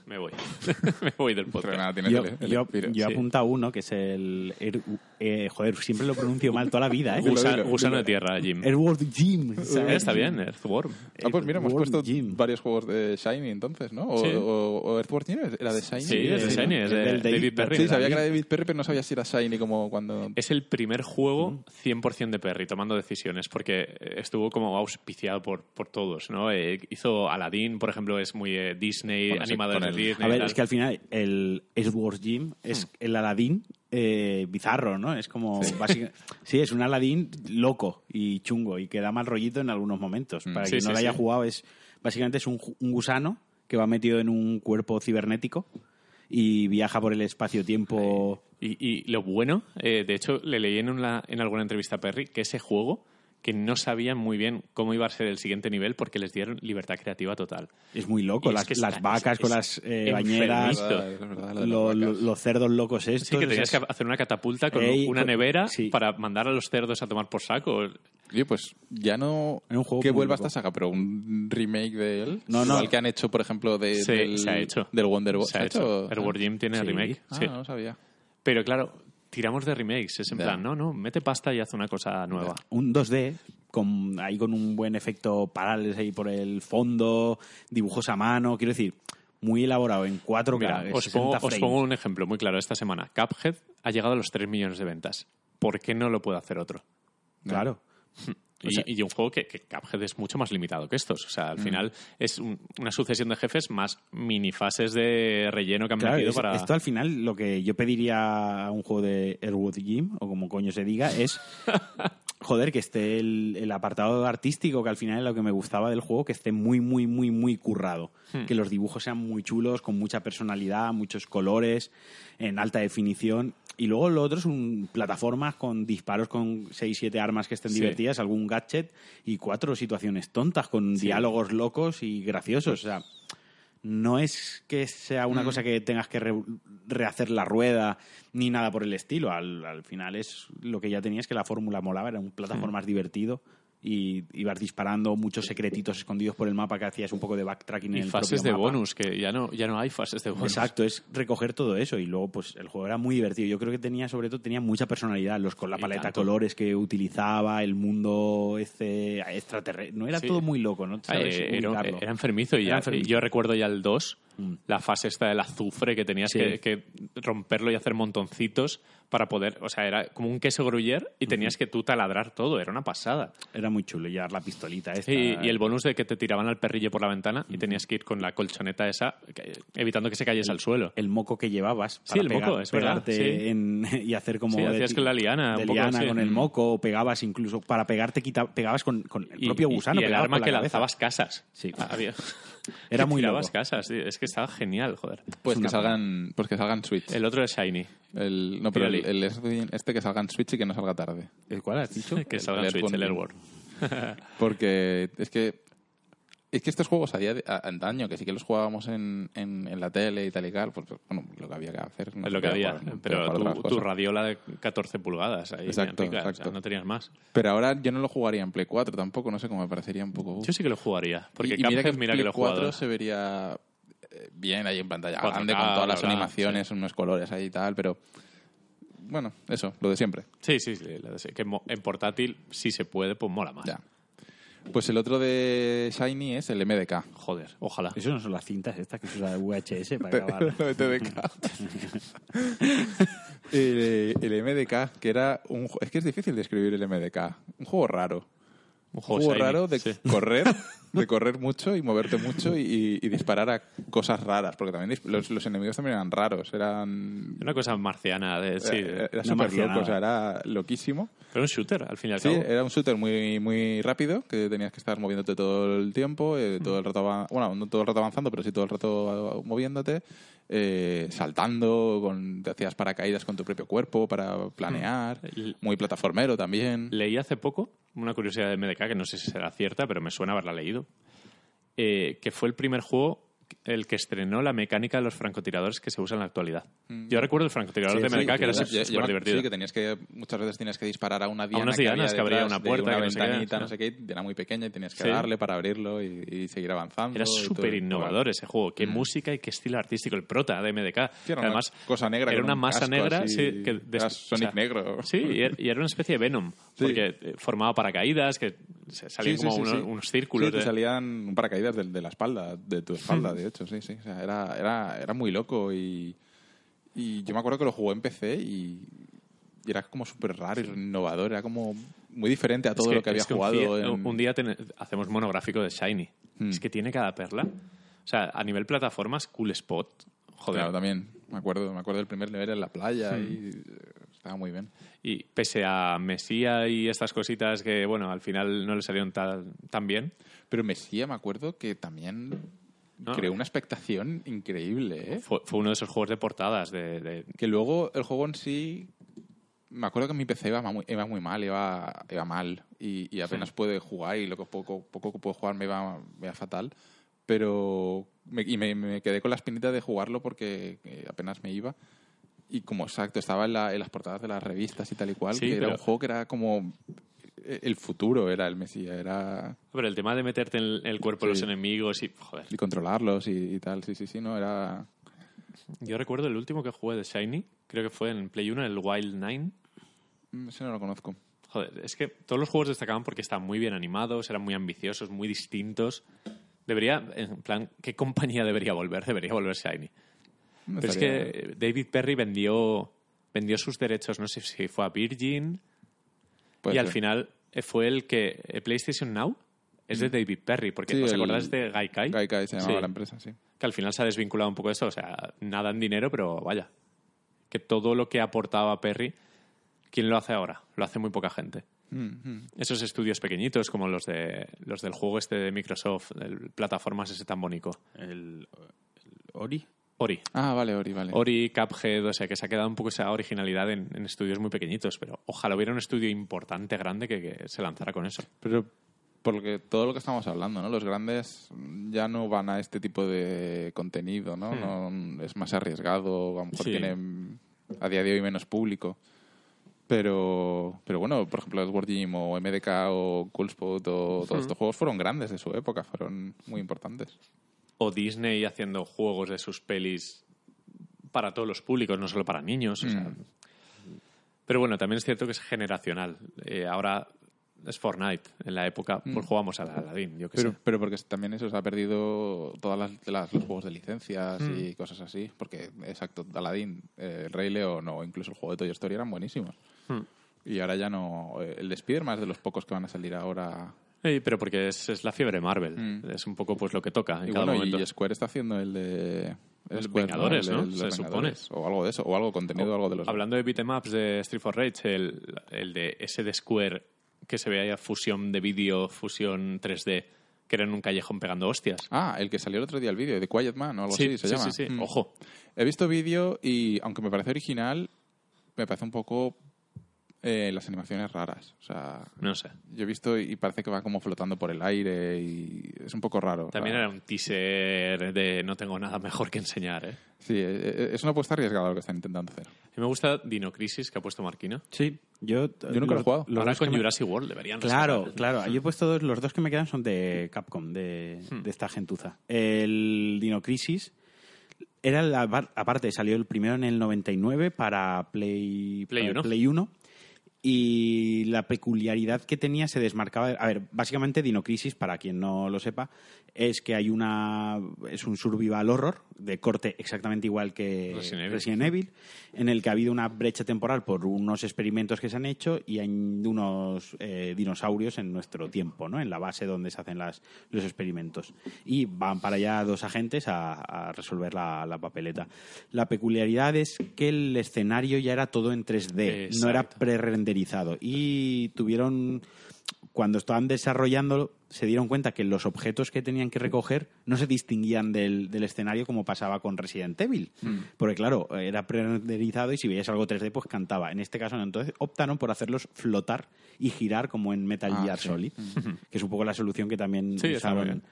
[SPEAKER 1] Me voy. me voy del podcast.
[SPEAKER 3] nada
[SPEAKER 2] Yo,
[SPEAKER 3] el, el
[SPEAKER 2] yo,
[SPEAKER 1] sí.
[SPEAKER 2] uno que es el. er- eh, joder, siempre lo pronuncio mal toda la vida, ¿eh?
[SPEAKER 1] Gusano
[SPEAKER 3] dilo.
[SPEAKER 1] de tierra, Jim.
[SPEAKER 2] Earthworm Jim.
[SPEAKER 1] Eh,
[SPEAKER 2] ¿sabes?
[SPEAKER 1] Está bien, Earthworm.
[SPEAKER 3] Ah, pues mira, hemos puesto
[SPEAKER 2] Jim.
[SPEAKER 3] varios juegos de Shiny entonces, ¿no? O,
[SPEAKER 1] Sí.
[SPEAKER 3] o, o Earthworm Jim era de Shiny.
[SPEAKER 1] Sí, es de
[SPEAKER 2] sí,
[SPEAKER 1] Shiny,
[SPEAKER 2] ¿no?
[SPEAKER 1] es de David
[SPEAKER 2] David
[SPEAKER 1] Perry.
[SPEAKER 3] Sí, sabía que era David Perry, pero no sabía si era Shiny como cuando...
[SPEAKER 1] Es el primer juego 100% de Perry tomando decisiones, porque estuvo como auspiciado por, por todos, ¿no? Eh, hizo Aladdin, por ejemplo, es muy eh, Disney,
[SPEAKER 3] Bueno,
[SPEAKER 1] de Disney.
[SPEAKER 2] A ver, es que al final el Edward Jim es el Aladdin eh, bizarro, ¿no? Es como. básica- Sí. es un Aladdin loco y chungo y que da mal rollito en algunos momentos. Para
[SPEAKER 1] Sí,
[SPEAKER 2] quien
[SPEAKER 1] sí,
[SPEAKER 2] no lo haya
[SPEAKER 1] sí.
[SPEAKER 2] jugado, es básicamente es un, gusano que va metido en un cuerpo cibernético y viaja por el espacio-tiempo.
[SPEAKER 1] Y, y lo bueno, eh, de hecho, le leí en, una- en alguna entrevista a Perry que ese juego, que no sabían muy bien cómo iba a ser el siguiente nivel porque les dieron libertad creativa total.
[SPEAKER 2] Es muy loco.
[SPEAKER 1] Es
[SPEAKER 2] Las,
[SPEAKER 1] que
[SPEAKER 2] las vacas
[SPEAKER 1] es-
[SPEAKER 2] con las eh, bañeras,
[SPEAKER 1] enfermizo.
[SPEAKER 3] Es verdad, lo las
[SPEAKER 2] lo- los cerdos locos estos.
[SPEAKER 1] Sí, que tenías
[SPEAKER 2] es-
[SPEAKER 1] que hacer una catapulta con
[SPEAKER 2] Ey,
[SPEAKER 1] una nevera
[SPEAKER 2] sí.
[SPEAKER 1] para mandar a los cerdos a tomar por saco.
[SPEAKER 3] Oye, pues ya no
[SPEAKER 2] Es un juego
[SPEAKER 3] que vuelva
[SPEAKER 2] loco.
[SPEAKER 3] esta saga, pero un remake de él.
[SPEAKER 2] No, no.
[SPEAKER 3] Igual que han hecho, por ejemplo, de,
[SPEAKER 1] Sí,
[SPEAKER 3] del,
[SPEAKER 1] se ha hecho.
[SPEAKER 3] del Wonder Woman.
[SPEAKER 1] Se ha hecho. Earthworm Jim tiene
[SPEAKER 2] Sí.
[SPEAKER 1] remake.
[SPEAKER 3] Ah,
[SPEAKER 1] sí.
[SPEAKER 3] no sabía.
[SPEAKER 1] Pero claro, tiramos de remakes. Es en plan, no, no, mete pasta y haz una cosa nueva.
[SPEAKER 2] un 2D con ahí con un buen efecto parálisis ahí por el fondo, dibujos a mano, quiero decir, muy elaborado en 4K,
[SPEAKER 1] Mira, os
[SPEAKER 2] 60
[SPEAKER 1] pongo, os pongo un ejemplo muy claro. Esta semana, Cuphead ha llegado a los 3 millones de ventas. ¿Por qué no lo puede hacer otro?
[SPEAKER 2] Claro.
[SPEAKER 1] Y,
[SPEAKER 2] O sea-
[SPEAKER 1] y un juego que, que Cuphead es mucho más limitado que estos. O sea, al final es un- una sucesión de jefes más minifases de relleno que han
[SPEAKER 2] Claro,
[SPEAKER 1] metido
[SPEAKER 2] es-
[SPEAKER 1] para...
[SPEAKER 2] esto al final lo que yo pediría a un juego de Airwood Jim, o como coño se diga, es joder, que esté el, el apartado artístico, que al final es lo que me gustaba del juego, que esté muy, muy, muy, muy currado.
[SPEAKER 1] Hmm.
[SPEAKER 2] Que los dibujos sean muy chulos, con mucha personalidad, muchos colores, en alta definición. Y luego lo otro es un plataformas con disparos con 6, 7 armas que estén
[SPEAKER 1] Sí.
[SPEAKER 2] divertidas, algún gadget y cuatro situaciones tontas con diálogos locos y graciosos. O sea, no es que sea una cosa que tengas que re- rehacer la rueda ni nada por el estilo. Al, al final es lo que ya tenías que la fórmula molaba, era un plataformas divertido y ibas disparando muchos secretitos escondidos por el mapa que hacías un poco de backtracking
[SPEAKER 1] y
[SPEAKER 2] en el
[SPEAKER 1] fases de
[SPEAKER 2] mapa.
[SPEAKER 1] bonus, que ya no, ya no hay fases de bonus.
[SPEAKER 2] Exacto, es recoger todo eso y luego pues el juego era muy divertido. Yo creo que tenía sobre todo tenía mucha personalidad, los con la paleta de colores que utilizaba, el mundo este extraterrestre, no era
[SPEAKER 1] Sí.
[SPEAKER 2] todo muy loco, ¿no?
[SPEAKER 1] Eh, era, era enfermizo y
[SPEAKER 2] Era
[SPEAKER 1] ya-
[SPEAKER 2] enfermizo.
[SPEAKER 1] yo recuerdo ya el 2,
[SPEAKER 2] Mm.
[SPEAKER 1] la fase esta del azufre que tenías
[SPEAKER 2] Sí.
[SPEAKER 1] que, que romperlo y hacer montoncitos para poder, o sea, era como un queso gruyer y tenías que tú taladrar todo, era una pasada.
[SPEAKER 2] Era muy chulo llevar la pistolita esta.
[SPEAKER 1] Y, y el bonus de que te tiraban al perrillo por la ventana y tenías que ir con la colchoneta esa, evitando que se cayese al suelo.
[SPEAKER 2] el moco que llevabas
[SPEAKER 1] Sí,
[SPEAKER 2] para
[SPEAKER 1] el moco, es verdad, sí.
[SPEAKER 2] en- y hacer como
[SPEAKER 1] Sí, hacías con la liana,
[SPEAKER 2] de
[SPEAKER 1] un poco,
[SPEAKER 2] liana
[SPEAKER 1] sí.
[SPEAKER 2] con el moco o pegabas incluso para pegarte quita- pegabas con, con el
[SPEAKER 1] Y-
[SPEAKER 2] propio
[SPEAKER 1] y-
[SPEAKER 2] gusano
[SPEAKER 1] y, el
[SPEAKER 2] pegabas
[SPEAKER 1] arma
[SPEAKER 2] la
[SPEAKER 1] que
[SPEAKER 2] cabeza.
[SPEAKER 1] lanzabas casas.
[SPEAKER 2] Sí.
[SPEAKER 1] Ah, Había-
[SPEAKER 2] Era muy loco.
[SPEAKER 1] casas, sí, es que estaba genial, joder.
[SPEAKER 3] Pues
[SPEAKER 2] Es
[SPEAKER 3] que salgan, pues que salgan Switch.
[SPEAKER 1] El otro es Shiny,
[SPEAKER 3] El- no, pero el, el este que salga en Switch y que no salga tarde.
[SPEAKER 2] ¿El cuál has dicho?
[SPEAKER 1] que salga en Switch, el.
[SPEAKER 3] Airborne. Porque es que es que estos juegos a día de, a- antaño, que sí que los jugábamos en, en, en la tele y tal y tal, pues bueno, lo que había que hacer. no
[SPEAKER 1] Es lo que había.
[SPEAKER 3] jugar,
[SPEAKER 1] pero tu, tu radiola de 14 pulgadas ahí,
[SPEAKER 3] Exacto,
[SPEAKER 1] o sea,
[SPEAKER 3] exacto.
[SPEAKER 1] no tenías más.
[SPEAKER 3] Pero ahora yo no lo jugaría en Play 4 tampoco, no sé cómo me parecería un poco.
[SPEAKER 1] Yo sí que lo jugaría, porque
[SPEAKER 3] y, y mira que
[SPEAKER 1] mira que
[SPEAKER 3] Play
[SPEAKER 1] lo he
[SPEAKER 3] 4
[SPEAKER 1] jugado.
[SPEAKER 3] se vería eh, bien ahí en pantalla
[SPEAKER 1] 4K,
[SPEAKER 3] grande con todas las animaciones, unos colores ahí y tal, pero bueno, eso, lo de siempre.
[SPEAKER 1] Sí, sí, sí, lo de- que en portátil, si se puede, pues mola más.
[SPEAKER 3] Ya. Pues el otro de Shiny es el MDK.
[SPEAKER 1] Joder, ojalá.
[SPEAKER 2] Eso no son las cintas estas que se usa VHS para grabar.
[SPEAKER 3] Lo de TDK. el, el MDK, que era un... Es que es difícil describir el MDK. Un juego raro.
[SPEAKER 1] Un juego
[SPEAKER 3] raro de
[SPEAKER 1] sí.
[SPEAKER 3] correr, de correr mucho y moverte mucho y, y disparar a cosas raras, porque también los, los enemigos también eran raros, eran...
[SPEAKER 1] Una cosa marciana, de, sí.
[SPEAKER 3] eh, era súper loco, o sea, era loquísimo.
[SPEAKER 1] Pero un shooter, al fin y al
[SPEAKER 3] Sí,
[SPEAKER 1] cabo.
[SPEAKER 3] era un shooter muy muy rápido, que tenías que estar moviéndote todo el tiempo, eh, todo el rato, bueno, no todo el rato avanzando, pero sí todo el rato moviéndote, eh, saltando, con, te hacías paracaídas con tu propio cuerpo para planear,
[SPEAKER 1] El-
[SPEAKER 3] muy plataformero también.
[SPEAKER 1] Leí hace poco una curiosidad de MDK, que no sé si será cierta, pero me suena haberla leído, eh, que fue el primer juego el que estrenó la mecánica de los francotiradores que se usa en la actualidad. Yo recuerdo el francotirador
[SPEAKER 3] Mm. Sí,
[SPEAKER 1] de
[SPEAKER 3] sí,
[SPEAKER 1] MDK, que era súper divertido.
[SPEAKER 3] Sí, que tenías que muchas veces tenías que disparar a una diana
[SPEAKER 1] unas
[SPEAKER 3] que
[SPEAKER 1] dianas
[SPEAKER 3] había
[SPEAKER 1] que abría una puerta,
[SPEAKER 3] una
[SPEAKER 1] que no sé qué, sí.
[SPEAKER 3] no sé qué, era muy pequeña y tenías que
[SPEAKER 1] Sí.
[SPEAKER 3] darle para abrirlo y, y seguir avanzando.
[SPEAKER 1] Era súper innovador ese juego. Qué
[SPEAKER 3] Mm.
[SPEAKER 1] música y qué estilo artístico. El prota de MDK.
[SPEAKER 3] Sí, era
[SPEAKER 1] que
[SPEAKER 3] una
[SPEAKER 1] además,
[SPEAKER 3] cosa negra
[SPEAKER 1] Era una
[SPEAKER 3] un
[SPEAKER 1] masa negra.
[SPEAKER 3] así,
[SPEAKER 1] sí, que
[SPEAKER 3] era Sonic negro.
[SPEAKER 1] Sí, y era, y era una especie de Venom.
[SPEAKER 3] Sí.
[SPEAKER 1] Porque eh, formaba paracaídas, que salían
[SPEAKER 3] Sí, sí,
[SPEAKER 1] como
[SPEAKER 3] sí,
[SPEAKER 1] unos,
[SPEAKER 3] sí.
[SPEAKER 1] unos círculos.
[SPEAKER 3] Sí, te salían paracaídas de, de la espalda, de tu espalda, de hecho, sí, sí. O sea, era, era, era muy loco y, y yo me acuerdo que lo jugué en PC y, y era como súper raro y innovador, era como muy diferente a
[SPEAKER 1] Es
[SPEAKER 3] todo
[SPEAKER 1] que-
[SPEAKER 3] lo que había
[SPEAKER 1] es que un
[SPEAKER 3] jugado.
[SPEAKER 1] día-
[SPEAKER 3] en-
[SPEAKER 1] Un día ten- hacemos monográfico de Shiny.
[SPEAKER 3] Mm.
[SPEAKER 1] Es que tiene cada perla. O sea, a nivel plataformas, Cool Spot. Joder.
[SPEAKER 3] Claro, también, me acuerdo, me acuerdo del primer nivel en la playa y eh, estaba muy bien.
[SPEAKER 1] Y pese a Mesía y estas cositas que, bueno, al final no le salieron tan, tan bien.
[SPEAKER 3] Pero Mesía me acuerdo que también
[SPEAKER 1] No.
[SPEAKER 3] creó una expectación increíble, ¿eh?
[SPEAKER 1] Fue, fue uno de esos juegos de portadas de, de-
[SPEAKER 3] Que luego el juego en sí. Me acuerdo que mi PC iba muy, iba muy mal, iba, iba mal. Y, y apenas pude jugar y lo que poco, poco que puedo jugar me iba, me iba fatal. Pero. me- y me, me quedé con la espinita de jugarlo porque eh, apenas me iba. Y como exacto, estaba en, la- en las portadas de las revistas y tal y cual.
[SPEAKER 1] Sí,
[SPEAKER 3] que era
[SPEAKER 1] pero-
[SPEAKER 3] un juego que era como. Eh, El futuro era el Mesías, era.
[SPEAKER 1] Pero el tema de meterte en el cuerpo de los enemigos y... Joder.
[SPEAKER 3] Y controlarlos y, y tal. Sí, sí, sí, no, era.
[SPEAKER 1] Yo recuerdo el último que jugué de Shiny, creo que fue en Play 1, el Wild Nine.
[SPEAKER 3] mm, Ese no lo conozco.
[SPEAKER 1] Joder, es que todos los juegos destacaban porque estaban muy bien animados, eran muy ambiciosos, muy distintos. Debería, en plan, ¿qué compañía debería volver? Debería volver Shiny.
[SPEAKER 3] No
[SPEAKER 1] Pero es que David Perry vendió, vendió sus derechos, no sé si fue a Virgin,
[SPEAKER 3] puede
[SPEAKER 1] y al final eh, fue el que eh, PlayStation Now es de David Perry, porque
[SPEAKER 3] Mm. Sí,
[SPEAKER 1] ¿os acordáis de Gaikai?
[SPEAKER 3] Gaikai se llamaba
[SPEAKER 1] Sí.
[SPEAKER 3] la empresa, sí.
[SPEAKER 1] Que al final se ha desvinculado un poco de esto, o sea, nada en dinero, pero vaya, que todo lo que aportaba Perry, ¿quién lo hace ahora? Lo hace muy poca gente.
[SPEAKER 3] Mm, mm.
[SPEAKER 1] Esos estudios pequeñitos como los de los del juego este de Microsoft, el plataformas ese tan bonito.
[SPEAKER 2] El, el Ori.
[SPEAKER 1] Ori.
[SPEAKER 3] Ah, vale, Ori, vale.
[SPEAKER 1] Ori, Cuphead, o sea, que se ha quedado un poco esa originalidad en, en estudios muy pequeñitos, pero ojalá hubiera un estudio importante, grande, que, que se lanzara con eso.
[SPEAKER 3] Pero porque todo lo que estamos hablando, ¿no? Los grandes ya no van a este tipo de contenido, ¿no? No- es más arriesgado, a lo mejor
[SPEAKER 1] Hmm. Sí.
[SPEAKER 3] tienen a día de hoy menos público. Pero, pero bueno, por ejemplo, Edward Jim o MDK o Coolspot o todos estos juegos fueron grandes de su época, fueron muy importantes.
[SPEAKER 1] O Disney haciendo juegos de sus pelis para todos los públicos, no solo para niños. o sea.
[SPEAKER 3] Mm.
[SPEAKER 1] Pero bueno, también es cierto que es generacional. Eh, ahora es Fortnite. En la época, pues jugamos al Aladdin, yo
[SPEAKER 3] Mm. Pero,
[SPEAKER 1] sé.
[SPEAKER 3] pero porque también eso se ha perdido todas las, las- los juegos de licencias y cosas así. Porque, exacto, Aladdin, eh, el Rey León o incluso el juego de Toy Story eran buenísimos. Y ahora ya no. eh, El de Spider-Man es de los pocos que van a salir ahora.
[SPEAKER 1] Eh, pero porque es, es la fiebre Marvel.
[SPEAKER 3] Mm.
[SPEAKER 1] Es un poco pues lo que toca en
[SPEAKER 3] Y
[SPEAKER 1] cada
[SPEAKER 3] bueno,
[SPEAKER 1] momento.
[SPEAKER 3] y Square está haciendo el de.
[SPEAKER 1] Los Vengadores,
[SPEAKER 3] El de
[SPEAKER 1] ¿no? Se supone.
[SPEAKER 3] O algo de eso, o algo contenido, algo de los.
[SPEAKER 1] Hablando de beatemaps de Street for Rage, el, el de ese de Square que se veía fusión de vídeo, fusión 3D, que era en un callejón pegando hostias.
[SPEAKER 3] Ah, el que salió el otro día el vídeo, de Quiet Man o algo
[SPEAKER 1] sí,
[SPEAKER 3] así se
[SPEAKER 1] sí,
[SPEAKER 3] llama.
[SPEAKER 1] sí, sí.
[SPEAKER 3] Mm.
[SPEAKER 1] Ojo.
[SPEAKER 3] He visto vídeo y, aunque me parece original, me parece un poco. Eh, las animaciones raras. O sea,
[SPEAKER 1] No sé.
[SPEAKER 3] yo he visto y parece que va como flotando por el aire y es un poco raro.
[SPEAKER 1] También era un teaser de no tengo nada mejor que enseñar, ¿eh?
[SPEAKER 3] Sí, eh, eh, es una apuesta arriesgada lo que están intentando hacer.
[SPEAKER 1] A mí me gusta Dino Crisis, que ha puesto Marquina.
[SPEAKER 2] Sí, yo...
[SPEAKER 3] Yo nunca lo he jugado.
[SPEAKER 2] los
[SPEAKER 1] Ahora con
[SPEAKER 2] me-
[SPEAKER 1] Jurassic World deberían
[SPEAKER 2] Claro, claro. Yo he puesto dos, los dos que me quedan son de Capcom, de, de esta gentuza. El Dino Crisis era la, aparte salió el primero en el 99 para Play
[SPEAKER 1] Play
[SPEAKER 2] para
[SPEAKER 1] uno.
[SPEAKER 2] Play 1. Y la peculiaridad que tenía se desmarcaba. A ver, básicamente Dino Crisis, para quien no lo sepa, es que hay una. Es un survival horror de corte exactamente igual que
[SPEAKER 1] Resident Evil.
[SPEAKER 2] Evil, en el que ha habido una brecha temporal por unos experimentos que se han hecho y hay unos eh, dinosaurios en nuestro tiempo, ¿no? En la base donde se hacen las, los experimentos. Y van para allá dos agentes a, a resolver la, la papeleta. La peculiaridad es que el escenario ya era todo en 3D, no era pre-renderizado. Y tuvieron cuando estaban desarrollándolo, se dieron cuenta que los objetos que tenían que recoger no se distinguían del, del escenario como pasaba con Resident Evil. Porque, claro, era pre-renderizado y si veías algo 3D, pues cantaba. En este caso, no. Entonces optaron por hacerlos flotar y girar como en Metal
[SPEAKER 3] Ah,
[SPEAKER 2] Gear
[SPEAKER 3] sí.
[SPEAKER 2] Solid, que es un poco la solución que también
[SPEAKER 1] Sí,
[SPEAKER 2] usaron,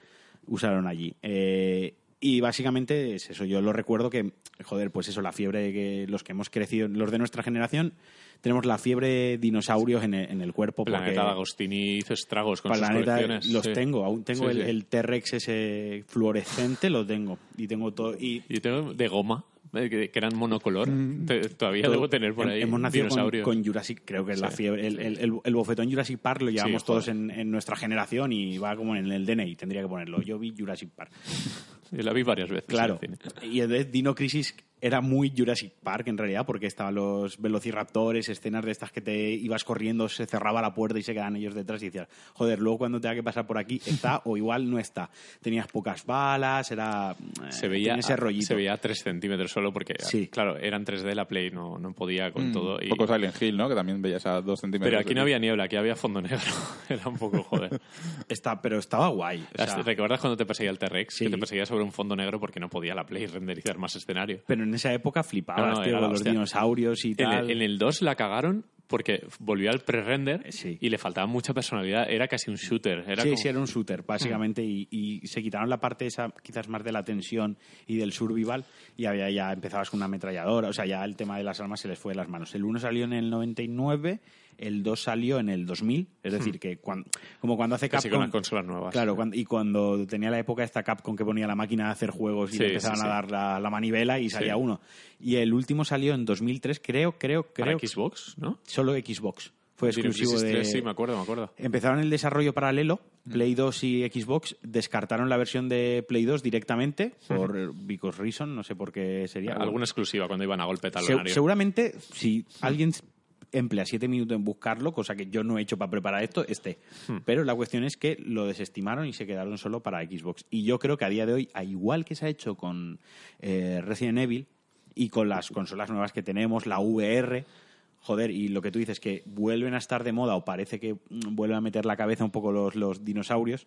[SPEAKER 2] usaron allí. Eh, y básicamente es eso. Yo lo recuerdo que, joder, pues eso, la fiebre que los que hemos crecido, los de nuestra generación, tenemos la fiebre dinosaurios en el, en el cuerpo.
[SPEAKER 1] Planeta Agostini hizo estragos con sus colecciones.
[SPEAKER 2] los
[SPEAKER 1] sí.
[SPEAKER 2] tengo, aún tengo
[SPEAKER 1] Sí,
[SPEAKER 2] el,
[SPEAKER 1] sí.
[SPEAKER 2] el T-Rex ese fluorescente, lo tengo. Y tengo todo. Y
[SPEAKER 1] Y tengo de goma, eh, que, eran monocolor. Te- Todavía
[SPEAKER 2] todo-
[SPEAKER 1] debo tener por ahí
[SPEAKER 2] Hemos nacido con, Jurassic, creo que es la fiebre. El, el, el- el bofetón Jurassic Park lo llevamos
[SPEAKER 1] Sí,
[SPEAKER 2] todos en, en nuestra generación y va como en el DNI, tendría que ponerlo. Yo vi Jurassic Park.
[SPEAKER 1] Yo la vi varias veces.
[SPEAKER 2] Claro.
[SPEAKER 1] en el cine.
[SPEAKER 2] Y entonces Dino Crisis era muy Jurassic Park en realidad, porque estaban los velociraptores, escenas de estas que te ibas corriendo, se cerraba la puerta y se quedaban ellos detrás y decías, joder, luego cuando tenga que pasar por aquí está o igual no está. Tenías pocas balas, era. eh,
[SPEAKER 1] Se veía,
[SPEAKER 2] ese rollito.
[SPEAKER 1] se veía a 3 centímetros solo porque,
[SPEAKER 2] Sí.
[SPEAKER 1] claro, eran 3D la Play, no, no podía con
[SPEAKER 3] Mm,
[SPEAKER 1] todo.
[SPEAKER 3] Un
[SPEAKER 1] y-
[SPEAKER 3] poco Silent Hill, ¿no? Que también veías a dos centímetros.
[SPEAKER 1] pero aquí no había niebla, aquí había fondo negro. Era un poco joder.
[SPEAKER 2] Está, pero estaba guay. o sea,
[SPEAKER 1] ¿Recuerdas cuando te perseguía el T-Rex?
[SPEAKER 2] Sí.
[SPEAKER 1] Que te perseguía sobre un fondo negro porque no podía la Play renderizar más escenario.
[SPEAKER 2] pero en esa época flipabas,
[SPEAKER 1] No, no,
[SPEAKER 2] tío, con los
[SPEAKER 1] hostia.
[SPEAKER 2] dinosaurios y
[SPEAKER 1] En
[SPEAKER 2] tal.
[SPEAKER 1] el, en el 2 la cagaron porque volvió al pre-render
[SPEAKER 2] Eh, sí.
[SPEAKER 1] y le faltaba mucha personalidad. Era casi un shooter. Era
[SPEAKER 2] sí,
[SPEAKER 1] como-
[SPEAKER 2] sí, era un shooter, básicamente, y, y se quitaron la parte esa, quizás más de la tensión y del survival, y había ya empezabas con una ametralladora, o sea, ya el tema de las armas se les fue de las manos. El 1 salió en el 99, el 2 salió en el 2000, es decir, que cuan- como cuando hace
[SPEAKER 1] con
[SPEAKER 2] Capcom...
[SPEAKER 1] las consolas nuevas.
[SPEAKER 2] Claro, cuando- y cuando tenía la época esta Capcom que ponía la máquina de hacer juegos y
[SPEAKER 1] Sí,
[SPEAKER 2] le empezaban
[SPEAKER 1] sí,
[SPEAKER 2] a dar la, la manivela y salía uno. Y el último salió en 2003, creo, creo,
[SPEAKER 1] Para
[SPEAKER 2] creo,
[SPEAKER 1] Xbox, ¿no?
[SPEAKER 2] solo Xbox. Fue exclusivo de...
[SPEAKER 1] 3, sí, me acuerdo, me acuerdo.
[SPEAKER 2] Empezaron el desarrollo paralelo,
[SPEAKER 1] Mm.
[SPEAKER 2] Play 2 y Xbox, descartaron la versión de Play 2 directamente por because reason, no sé por qué sería.
[SPEAKER 1] Alguna exclusiva cuando iban a golpe
[SPEAKER 2] Se-
[SPEAKER 1] talonario.
[SPEAKER 2] seguramente si alguien emplea siete minutos en buscarlo, cosa que yo no he hecho para preparar esto, esté.
[SPEAKER 1] Hmm.
[SPEAKER 2] Pero la cuestión es que lo desestimaron y se quedaron solo para Xbox. Y yo creo que a día de hoy, a igual que se ha hecho con eh, Resident Evil y con las consolas nuevas que tenemos, la VR, joder, y lo que tú dices, que vuelven a estar de moda o parece que vuelven a meter la cabeza un poco los, los dinosaurios,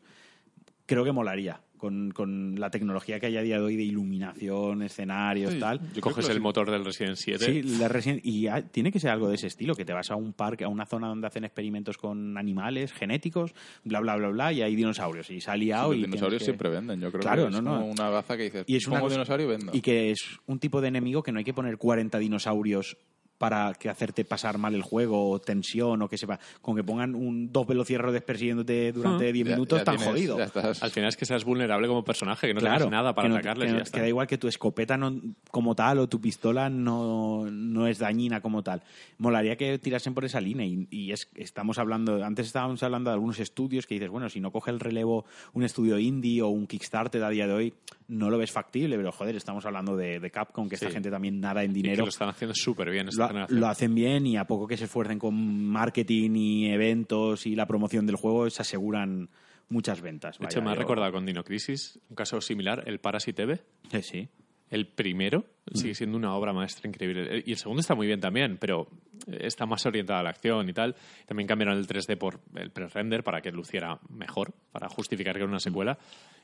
[SPEAKER 2] creo que molaría. Con, con la tecnología que hay a día de hoy de iluminación, escenarios,
[SPEAKER 3] Sí,
[SPEAKER 2] tal.
[SPEAKER 3] yo
[SPEAKER 1] Coges el motor del Resident 7.
[SPEAKER 2] Sí, la Resident- y tiene que ser algo de ese estilo, que te vas a un parque, a una zona donde hacen experimentos con animales genéticos, bla, bla, bla, bla, y hay dinosaurios. Y liado
[SPEAKER 3] Los
[SPEAKER 2] y
[SPEAKER 3] dinosaurios
[SPEAKER 2] que-
[SPEAKER 3] siempre venden, yo creo
[SPEAKER 2] Claro,
[SPEAKER 3] que es
[SPEAKER 2] no, no.
[SPEAKER 3] como una baza que dices,
[SPEAKER 2] Y es una cosa-
[SPEAKER 3] dinosaurio vendo.
[SPEAKER 2] Y que es un tipo de enemigo que no hay que poner 40 dinosaurios para que hacerte pasar mal el juego o tensión o que sepa. Con que pongan un dos velocierros persiguiéndote durante 10
[SPEAKER 3] Ah,
[SPEAKER 2] minutos,
[SPEAKER 3] ya
[SPEAKER 2] tan
[SPEAKER 3] tienes-
[SPEAKER 2] jodido.
[SPEAKER 1] Al final es que seas vulnerable como personaje, que no
[SPEAKER 2] claro,
[SPEAKER 1] tengas nada para
[SPEAKER 2] que no-
[SPEAKER 1] atacarles
[SPEAKER 2] que,
[SPEAKER 1] y
[SPEAKER 2] no-
[SPEAKER 1] ya está.
[SPEAKER 2] que da igual que tu escopeta no, como tal o tu pistola no, no es dañina como tal. Molaría que tirasen por esa línea y, y es, estamos hablando, antes estábamos hablando de algunos estudios que dices, bueno, si no coge el relevo un estudio indie o un Kickstarter a día de hoy, no lo ves factible, pero joder, estamos hablando de, de Capcom, que esta
[SPEAKER 1] Sí.
[SPEAKER 2] gente también nada en
[SPEAKER 1] Y que
[SPEAKER 2] dinero.
[SPEAKER 1] lo están haciendo súper bien esta
[SPEAKER 2] Lo, hacen bien y a poco que se esfuercen con marketing y eventos y la promoción del juego, se aseguran muchas ventas.
[SPEAKER 1] De hecho,
[SPEAKER 2] Vaya,
[SPEAKER 1] me ha
[SPEAKER 2] yo-
[SPEAKER 1] recordado con Dino Crisis un caso similar, el Parasite Eve.
[SPEAKER 2] Eh, sí.
[SPEAKER 1] El primero
[SPEAKER 2] Mm.
[SPEAKER 1] sigue siendo una obra maestra increíble. Y el segundo está muy bien también, pero está más orientada a la acción y tal. También cambiaron el 3D por el pre-render para que luciera mejor, para justificar que era una secuela.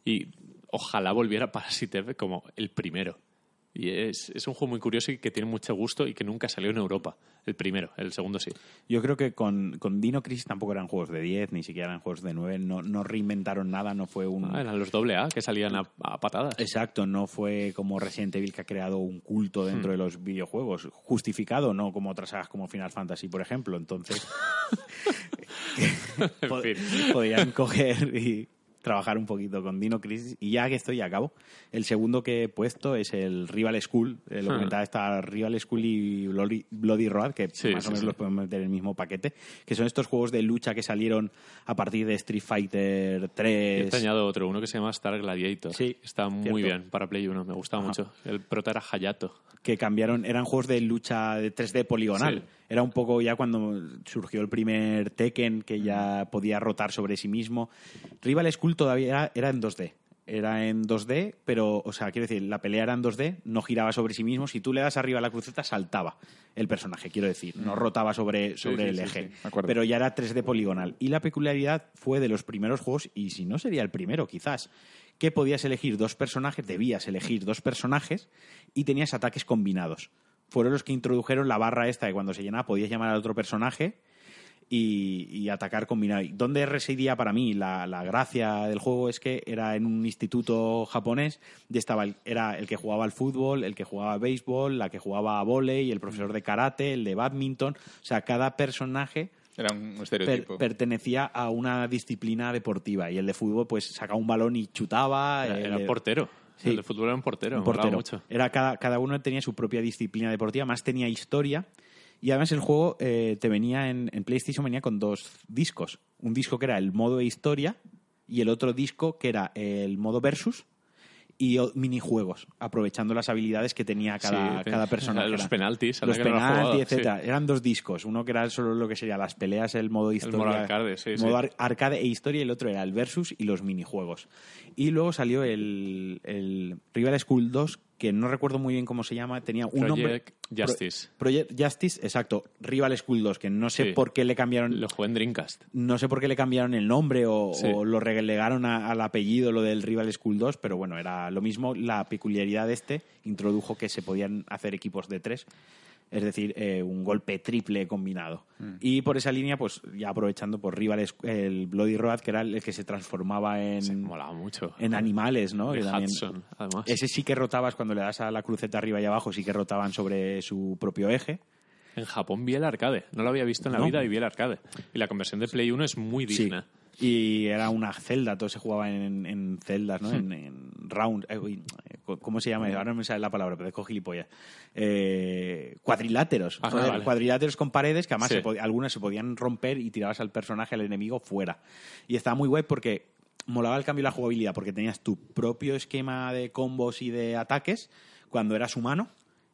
[SPEAKER 1] Y ojalá volviera Parasite como el primero. Y es, es un juego muy curioso y que tiene mucho gusto y que nunca salió en Europa. El primero, el segundo sí.
[SPEAKER 2] Yo creo que con, con Dino Crisis tampoco eran juegos de 10, ni siquiera eran juegos de 9, no, no reinventaron nada, no fue un...
[SPEAKER 1] Ah, eran los doble A que salían a, a patadas.
[SPEAKER 2] Exacto, no fue como Resident Evil que ha creado un culto dentro
[SPEAKER 1] Hmm.
[SPEAKER 2] de los videojuegos, justificado, no como otras sagas como Final Fantasy, por ejemplo. Entonces,
[SPEAKER 1] En
[SPEAKER 2] pod- podían coger y, trabajar un poquito con Dino Crisis y ya que estoy a cabo. El segundo que he puesto es el Rival School, eh, lo
[SPEAKER 1] Ah.
[SPEAKER 2] comentaba esta Rival School y Bloody, Bloody Road, que
[SPEAKER 1] Sí,
[SPEAKER 2] más
[SPEAKER 1] sí,
[SPEAKER 2] o menos
[SPEAKER 1] sí.
[SPEAKER 2] los podemos meter en el mismo paquete, que son estos juegos de lucha que salieron a partir de Street Fighter
[SPEAKER 1] Yo
[SPEAKER 2] 3.
[SPEAKER 1] te añado otro, uno que se llama Star Gladiator.
[SPEAKER 2] Sí,
[SPEAKER 1] Está muy
[SPEAKER 2] cierto.
[SPEAKER 1] bien para Play 1, me gustaba
[SPEAKER 2] Ajá.
[SPEAKER 1] mucho. El prota era Hayato.
[SPEAKER 2] que cambiaron, eran juegos de lucha de 3D poligonal. Era un poco ya cuando surgió el primer Tekken, que ya podía rotar sobre sí mismo. Rival School todavía era en 2D. Era en 2D, pero, o sea, quiero decir, la pelea era en 2D, no giraba sobre sí mismo. Si tú le das arriba a la cruceta, saltaba el personaje, quiero decir. No rotaba sobre, sobre
[SPEAKER 3] sí,
[SPEAKER 2] el eje.
[SPEAKER 3] sí,
[SPEAKER 2] pero ya era 3D poligonal. Y la peculiaridad fue de los primeros juegos, y si no sería el primero, quizás, que podías elegir dos personajes, debías elegir dos personajes y tenías ataques combinados. Fueron los que introdujeron la barra esta de cuando se llenaba podías llamar al otro personaje y, y atacar combinado. ¿Y ¿Dónde residía para mí la, la gracia del juego? Es que era en un instituto japonés y estaba el, era el que jugaba al fútbol, el que jugaba a béisbol, la que jugaba a volei, el profesor de karate, el de badminton. O sea, cada personaje
[SPEAKER 3] Era un
[SPEAKER 2] per-
[SPEAKER 3] estereotipo.
[SPEAKER 2] pertenecía a una disciplina deportiva y el de fútbol pues sacaba un balón y chutaba.
[SPEAKER 1] Era,
[SPEAKER 2] el
[SPEAKER 1] era portero.
[SPEAKER 2] Sí.
[SPEAKER 1] El de fútbol era un portero.
[SPEAKER 2] un portero.
[SPEAKER 1] mucho.
[SPEAKER 2] Era cada, cada uno tenía su propia disciplina deportiva, más tenía historia. Y además el juego eh, te venía en, en PlayStation venía con dos discos. Un disco que era el modo de historia y el otro disco que era el modo versus y minijuegos, aprovechando las habilidades que tenía cada,
[SPEAKER 1] Sí,
[SPEAKER 2] cada persona.
[SPEAKER 1] los penaltis,
[SPEAKER 2] los penaltis, etcétera. Eran dos discos. Uno que era solo lo que sería las peleas, el modo historia.
[SPEAKER 1] modo arcade, sí,
[SPEAKER 2] modo ar- arcade e historia, y el otro era el versus y los minijuegos. Y luego salió el, el Rival School 2, que no recuerdo muy bien cómo se llama, tenía un nombre...
[SPEAKER 1] Project Justice.
[SPEAKER 2] Pro- Project Justice, exacto. Rival School 2, que no sé
[SPEAKER 1] Sí.
[SPEAKER 2] por qué le cambiaron
[SPEAKER 1] Lo jugué en Dreamcast.
[SPEAKER 2] no sé por qué le cambiaron el nombre o,
[SPEAKER 1] Sí.
[SPEAKER 2] o lo relegaron a- al apellido, lo del Rival School 2, pero bueno, era lo mismo. La peculiaridad de este introdujo que se podían hacer equipos de tres, es decir, eh, un golpe triple combinado.
[SPEAKER 1] Mm.
[SPEAKER 2] Y por esa línea, pues ya aprovechando por Rival, el Bloody Road, que era el que se transformaba en,
[SPEAKER 1] Se molaba mucho.
[SPEAKER 2] en animales, ¿no? También-
[SPEAKER 1] Hudson, además.
[SPEAKER 2] ese sí que rotabas cuando le das a la cruceta arriba y abajo, sí que rotaban sobre su propio eje.
[SPEAKER 1] En Japón vi el arcade. No lo había visto en la
[SPEAKER 2] No.
[SPEAKER 1] vida y vi el arcade. Y la conversión de Play 1 es muy digna.
[SPEAKER 2] Sí. Y era una celda, todo se jugaba en, en celdas, ¿no? En, en round. eh, ¿Cómo se llama? Ahora no me sale la palabra, pero dejo gilipollas. Eh, cuadriláteros.
[SPEAKER 1] Ah, vale.
[SPEAKER 2] Cuadriláteros con paredes que además
[SPEAKER 1] Sí.
[SPEAKER 2] se algunas se podían romper y tirabas al personaje, al enemigo, fuera. Y estaba muy guay porque molaba el cambio de la jugabilidad, porque tenías tu propio esquema de combos y de ataques cuando eras humano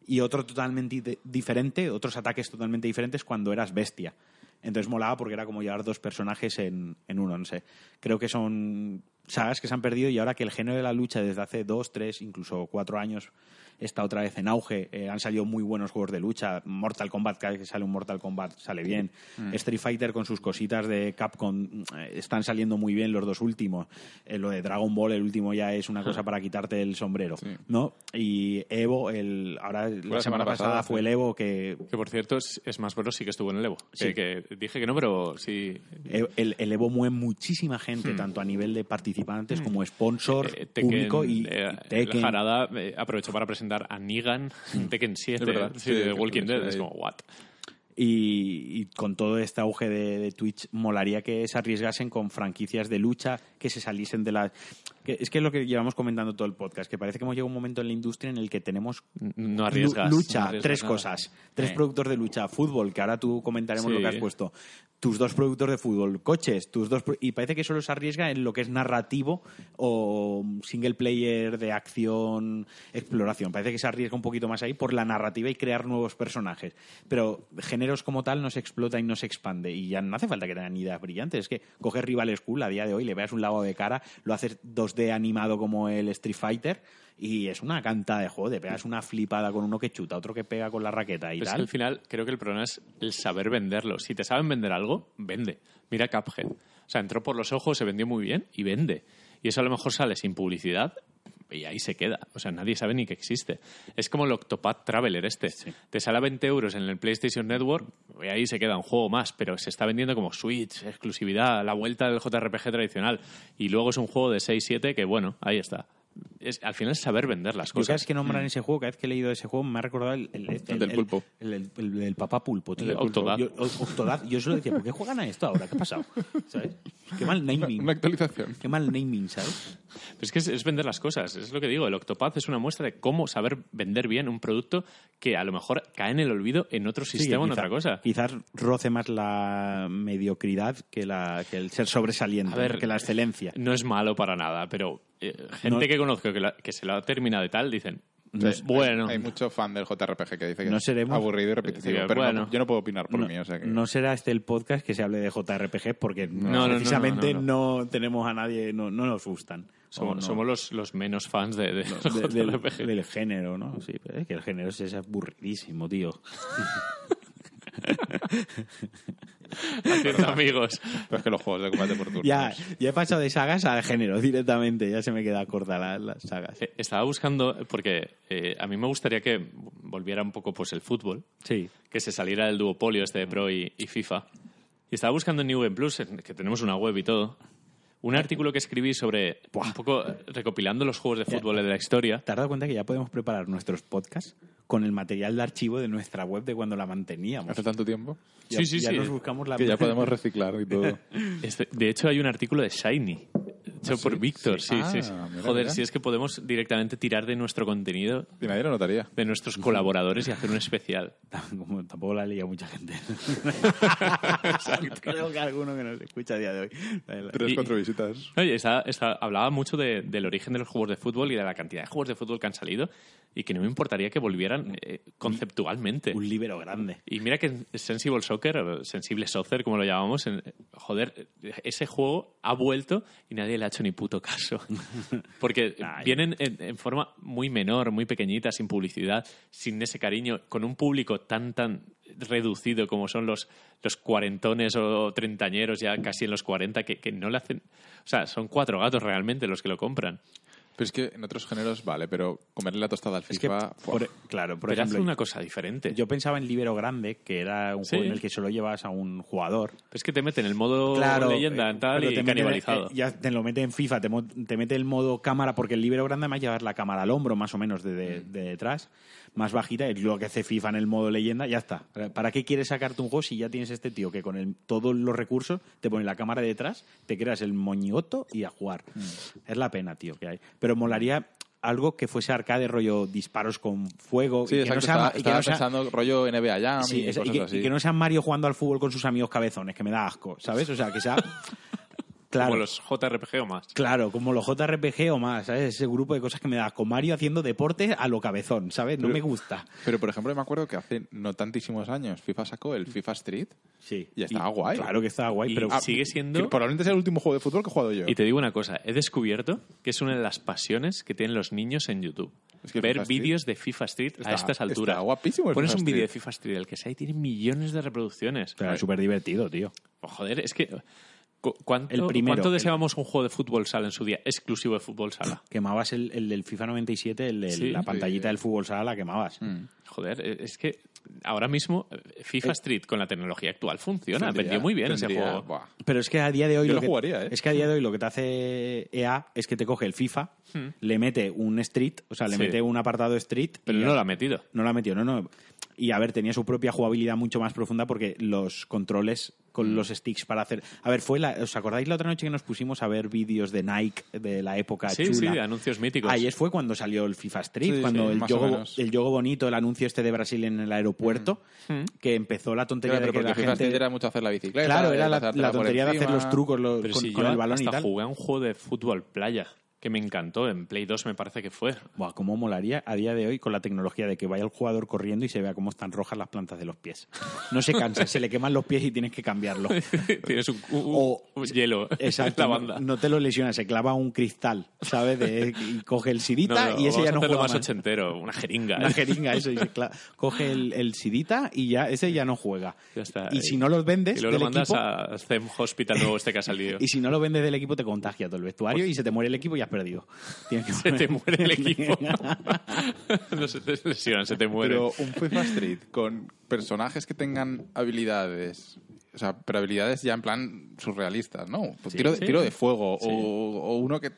[SPEAKER 2] y otro totalmente di- diferente, otros ataques totalmente diferentes cuando eras bestia. Entonces molaba porque era como llevar dos personajes en, en uno, no sé. Creo que son sagas que se han perdido y ahora que el género de la lucha desde hace dos, tres, incluso cuatro años está otra vez en auge. Eh, han salido muy buenos juegos de lucha. Mortal Kombat, cada vez que sale un Mortal Kombat sale bien. Street Fighter con sus cositas de Capcom eh, están saliendo muy bien los dos últimos. Eh, lo de Dragon Ball, el último ya es una cosa para quitarte el sombrero.
[SPEAKER 3] Sí.
[SPEAKER 2] ¿no? Y Evo, el, ahora la, semana,
[SPEAKER 3] semana
[SPEAKER 2] pasada,
[SPEAKER 3] pasada,
[SPEAKER 2] fue el Evo que
[SPEAKER 1] Que por cierto, es, Smash Bros. sí que estuvo en el Evo.
[SPEAKER 2] Sí.
[SPEAKER 1] Que, que dije que no, pero sí.
[SPEAKER 2] E- El, el Evo mueve muchísima gente, tanto a nivel de participantes como sponsor
[SPEAKER 1] Hmm. Eh, Tekken,
[SPEAKER 2] público y,
[SPEAKER 1] eh,
[SPEAKER 2] y Tekken.
[SPEAKER 1] La Jarada eh, aprovechó para presentar a Negan en Tekken 7
[SPEAKER 3] Es verdad,
[SPEAKER 1] sí, de Walking Dead. Es como, what?
[SPEAKER 2] Y, y con todo este auge de, de Twitch, molaría que se arriesgasen con franquicias de lucha, que se saliesen de la... Que es que es lo que llevamos comentando todo el podcast, que parece que hemos llegado a un momento en la industria en el que tenemos
[SPEAKER 1] No arriesgas.
[SPEAKER 2] lucha,
[SPEAKER 1] no arriesgas
[SPEAKER 2] tres
[SPEAKER 1] nada.
[SPEAKER 2] cosas, tres
[SPEAKER 3] Eh.
[SPEAKER 2] productos de lucha, fútbol, que ahora tú comentaremos
[SPEAKER 1] Sí.
[SPEAKER 2] lo que has puesto, tus dos productos de fútbol, coches, tus dos... Y parece que solo se arriesga en lo que es narrativo o single player de acción, exploración. Parece que se arriesga un poquito más ahí por la narrativa y crear nuevos personajes. Pero como tal no se explota y no se expande. Y ya no hace falta que tengan ideas brillantes. Es que coges Rival School a día de hoy, le veas un lavado de cara, lo haces 2D animado como el Street Fighter y es una canta de juego. Te pegas una flipada con uno que chuta, otro que pega con la raqueta y tal.
[SPEAKER 1] al final creo que el problema es el saber venderlo. Si te saben vender algo, vende. Mira Cuphead. O sea, entró por los ojos, se vendió muy bien y vende. Y eso a lo mejor sale sin publicidad y ahí se queda. O sea, nadie sabe ni que existe. Es como el Octopath Traveler este. Te sale a 20 euros en el PlayStation Network y ahí se queda un juego más, pero se está vendiendo como Switch, exclusividad, la vuelta del JRPG tradicional. Y luego es un juego de 6-7 que, bueno, ahí está. Es, al final es saber vender las
[SPEAKER 2] Yo cada
[SPEAKER 1] cosas.
[SPEAKER 2] vez que nombran ese juego, cada vez que he leído ese juego, me ha recordado el, el, este,
[SPEAKER 3] El del pulpo.
[SPEAKER 2] El, el- el del papá pulpo, tío.
[SPEAKER 1] El Octodad.
[SPEAKER 2] Yo, Octodad. Yo solo decía, ¿por qué juegan a esto ahora? ¿Qué ha pasado? ¿Sabes? Qué mal naming.
[SPEAKER 3] Una actualización.
[SPEAKER 2] Qué mal naming, ¿sabes?
[SPEAKER 1] Pero es que es, es vender las cosas, es lo que digo. El Octopath es una muestra de cómo saber vender bien un producto que a lo mejor cae en el olvido en otro
[SPEAKER 2] Sí,
[SPEAKER 1] sistema o en otra cosa.
[SPEAKER 2] Quizás roce más la mediocridad que, la, que el ser sobresaliente,
[SPEAKER 1] A ver,
[SPEAKER 2] ¿no? que la excelencia.
[SPEAKER 1] No es malo para nada, pero gente
[SPEAKER 2] No-
[SPEAKER 1] que conozco que, la- que se lo ha terminado y tal, dicen,
[SPEAKER 2] No
[SPEAKER 1] bueno,
[SPEAKER 3] Hay, hay mucho fan del JRPG que dice que
[SPEAKER 2] No
[SPEAKER 3] es
[SPEAKER 2] seremos-
[SPEAKER 3] aburrido y repetitivo.
[SPEAKER 1] Sí,
[SPEAKER 3] pero no-
[SPEAKER 1] bueno.
[SPEAKER 3] yo no puedo opinar por
[SPEAKER 2] no,
[SPEAKER 3] mí. O sea que...
[SPEAKER 2] no será este el podcast que se hable de JRPG porque
[SPEAKER 1] No, no, no,
[SPEAKER 2] precisamente
[SPEAKER 1] no,
[SPEAKER 2] no,
[SPEAKER 1] no,
[SPEAKER 2] tenemos a nadie, no, no nos gustan.
[SPEAKER 1] somos,
[SPEAKER 2] no-
[SPEAKER 1] somos los, los menos fans de, de los
[SPEAKER 2] de- del, del género, ¿no? Sí, pero es que el género es, es aburridísimo, tío.
[SPEAKER 1] Haciendo amigos.
[SPEAKER 3] Pero es que los juegos de combate por turnos.
[SPEAKER 2] Ya, ya he pasado de sagas al género directamente, ya se me queda corta la- las sagas.
[SPEAKER 1] Eh, Estaba buscando, porque eh, a mí me gustaría que volviera un poco pues el fútbol,
[SPEAKER 2] Sí.
[SPEAKER 1] que se saliera del duopolio este de Pro y, y FIFA. Y estaba buscando en New Game Plus, que tenemos una web y todo, un artículo que escribí sobre un poco recopilando los juegos de fútbol de la historia.
[SPEAKER 2] ¿Te has dado cuenta que ya podemos preparar nuestros podcasts con el material de archivo de nuestra web de cuando la manteníamos?
[SPEAKER 3] Hace tanto tiempo
[SPEAKER 2] Ya-
[SPEAKER 1] Sí, sí,
[SPEAKER 2] ya
[SPEAKER 1] sí.
[SPEAKER 2] nos buscamos la
[SPEAKER 3] que ya podemos reciclar y todo.
[SPEAKER 1] Este- de hecho, hay un artículo de Shiny, hecho por Víctor. Sí,
[SPEAKER 3] Ah,
[SPEAKER 1] sí, sí.
[SPEAKER 3] mira,
[SPEAKER 1] Joder,
[SPEAKER 3] mira.
[SPEAKER 1] si es que podemos directamente tirar de nuestro contenido,
[SPEAKER 3] Y nadie lo notaría.
[SPEAKER 1] de nuestros colaboradores y hacer un especial.
[SPEAKER 2] Como tampoco la leía mucha gente. Creo que alguno que nos escucha a día de hoy.
[SPEAKER 3] Tres,
[SPEAKER 1] Y-
[SPEAKER 3] cuatro visitas.
[SPEAKER 1] Oye, está- está- hablaba mucho de- del origen de los juegos de fútbol y de la cantidad de juegos de fútbol que han salido y que no me importaría que volvieran eh, conceptualmente.
[SPEAKER 2] Un libro grande.
[SPEAKER 1] Y mira que en Sensible Soccer, o Sensible Soccer, como lo llamamos, en- joder, ese juego ha vuelto y nadie le ha hecho ni puto caso. Porque
[SPEAKER 2] Ay.
[SPEAKER 1] vienen en, en forma muy menor, muy pequeñita, sin publicidad, sin ese cariño, con un público tan, tan reducido como son los, los cuarentones o treintañeros, ya casi en los cuarenta, que, que no le hacen... O sea, son cuatro gatos realmente los que lo compran.
[SPEAKER 3] Pero es que en otros géneros vale, pero comerle la tostada al
[SPEAKER 2] Es que,
[SPEAKER 3] FIFA... ¡fua!
[SPEAKER 2] por- e- claro, por
[SPEAKER 1] Pero
[SPEAKER 2] ejemplo,
[SPEAKER 1] hace una cosa diferente.
[SPEAKER 2] yo pensaba en Libero Grande, que era un
[SPEAKER 1] Sí.
[SPEAKER 2] juego en el que solo llevas a un jugador.
[SPEAKER 1] Pero es que te meten el modo
[SPEAKER 2] Claro,
[SPEAKER 1] leyenda
[SPEAKER 2] eh,
[SPEAKER 1] tal y
[SPEAKER 2] te mete-
[SPEAKER 1] canibalizado.
[SPEAKER 2] eh, ya te lo mete en FIFA, te, te mete el modo cámara, porque el libero grande además llevar la cámara al hombro, más o menos de, de-
[SPEAKER 1] Mm.
[SPEAKER 2] de detrás, más bajita, es lo que hace FIFA en el modo leyenda, ya está. ¿Para qué quieres sacarte un juego si ya tienes este tío que con el- todos los recursos te pone la cámara detrás, te creas el moñoto y a jugar?
[SPEAKER 1] Mm.
[SPEAKER 2] Es la pena, tío, que hay. Pero molaría algo que fuese arcade, rollo disparos con fuego.
[SPEAKER 3] Sí,
[SPEAKER 2] y que no sea,
[SPEAKER 3] estaba
[SPEAKER 2] y que no sea-
[SPEAKER 3] pensando rollo NBA Jam
[SPEAKER 2] Sí,
[SPEAKER 3] y
[SPEAKER 2] es- y,
[SPEAKER 3] cosas
[SPEAKER 2] que,
[SPEAKER 3] así.
[SPEAKER 2] y que no sea Mario jugando al fútbol con sus amigos cabezones, que me da asco, ¿sabes? O sea, que sea... Claro.
[SPEAKER 1] Como los JRPG o más.
[SPEAKER 2] Claro, como los JRPG o más, ¿sabes? Ese grupo de cosas que me da con Mario haciendo deporte a lo cabezón, ¿sabes? No
[SPEAKER 3] Pero-
[SPEAKER 2] me gusta.
[SPEAKER 3] Pero, por ejemplo, me acuerdo que hace no tantísimos años FIFA sacó el FIFA Street.
[SPEAKER 2] Sí.
[SPEAKER 3] Y estaba guay.
[SPEAKER 2] Claro que estaba guay,
[SPEAKER 1] Y
[SPEAKER 2] pero...
[SPEAKER 1] Sigue siendo...
[SPEAKER 3] Que probablemente sea el último juego de fútbol que he jugado yo.
[SPEAKER 1] Y te digo una cosa, he descubierto que es una de las pasiones que tienen los niños en YouTube.
[SPEAKER 3] Es que
[SPEAKER 1] Ver
[SPEAKER 3] FIFA Street
[SPEAKER 1] vídeos de FIFA Street
[SPEAKER 3] está-
[SPEAKER 1] a estas alturas.
[SPEAKER 3] está guapísimo el
[SPEAKER 1] Pones
[SPEAKER 3] FIFA
[SPEAKER 1] un vídeo de. FIFA Street, el que sea, y tiene millones de reproducciones.
[SPEAKER 2] Pero es súper divertido, tío.
[SPEAKER 1] Oh, joder, es que... cu- ¿Cuánto,
[SPEAKER 2] El primero,
[SPEAKER 1] ¿Cuánto
[SPEAKER 2] el-
[SPEAKER 1] deseábamos un juego de fútbol sala en su día exclusivo de fútbol sala?
[SPEAKER 2] Quemabas el, el del FIFA 97, el de
[SPEAKER 1] Sí,
[SPEAKER 2] la
[SPEAKER 1] sí.
[SPEAKER 2] pantallita del fútbol sala, la quemabas.
[SPEAKER 3] Mm.
[SPEAKER 1] Joder, eh, es que ahora mismo eh, FIFA
[SPEAKER 2] Eh,
[SPEAKER 1] Street con la tecnología actual funciona.
[SPEAKER 3] Tendría-
[SPEAKER 1] Vendió muy bien ese juego.
[SPEAKER 3] buah.
[SPEAKER 2] Pero es que a día de hoy
[SPEAKER 3] Yo
[SPEAKER 2] lo
[SPEAKER 3] lo
[SPEAKER 2] que,
[SPEAKER 3] jugaría, ¿eh?
[SPEAKER 2] es que a día de hoy lo que te hace EA es que te coge el FIFA, le mete un Street, o sea, le.
[SPEAKER 1] Sí.
[SPEAKER 2] mete un apartado Street,
[SPEAKER 1] Pero
[SPEAKER 2] y
[SPEAKER 1] no lo ha metido.
[SPEAKER 2] No la metió, no, no. Y a ver, tenía su propia jugabilidad mucho más profunda porque los controles
[SPEAKER 1] Mm.
[SPEAKER 2] Con los sticks para hacer. A ver, fue la. ¿Os acordáis la otra noche que nos pusimos a ver vídeos de Nike de la época
[SPEAKER 1] Sí,
[SPEAKER 2] chula?
[SPEAKER 1] sí, de anuncios míticos.
[SPEAKER 2] Ahí es- fue cuando salió el FIFA Street,
[SPEAKER 3] Sí,
[SPEAKER 2] cuando
[SPEAKER 3] sí,
[SPEAKER 2] el, yogo, el yogo bonito, el anuncio este de Brasil en el aeropuerto, que empezó la tontería
[SPEAKER 3] Claro,
[SPEAKER 2] de que la
[SPEAKER 3] FIFA Street
[SPEAKER 2] gente.
[SPEAKER 3] era mucho hacer la bicicleta.
[SPEAKER 2] Claro, era la, tontería de hacer los trucos con,
[SPEAKER 1] si
[SPEAKER 2] con
[SPEAKER 1] yo
[SPEAKER 2] el balón y
[SPEAKER 1] hasta
[SPEAKER 2] tal.
[SPEAKER 1] jugué a un juego de fútbol playa que me encantó en Play 2 me parece que fue.
[SPEAKER 2] Buah, cómo molaría a día de hoy con la tecnología de que vaya el jugador corriendo y se vea cómo están rojas las plantas de los pies. No se cansa, se le queman los pies y tienes que cambiarlo.
[SPEAKER 1] Tienes un, un-
[SPEAKER 2] O-
[SPEAKER 1] un hielo
[SPEAKER 2] Exacto,
[SPEAKER 1] la banda.
[SPEAKER 2] no te lo lesiona, se clava un cristal, ¿sabes? De- y coge el sidita
[SPEAKER 1] No, no,
[SPEAKER 2] y ese ya no juega
[SPEAKER 1] más
[SPEAKER 2] más.
[SPEAKER 1] ochentero, una jeringa.
[SPEAKER 2] Una jeringa, eso, y se cla- coge el, el sidita y ya ese ya no juega.
[SPEAKER 1] Ya está.
[SPEAKER 2] Y si no los vendes
[SPEAKER 1] Y luego lo mandas
[SPEAKER 2] equipo,
[SPEAKER 1] a Zem Hospital nuevo este que ha salido.
[SPEAKER 2] y si no lo vendes del equipo te contagia todo el vestuario y se te muere el equipo y has perdido. Tienes que
[SPEAKER 1] Se te muere el equipo. no se te lesionan, se te muere.
[SPEAKER 3] Pero un FIFA Street con personajes que tengan habilidades O sea, pero habilidades ya en plan surrealistas, ¿no? Pues
[SPEAKER 2] Sí,
[SPEAKER 3] tiro, de,
[SPEAKER 1] sí.
[SPEAKER 3] tiro de fuego
[SPEAKER 1] Sí.
[SPEAKER 3] o, o uno que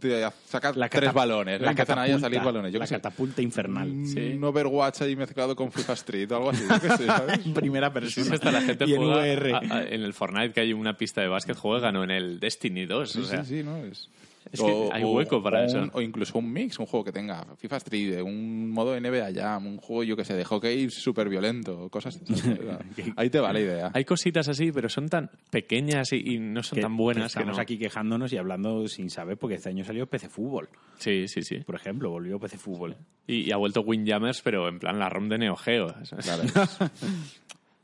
[SPEAKER 3] te saca
[SPEAKER 2] La
[SPEAKER 3] tres balones.
[SPEAKER 2] La
[SPEAKER 3] empiezan ahí a salir
[SPEAKER 2] catapulta,
[SPEAKER 3] balones. Yo
[SPEAKER 2] la
[SPEAKER 3] qué sé.
[SPEAKER 2] catapulta infernal.
[SPEAKER 3] Un
[SPEAKER 1] Sí.
[SPEAKER 3] Overwatch ahí mezclado con FIFA Street o algo así. Yo qué sé, ¿sabes?
[SPEAKER 2] En primera persona.
[SPEAKER 1] sí, hasta la gente
[SPEAKER 2] y en
[SPEAKER 1] juega
[SPEAKER 2] VR.
[SPEAKER 1] a- a- en el Fortnite que hay una pista de básquet juegan o en el Destiny 2.
[SPEAKER 3] Sí,
[SPEAKER 1] o sea,
[SPEAKER 3] sí, sí, ¿no? Es,
[SPEAKER 1] Es que hay hueco para
[SPEAKER 3] o
[SPEAKER 1] eso.
[SPEAKER 3] un- o incluso un mix, un juego que tenga FIFA Street, un modo NBA Jam, un juego, yo que sé, de hockey súper violento, cosas así. Ahí te va la idea.
[SPEAKER 1] Hay cositas así, pero son tan pequeñas y, y no son
[SPEAKER 2] que-
[SPEAKER 1] tan buenas
[SPEAKER 2] que
[SPEAKER 1] que,
[SPEAKER 2] estamos
[SPEAKER 1] no.
[SPEAKER 2] aquí quejándonos y hablando sin saber porque este año salió PC Fútbol,
[SPEAKER 1] Sí, sí, sí.
[SPEAKER 2] por ejemplo, volvió PC Fútbol.
[SPEAKER 1] Y, y ha vuelto Windjammers, pero en plan la ROM de Neo Geo.
[SPEAKER 3] Claro.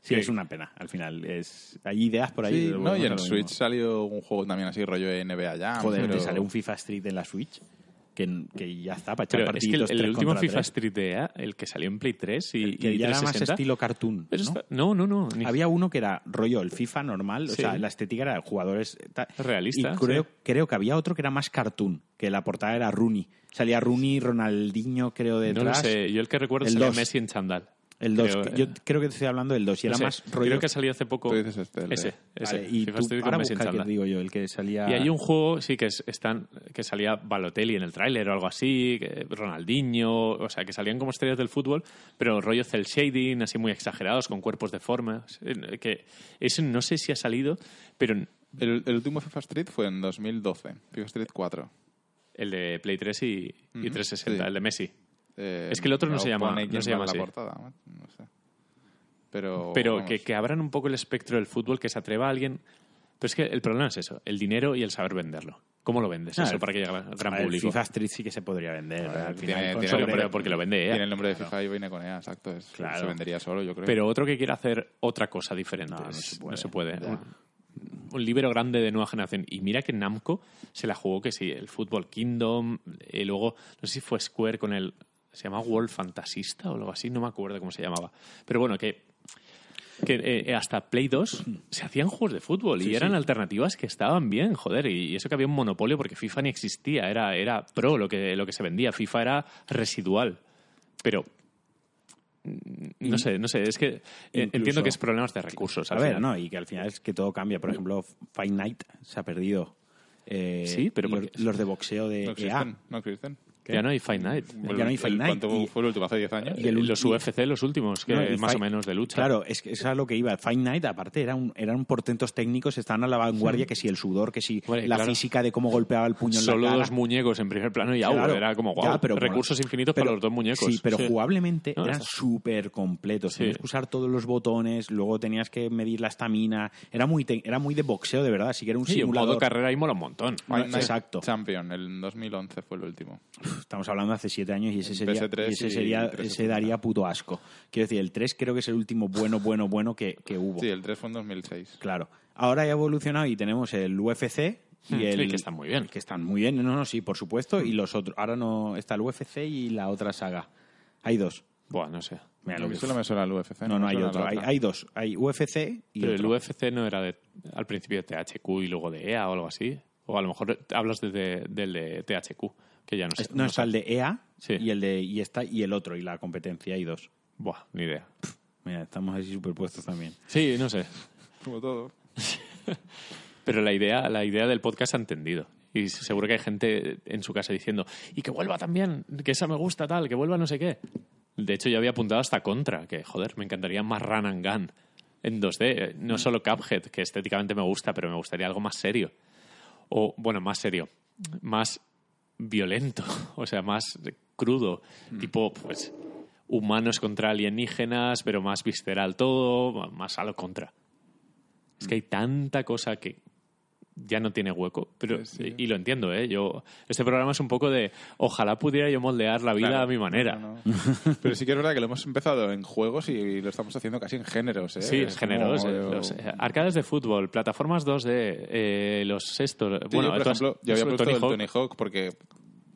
[SPEAKER 2] Sí, es una pena, al final. Es, hay ideas por ahí.
[SPEAKER 3] Sí, no, y en Switch salió un juego también así, rollo NBA Jam.
[SPEAKER 2] Joder,
[SPEAKER 3] pero...
[SPEAKER 2] te sale un FIFA Street en la Switch que, que ya está para echar
[SPEAKER 1] Pero es que el,
[SPEAKER 2] partiditos
[SPEAKER 1] último FIFA
[SPEAKER 2] tres.
[SPEAKER 1] Street EA, el que salió en Play 3 y,
[SPEAKER 2] que
[SPEAKER 1] y
[SPEAKER 2] ya era más
[SPEAKER 1] 360,
[SPEAKER 2] estilo cartoon. ¿no?
[SPEAKER 1] está- no, no, no. ni-
[SPEAKER 2] Había uno que era rollo el FIFA normal, o sea, la estética era de jugadores ta-
[SPEAKER 1] Realista,
[SPEAKER 2] Y creo,
[SPEAKER 1] sí.
[SPEAKER 2] creo que había otro que era más cartoon, que la portada era Rooney. Salía Rooney, Ronaldinho, creo,
[SPEAKER 1] no lo
[SPEAKER 2] detrás.
[SPEAKER 1] sé. Yo el que recuerdo
[SPEAKER 2] El
[SPEAKER 1] sería. Messi en chandal.
[SPEAKER 2] El 2,
[SPEAKER 1] Creo,
[SPEAKER 2] yo
[SPEAKER 1] eh,
[SPEAKER 2] creo que te estoy hablando del 2 y
[SPEAKER 1] no
[SPEAKER 2] era
[SPEAKER 1] sé,
[SPEAKER 2] más rollo.
[SPEAKER 1] Creo que salió hace poco.
[SPEAKER 3] Tú dices este, el
[SPEAKER 1] ese, ese.
[SPEAKER 2] Vale, y tú, ahora busca el que digo yo, el que salía.
[SPEAKER 1] Y hay un juego, sí, que es, están, que salía Balotelli en el tráiler o algo así, que Ronaldinho, o sea, que salían como estrellas del fútbol, pero rollo cel shading, así muy exagerados, con cuerpos deformes. Que ese no sé si ha salido, pero
[SPEAKER 3] El, el último FIFA Street fue en 2012, FIFA Street 4.
[SPEAKER 1] el de Play 3 y, y
[SPEAKER 3] Ujú,
[SPEAKER 1] 360,
[SPEAKER 3] sí.
[SPEAKER 1] el de Messi.
[SPEAKER 3] Eh,
[SPEAKER 1] Es que el otro no se llama- no se llama
[SPEAKER 3] en la
[SPEAKER 1] así.
[SPEAKER 3] portada, no sé. Pero,
[SPEAKER 1] Pero que, que abran un poco el espectro del fútbol, que se atreva a alguien. Pero es que el problema es eso, el dinero y el saber venderlo. ¿Cómo lo vendes
[SPEAKER 2] Ah,
[SPEAKER 1] eso
[SPEAKER 2] el-
[SPEAKER 1] para que llegue al gran público?
[SPEAKER 2] FIFA Street sí que se podría vender.
[SPEAKER 3] Ver,
[SPEAKER 2] al
[SPEAKER 3] tiene-
[SPEAKER 2] final,
[SPEAKER 3] tiene nombre-
[SPEAKER 1] porque lo vende EA.
[SPEAKER 3] Tiene el nombre de FIFA y viene con EA, exacto. es-
[SPEAKER 2] Claro.
[SPEAKER 3] Se vendería solo, yo creo.
[SPEAKER 1] Pero otro que quiera hacer otra cosa diferente.
[SPEAKER 2] No, se puede.
[SPEAKER 1] Un, un libro grande de nueva generación. Y mira que Namco se la jugó que sí, el Football Kingdom, y luego, no sé si fue Square con el. ¿Se llama World Fantasista o algo así? No me acuerdo cómo se llamaba. Pero bueno, que. Que eh, hasta Play 2 se hacían juegos de fútbol y eran
[SPEAKER 2] sí.
[SPEAKER 1] alternativas que estaban bien, joder. Y eso que había un monopolio porque FIFA ni existía, era, era pro lo que, lo que se vendía. FIFA era residual. Pero no sé, no sé, es que eh,
[SPEAKER 2] Incluso-
[SPEAKER 1] entiendo que es problemas de recursos.
[SPEAKER 2] A ver,
[SPEAKER 1] final.
[SPEAKER 2] no, y que al final es que todo cambia. Por ejemplo, Fight Night se ha perdido. Eh,
[SPEAKER 1] Sí, pero
[SPEAKER 2] los, de boxeo de
[SPEAKER 3] no
[SPEAKER 2] EA.
[SPEAKER 3] existen, no existen.
[SPEAKER 1] Ya no hay Fight Night.
[SPEAKER 2] Ya no hay Fight Night,
[SPEAKER 3] ¿Cuánto
[SPEAKER 2] y-
[SPEAKER 3] fue el último? ¿Hace 10 años?
[SPEAKER 2] y el
[SPEAKER 1] los UFC, los últimos, que
[SPEAKER 2] No, y
[SPEAKER 1] más
[SPEAKER 2] Fight-
[SPEAKER 1] o menos de lucha.
[SPEAKER 2] Claro, es que eso es a lo que iba. Fight Night, aparte, era un, eran portentos técnicos, estaban a la vanguardia, que si el sudor, que si la
[SPEAKER 1] claro.
[SPEAKER 2] física de cómo golpeaba el puño en
[SPEAKER 1] Solo
[SPEAKER 2] la cara.
[SPEAKER 1] dos muñecos en primer plano y
[SPEAKER 2] Claro.
[SPEAKER 1] era como
[SPEAKER 2] Ya,
[SPEAKER 1] guau,
[SPEAKER 2] pero bueno,
[SPEAKER 1] recursos infinitos
[SPEAKER 2] pero-
[SPEAKER 1] para los dos muñecos.
[SPEAKER 2] Sí, pero jugablemente
[SPEAKER 1] No,
[SPEAKER 2] eran súper completos.
[SPEAKER 1] Sí.
[SPEAKER 2] Tenías que usar todos los botones, luego tenías que medir la estamina. Era muy, te- era muy de boxeo, de verdad. Así que era un simulador.
[SPEAKER 1] modo carrera ahí mola un montón.
[SPEAKER 3] Fight Night
[SPEAKER 2] exacto.
[SPEAKER 3] Champion, el 2011 fue el último.
[SPEAKER 2] Estamos hablando de hace siete años y ese sería,
[SPEAKER 3] PS3
[SPEAKER 2] y ese, sería
[SPEAKER 3] 360.
[SPEAKER 2] ese daría puto asco. Quiero decir, el 3 creo que es el último bueno, bueno, bueno que, que hubo.
[SPEAKER 3] Sí, el 3 fue en 2006.
[SPEAKER 2] Claro. Ahora ya ha evolucionado y tenemos el UFC y
[SPEAKER 1] Hmm,
[SPEAKER 2] el
[SPEAKER 1] sí, que están muy bien.
[SPEAKER 2] que están muy bien. No, no, sí, por supuesto. Y los otros. Ahora no está el UFC y la otra saga. Hay dos.
[SPEAKER 1] Buah, no sé.
[SPEAKER 2] Mira, lo que-
[SPEAKER 3] solo me suena el UFC.
[SPEAKER 2] no, no hay otro. Hay, hay dos. Hay UFC y
[SPEAKER 1] Pero el. UFC no era de, al principio de THQ y luego de EA o algo así. O a lo mejor hablas desde, del de THQ, que ya no sé.
[SPEAKER 2] Es- no, está el de EA
[SPEAKER 1] Sí.
[SPEAKER 2] y el de y está y el otro y la competencia hay dos.
[SPEAKER 1] Buah, ni idea.
[SPEAKER 2] Mira, estamos así superpuestos también.
[SPEAKER 1] Sí, no sé.
[SPEAKER 3] Como todo.
[SPEAKER 1] Pero la idea, la idea del podcast ha entendido. Y seguro que hay gente en su casa diciendo, y que vuelva también, que esa me gusta tal, que vuelva no sé qué. De hecho, yo había apuntado hasta Contra, que joder, me encantaría más Run and Gun en 2D. Eh, No solo Cuphead, que estéticamente me gusta, pero me gustaría algo más serio. O, bueno, más serio, más violento, o sea, más crudo, tipo, pues, humanos contra alienígenas, pero más visceral todo, más a lo contra. Es que hay tanta cosa que ya no tiene hueco, pero
[SPEAKER 3] sí.
[SPEAKER 1] y, y lo entiendo, ¿eh? Yo este programa es un poco de ojalá pudiera yo moldear la vida
[SPEAKER 3] Claro.
[SPEAKER 1] a mi manera.
[SPEAKER 3] No, no. Pero sí que es verdad que lo hemos empezado en juegos y lo estamos haciendo casi en géneros. ¿eh?
[SPEAKER 1] Sí, en
[SPEAKER 3] Es
[SPEAKER 1] géneros.
[SPEAKER 3] como-
[SPEAKER 1] eh, los, eh, arcades de fútbol, plataformas 2D, eh, los estos.
[SPEAKER 3] Sí,
[SPEAKER 1] bueno,
[SPEAKER 3] yo, por ejemplo, yo había puesto
[SPEAKER 1] Tony
[SPEAKER 3] el
[SPEAKER 1] Hawk.
[SPEAKER 3] Tony Hawk porque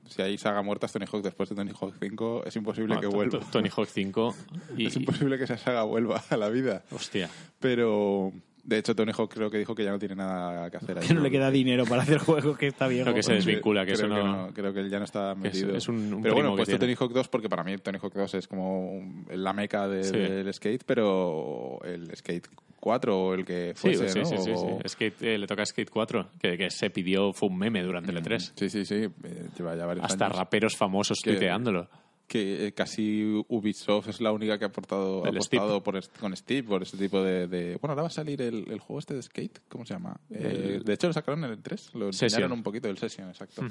[SPEAKER 3] si hay saga muerta es Tony Hawk después de Tony Hawk 5, es imposible
[SPEAKER 1] No,
[SPEAKER 3] que vuelva.
[SPEAKER 1] to- Tony Hawk 5 y,
[SPEAKER 3] Es imposible que esa saga vuelva a la vida.
[SPEAKER 1] hostia.
[SPEAKER 3] Pero, de hecho, Tony Hawk creo que dijo que ya no tiene nada que hacer ahí.
[SPEAKER 2] Que no le queda dinero para hacer juegos que está bien.
[SPEAKER 1] Creo que se desvincula, que
[SPEAKER 3] creo
[SPEAKER 1] eso
[SPEAKER 3] que
[SPEAKER 1] no-
[SPEAKER 3] Creo que él ya no está
[SPEAKER 1] que es-
[SPEAKER 3] metido.
[SPEAKER 1] es un- un
[SPEAKER 3] pero bueno, he puesto. Tony Hawk 2 porque para mí Tony Hawk 2 es como un- la meca de-
[SPEAKER 1] Sí.
[SPEAKER 3] del skate, pero el skate 4 o el que
[SPEAKER 1] Sí,
[SPEAKER 3] fuese,
[SPEAKER 1] sí,
[SPEAKER 3] ¿no?
[SPEAKER 1] sí, sí,
[SPEAKER 3] O-
[SPEAKER 1] sí. Skate, eh, le toca a Skate 4, que, que se pidió, fue un meme durante el E3.
[SPEAKER 3] Sí, sí, sí. eh, Lleva ya varios
[SPEAKER 1] Hasta
[SPEAKER 3] años.
[SPEAKER 1] raperos famosos
[SPEAKER 3] Que-
[SPEAKER 1] tuiteándolo.
[SPEAKER 3] Que eh, casi Ubisoft es la única que ha aportado, ha
[SPEAKER 1] El
[SPEAKER 3] apostado por con Steve por ese tipo de, de- Bueno, ahora va a salir el, el juego este de Skate, ¿cómo se llama? Eh, de hecho, lo sacaron en el 3, lo
[SPEAKER 1] Session.
[SPEAKER 3] enseñaron un poquito, el Session, exacto.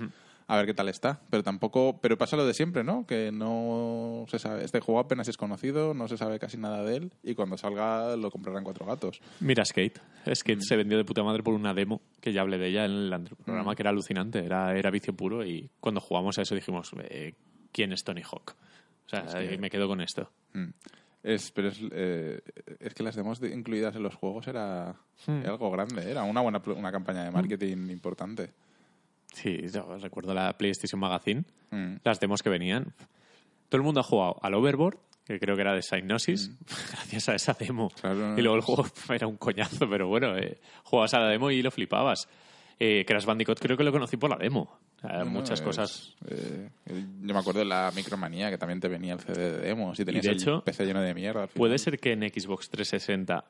[SPEAKER 3] A ver qué tal está. Pero tampoco... Pero pasa lo de siempre, ¿no? Que no se sabe... Este juego apenas es conocido, no se sabe casi nada de él y cuando salga lo comprarán cuatro gatos.
[SPEAKER 1] Mira Skate. Skate
[SPEAKER 3] Mm.
[SPEAKER 1] se vendió de puta madre por una demo, que ya hablé de ella en el anterior programa,
[SPEAKER 3] Mm.
[SPEAKER 1] que era alucinante, era, era vicio puro y cuando jugamos a eso dijimos, eh, ¿quién es Tony Hawk? O sea,
[SPEAKER 3] que-
[SPEAKER 1] me quedo con esto.
[SPEAKER 3] Mm. Es, pero es, eh, es que las demos de- incluidas en los juegos era,
[SPEAKER 1] Hmm.
[SPEAKER 3] era algo grande, era una buena una campaña de marketing importante.
[SPEAKER 1] Sí, yo recuerdo la PlayStation Magazine,
[SPEAKER 3] Mm.
[SPEAKER 1] las demos que venían. Todo el mundo ha jugado al Overboard, que creo que era de Psygnosis, gracias a esa demo.
[SPEAKER 3] Claro.
[SPEAKER 1] Y luego el juego era un coñazo, pero bueno, eh, jugabas a la demo y lo flipabas. Eh, Crash Bandicoot creo que lo conocí por la demo.
[SPEAKER 3] No, no,
[SPEAKER 1] muchas
[SPEAKER 3] es,
[SPEAKER 1] cosas.
[SPEAKER 3] eh, yo me acuerdo de la Micromanía, que también te venía el CD de demos y tenías
[SPEAKER 1] de
[SPEAKER 3] el
[SPEAKER 1] hecho,
[SPEAKER 3] PC lleno de mierda.
[SPEAKER 1] ¿Puede ser que en Xbox 360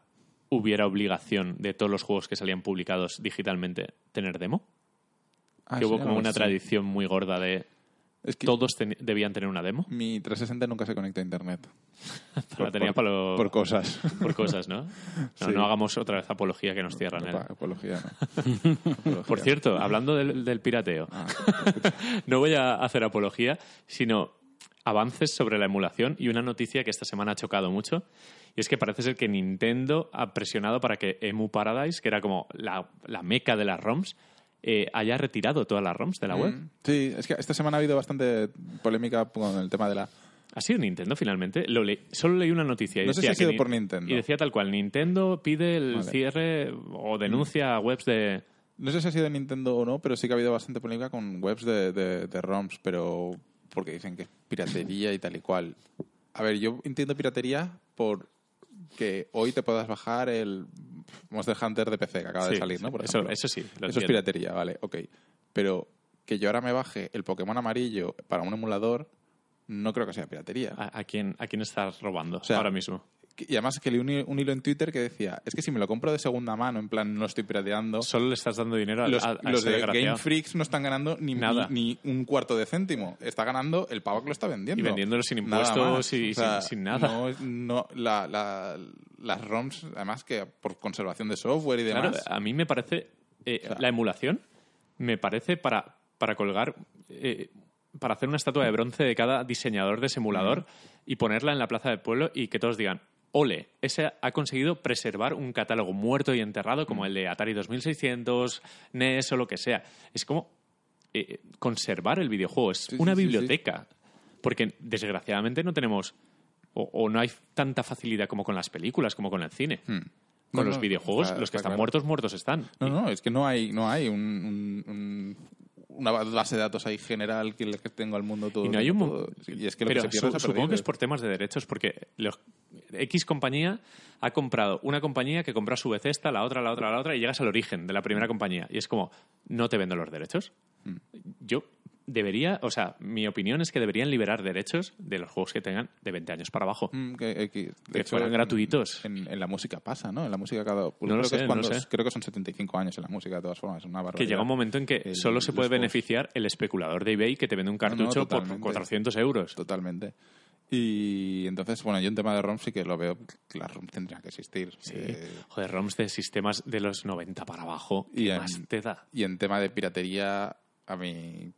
[SPEAKER 1] hubiera obligación de todos los juegos que salían publicados digitalmente tener demo?
[SPEAKER 3] Ah,
[SPEAKER 1] que
[SPEAKER 3] sí,
[SPEAKER 1] hubo como una tradición muy gorda de
[SPEAKER 3] Es que
[SPEAKER 1] todos teni- debían tener una demo.
[SPEAKER 3] mi 360 nunca se conecta a internet.
[SPEAKER 1] La tenía
[SPEAKER 3] por,
[SPEAKER 1] para lo-
[SPEAKER 3] por cosas.
[SPEAKER 1] por cosas, ¿no? No,
[SPEAKER 3] Sí.
[SPEAKER 1] no hagamos otra vez apología que nos cierran.
[SPEAKER 3] No,
[SPEAKER 1] ¿eh?
[SPEAKER 3] apología, no. Apología.
[SPEAKER 1] Por cierto, hablando del, del pirateo,
[SPEAKER 3] Ah,
[SPEAKER 1] no voy a hacer apología, sino avances sobre la emulación y una noticia que esta semana ha chocado mucho. Y es que parece ser que Nintendo ha presionado para que Emu Paradise, que era como la, la meca de las ROMs, eh, haya retirado todas las ROMs de la web.
[SPEAKER 3] Mm, Sí, es que esta semana ha habido bastante polémica con el tema de la...
[SPEAKER 1] ¿Ha sido Nintendo finalmente? Lo solo leí una noticia. y
[SPEAKER 3] No sé
[SPEAKER 1] decía
[SPEAKER 3] si ha sido
[SPEAKER 1] que
[SPEAKER 3] por
[SPEAKER 1] Ni-
[SPEAKER 3] Nintendo.
[SPEAKER 1] Y decía tal cual, Nintendo pide el
[SPEAKER 3] Vale.
[SPEAKER 1] cierre o denuncia a webs de...
[SPEAKER 3] No sé si ha sido Nintendo o no, pero sí que ha habido bastante polémica con webs de, de, de ROMs, pero porque dicen que es piratería y tal y cual. A ver, yo entiendo piratería por que hoy te puedas bajar el Monster Hunter de PC que acaba de salir, ¿no? Por
[SPEAKER 1] eso, eso sí. lo
[SPEAKER 3] Eso es piratería, vale, ok. Pero que yo ahora me baje el Pokémon amarillo para un emulador, no creo que sea piratería.
[SPEAKER 1] ¿A, a quién, ¿A quién estás robando
[SPEAKER 3] sea,
[SPEAKER 1] ahora mismo?
[SPEAKER 3] Y además que leí un, un hilo en Twitter que decía, es que si me lo compro de segunda mano, en plan, no estoy pirateando,
[SPEAKER 1] Solo le estás dando dinero a,
[SPEAKER 3] los,
[SPEAKER 1] a- a
[SPEAKER 3] los
[SPEAKER 1] ese
[SPEAKER 3] de. Game Freaks no están ganando ni,
[SPEAKER 1] Nada.
[SPEAKER 3] ni, ni un cuarto de céntimo. Está ganando el pavo que lo está vendiendo.
[SPEAKER 1] Y vendiéndolo sin impuestos y
[SPEAKER 3] O sea,
[SPEAKER 1] sin, sin nada.
[SPEAKER 3] No, no- la- la- las ROMs, además que por conservación de software y demás.
[SPEAKER 1] Claro, a mí me parece. eh,
[SPEAKER 3] O sea-
[SPEAKER 1] la emulación me parece para, para colgar. eh, para hacer una estatua de bronce de cada diseñador de ese emulador y ponerla en la plaza del pueblo y que todos digan. Ole, ese ha conseguido preservar un catálogo muerto y enterrado como el de Atari 2600, NES o lo que sea. Es como eh, conservar el videojuego, es
[SPEAKER 3] Sí,
[SPEAKER 1] una
[SPEAKER 3] sí, sí, sí.
[SPEAKER 1] biblioteca. Porque desgraciadamente no tenemos o, o no hay tanta facilidad como con las películas, como con el cine.
[SPEAKER 3] Hmm.
[SPEAKER 1] Con
[SPEAKER 3] No,
[SPEAKER 1] los
[SPEAKER 3] no,
[SPEAKER 1] videojuegos,
[SPEAKER 3] está-
[SPEAKER 1] los que
[SPEAKER 3] está
[SPEAKER 1] están
[SPEAKER 3] claro.
[SPEAKER 1] muertos, muertos están.
[SPEAKER 3] No, no, es que no hay, no hay un, un- un- una base de datos ahí general que, tenga el mundo todo.
[SPEAKER 1] Y no hay un
[SPEAKER 3] todo- Y es que lo
[SPEAKER 1] Pero
[SPEAKER 3] que se pierde
[SPEAKER 1] su- supongo que es por temas de derechos, porque los- X compañía ha comprado una compañía que compró a su vez esta, la otra, la otra, la otra, y llegas al origen de la primera compañía. Y es como, no te vendo los derechos.
[SPEAKER 3] Mm.
[SPEAKER 1] Yo debería, o sea, mi opinión es que deberían liberar derechos de los juegos que tengan de 20 años para abajo.
[SPEAKER 3] Mm, que, eh, que, de
[SPEAKER 1] Que
[SPEAKER 3] hecho,
[SPEAKER 1] fueran
[SPEAKER 3] en-
[SPEAKER 1] gratuitos.
[SPEAKER 3] En, en la música pasa, ¿no? En la música cada...
[SPEAKER 1] No lo
[SPEAKER 3] creo, que
[SPEAKER 1] sé,
[SPEAKER 3] es
[SPEAKER 1] no
[SPEAKER 3] cuando-
[SPEAKER 1] lo sé.
[SPEAKER 3] creo que son 75 años en la música, de todas formas. Es una barbaridad.
[SPEAKER 1] Que llega un momento en que
[SPEAKER 3] El-
[SPEAKER 1] solo se puede beneficiar el especulador de eBay que te vende un
[SPEAKER 3] No, no,
[SPEAKER 1] cartucho por
[SPEAKER 3] totalmente.
[SPEAKER 1] 400 euros.
[SPEAKER 3] Totalmente. Y entonces, bueno, yo en tema de ROM sí que lo veo que las ROM tendrían que existir.
[SPEAKER 1] Sí.
[SPEAKER 3] Eh,
[SPEAKER 1] Joder, ROMs de sistemas de los 90 para abajo.
[SPEAKER 3] Y
[SPEAKER 1] ¿Qué
[SPEAKER 3] en-
[SPEAKER 1] más te da?
[SPEAKER 3] y en tema de piratería, a mí...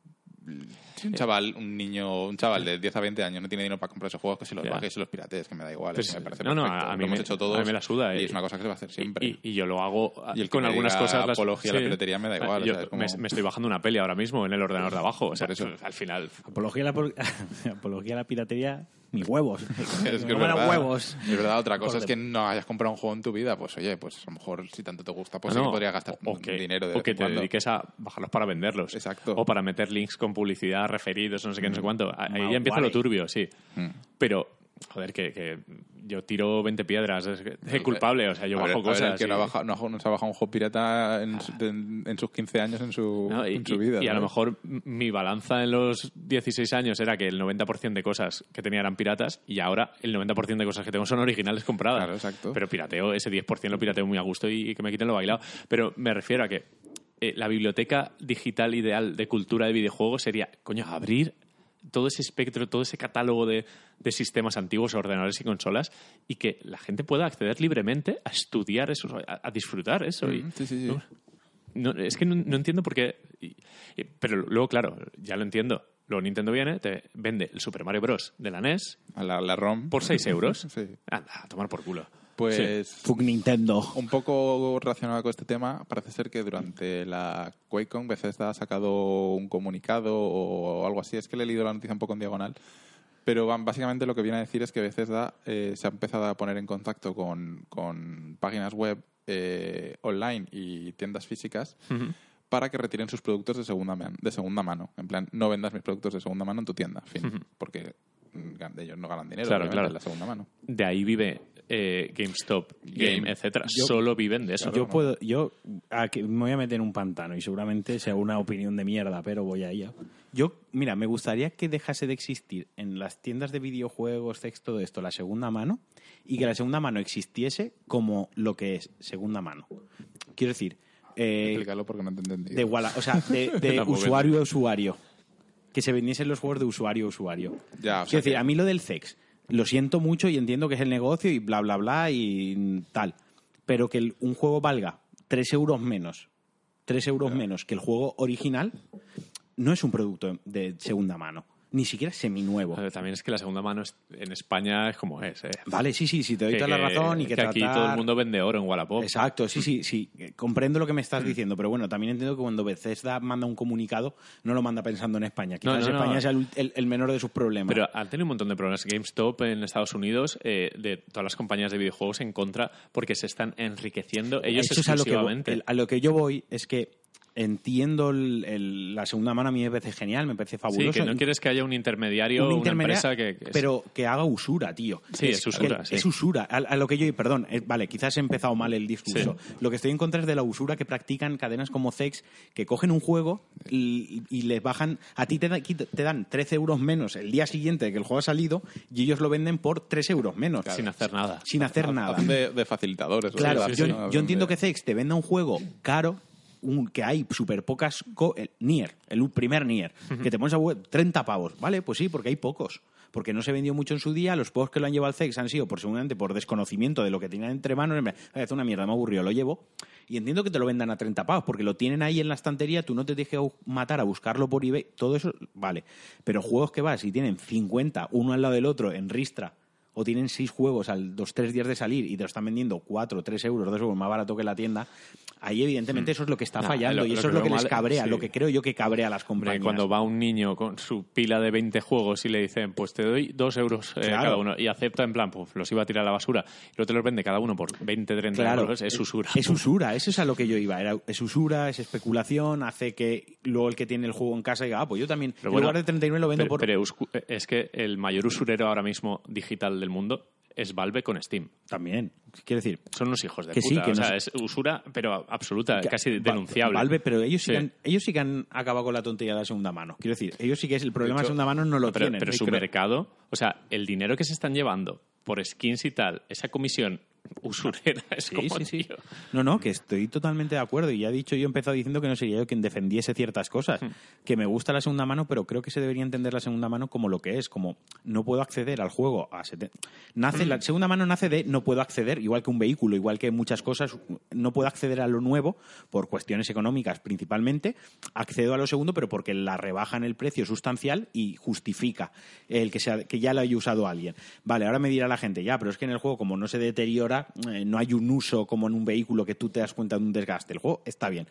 [SPEAKER 3] Un chaval, un niño, un chaval de 10 a 20 años no tiene dinero para comprar esos juegos, que se los
[SPEAKER 1] Ya.
[SPEAKER 3] baje y se los piratees, que me da igual.
[SPEAKER 1] Pues,
[SPEAKER 3] me parece
[SPEAKER 1] no, no,
[SPEAKER 3] perfecto.
[SPEAKER 1] a mí
[SPEAKER 3] lo hemos
[SPEAKER 1] me-
[SPEAKER 3] hecho todos.
[SPEAKER 1] a mí me la suda,
[SPEAKER 3] Y
[SPEAKER 1] eh.
[SPEAKER 3] es una cosa que se va a hacer siempre.
[SPEAKER 1] Y, y yo lo hago
[SPEAKER 3] Y el
[SPEAKER 1] con
[SPEAKER 3] me
[SPEAKER 1] algunas
[SPEAKER 3] diga
[SPEAKER 1] cosas. las-
[SPEAKER 3] apología a la piratería me da igual,
[SPEAKER 1] Yo
[SPEAKER 3] o sea, es como-
[SPEAKER 1] me, me estoy bajando una peli ahora mismo en el ordenador de abajo. O sea,
[SPEAKER 3] Por eso.
[SPEAKER 1] al final.
[SPEAKER 2] Apología a la, por- apología a la piratería, ni huevos.
[SPEAKER 3] Es que
[SPEAKER 2] No me da
[SPEAKER 3] verdad.
[SPEAKER 2] huevos.
[SPEAKER 3] Es verdad, otra cosa
[SPEAKER 2] Joder.
[SPEAKER 3] es que no hayas comprado un juego en tu vida, pues oye, pues a lo mejor si tanto te gusta, pues
[SPEAKER 1] No,
[SPEAKER 3] sí que
[SPEAKER 1] no,
[SPEAKER 3] podrías gastar
[SPEAKER 1] o que,
[SPEAKER 3] dinero de
[SPEAKER 1] o que te
[SPEAKER 3] cuando.
[SPEAKER 1] dediques a bajarlos para venderlos.
[SPEAKER 3] Exacto.
[SPEAKER 1] O para meter links con publicidad, referidos, no sé qué, no sé cuánto. Ahí ya empieza lo turbio, sí.
[SPEAKER 3] Mm.
[SPEAKER 1] Pero joder, que, que yo tiro 20 piedras, es, es culpable, o sea, yo
[SPEAKER 3] A
[SPEAKER 1] bajo
[SPEAKER 3] ver, el
[SPEAKER 1] cosas.
[SPEAKER 3] que
[SPEAKER 1] y-
[SPEAKER 3] no, ha bajado- no, se ha bajado un juego pirata en, en- en sus 15 años en su,
[SPEAKER 1] ¿no? Y,
[SPEAKER 3] en su
[SPEAKER 1] y-
[SPEAKER 3] vida.
[SPEAKER 1] y a lo mejor mi balanza en los 16 años era que el 90% de cosas que tenía eran piratas y ahora el 90% de cosas que tengo son originales compradas.
[SPEAKER 3] Claro, exacto.
[SPEAKER 1] Pero pirateo, ese 10% lo pirateo muy a gusto y que me quiten lo bailado. Pero me refiero a que eh, la biblioteca digital ideal de cultura de videojuegos sería, coño, abrir todo ese espectro, todo ese catálogo de, de sistemas antiguos, ordenadores y consolas, y que la gente pueda acceder libremente a estudiar eso, a, a disfrutar eso. y,
[SPEAKER 3] sí, sí, sí.
[SPEAKER 1] ¿no? No, es que no, no entiendo por qué. y- y- pero luego, claro, ya lo entiendo. Luego Nintendo viene, te vende el Super Mario Bros. de la NES
[SPEAKER 3] A la, la ROM.
[SPEAKER 1] por 6 euros.
[SPEAKER 3] Sí.
[SPEAKER 1] Anda, a tomar por culo.
[SPEAKER 3] Pues
[SPEAKER 2] Fuck Nintendo.
[SPEAKER 3] un poco relacionado con este tema, parece ser que durante la QuakeCon Bethesda ha sacado un comunicado o algo así. Es que le he leído la noticia un poco en diagonal. Pero van- básicamente lo que viene a decir es que Bethesda eh, se ha empezado a poner en contacto con, con páginas web eh, online y tiendas físicas para que retiren sus productos de segunda, man- de segunda mano. En plan, no vendas mis productos de segunda mano en tu tienda. Fin. Porque mm, ellos no ganan dinero
[SPEAKER 1] claro.
[SPEAKER 3] en la segunda mano.
[SPEAKER 1] De ahí vive eh, GameStop, Game,
[SPEAKER 3] Game.
[SPEAKER 1] etcétera.
[SPEAKER 2] Yo-
[SPEAKER 1] Solo viven de eso.
[SPEAKER 2] Yo puedo, yo me voy a meter en un pantano y seguramente sea una opinión de mierda, pero voy a ella. Yo, mira, me gustaría que dejase de existir en las tiendas de videojuegos, sex, todo esto, la segunda mano, y que la segunda mano existiese como lo que es segunda mano. Quiero decir, eh,
[SPEAKER 3] Explícalo porque no te entendí.
[SPEAKER 2] de igual, o sea, de, usuario a usuario. Que se vendiesen los juegos de usuario a usuario.
[SPEAKER 3] Ya, o sea
[SPEAKER 2] Quiero decir, a mí lo del sex, lo siento mucho y entiendo que es el negocio y bla, bla, bla y tal. Pero que el- un juego valga 3 euros menos, 3 euros menos que el juego original, no es un producto de segunda mano. Ni siquiera seminuevo.
[SPEAKER 1] Ver, También es que la segunda mano en España es como es. eh.
[SPEAKER 2] Vale, sí, sí, sí, te doy
[SPEAKER 1] Que-
[SPEAKER 2] toda la razón y que,
[SPEAKER 1] que aquí
[SPEAKER 2] tratar-
[SPEAKER 1] todo el mundo vende oro en Wallapop.
[SPEAKER 2] Exacto, sí, sí, sí. Comprendo lo que me estás diciendo, pero bueno, también entiendo que cuando Bethesda manda un comunicado, no lo manda pensando en España.
[SPEAKER 1] No,
[SPEAKER 2] Quizás
[SPEAKER 1] no, no.
[SPEAKER 2] España sea el, el- el menor de sus problemas.
[SPEAKER 1] Pero han tenido un montón de problemas. GameStop en Estados Unidos, eh, de todas las compañías de videojuegos en contra, porque se están enriqueciendo ellos
[SPEAKER 2] Eso es a lo, que
[SPEAKER 1] exclusivamente.
[SPEAKER 2] a lo que yo voy es que entiendo el- el- la segunda mano, a mí me parece genial, me parece
[SPEAKER 1] sí,
[SPEAKER 2] fabuloso.
[SPEAKER 1] que no quieres que haya un intermediario,
[SPEAKER 2] Un
[SPEAKER 1] una empresa que... que-
[SPEAKER 2] pero que haga usura, tío.
[SPEAKER 1] Sí, es usura,
[SPEAKER 2] que-
[SPEAKER 1] sí.
[SPEAKER 2] Es usura. A, a lo que yo, perdón, eh, vale, quizás he empezado mal el discurso. Lo que estoy en contra es de la usura que practican cadenas como Zex, que cogen un juego y, y les bajan. A ti te, da- te dan 13 euros menos el día siguiente de que el juego ha salido y ellos lo venden por 3 euros menos.
[SPEAKER 1] sin hacer nada.
[SPEAKER 2] Sin hacer nada.
[SPEAKER 3] De, de facilitadores.
[SPEAKER 2] Claro, yo,
[SPEAKER 3] sí,
[SPEAKER 2] yo
[SPEAKER 3] sí,
[SPEAKER 2] entiendo
[SPEAKER 3] de-
[SPEAKER 2] que Zex te venda un juego caro, un- que hay súper pocas... el Nier, el primer Nier, que te pones a web 30 pavos. Vale, pues sí, porque hay pocos. Porque no se vendió mucho en su día, los juegos que lo han llevado al Zex han sido por seguramente por desconocimiento de lo que tenían entre manos, "Eh, es una mierda, me aburrió, lo llevo. Y entiendo que te lo vendan a 30 pavos, porque lo tienen ahí en la estantería, tú no te dejes matar a buscarlo por eBay, todo eso, vale. Pero juegos que vas y tienen 50, uno al lado del otro, en Ristra, o tienen seis juegos al dos, tres días de salir y te lo están vendiendo cuatro, tres euros, dos euros más barato que la tienda, ahí evidentemente eso es lo que está
[SPEAKER 1] Nah,
[SPEAKER 2] fallando
[SPEAKER 1] lo-
[SPEAKER 2] y eso es lo que les cabrea,
[SPEAKER 1] sí.
[SPEAKER 2] lo que creo yo que cabrea a las compañías.
[SPEAKER 1] cuando va un niño con su pila de 20 juegos y le dicen, pues te doy dos euros eh,
[SPEAKER 2] Claro.
[SPEAKER 1] cada uno, y acepta en plan, pues los iba a tirar a la basura, y luego te los vende cada uno por 20, 30
[SPEAKER 2] Claro,
[SPEAKER 1] euros, es usura.
[SPEAKER 2] Es usura, eso es a lo que yo iba. Era, es usura, es especulación, hace que luego el que tiene el juego en casa diga, ah, pues yo también,
[SPEAKER 1] Pero
[SPEAKER 2] en
[SPEAKER 1] bueno,
[SPEAKER 2] lugar de 39 lo vendo
[SPEAKER 1] pero-
[SPEAKER 2] por...
[SPEAKER 1] pero es que el mayor usurero ahora mismo digital del mundo es Valve con Steam.
[SPEAKER 2] También, quiero decir...
[SPEAKER 1] Son unos hijos de
[SPEAKER 2] Que sí, que
[SPEAKER 1] o
[SPEAKER 2] no
[SPEAKER 1] sea, es usura, pero absoluta,
[SPEAKER 2] que-
[SPEAKER 1] casi denunciable.
[SPEAKER 2] Valve, pero ellos sí,
[SPEAKER 1] Sí.
[SPEAKER 2] Que han, ellos sí que han acabado con la tontería de la segunda mano. Quiero decir, ellos sí que es el problema de,
[SPEAKER 3] hecho,
[SPEAKER 2] segunda mano no lo
[SPEAKER 1] pero,
[SPEAKER 2] tienen.
[SPEAKER 1] pero
[SPEAKER 2] Y
[SPEAKER 1] su
[SPEAKER 2] creo-
[SPEAKER 1] mercado, o sea, el dinero que se están llevando por skins y tal, esa comisión usurera es
[SPEAKER 2] Sí,
[SPEAKER 1] como,
[SPEAKER 2] sí, sí.
[SPEAKER 1] tío.
[SPEAKER 2] No, no, que estoy totalmente de acuerdo. Y ya he dicho, yo he empezado diciendo que no sería yo quien defendiese ciertas cosas.
[SPEAKER 1] Hmm.
[SPEAKER 2] Que me gusta la segunda mano, pero creo que se debería entender la segunda mano como lo que es. Como no puedo acceder al juego a nace
[SPEAKER 1] Hmm.
[SPEAKER 2] La segunda mano nace de no puedo acceder, igual que un vehículo, igual que muchas cosas, no puedo acceder a lo nuevo por cuestiones económicas principalmente. Accedo a lo segundo, pero porque la rebaja en el precio sustancial y justifica el que, sea, que ya lo haya usado alguien. Vale, ahora me dirá la gente, ya, pero es que en el juego, como no se deteriora, eh, no hay un uso como en un vehículo que tú te das cuenta de un desgaste. El juego está bien.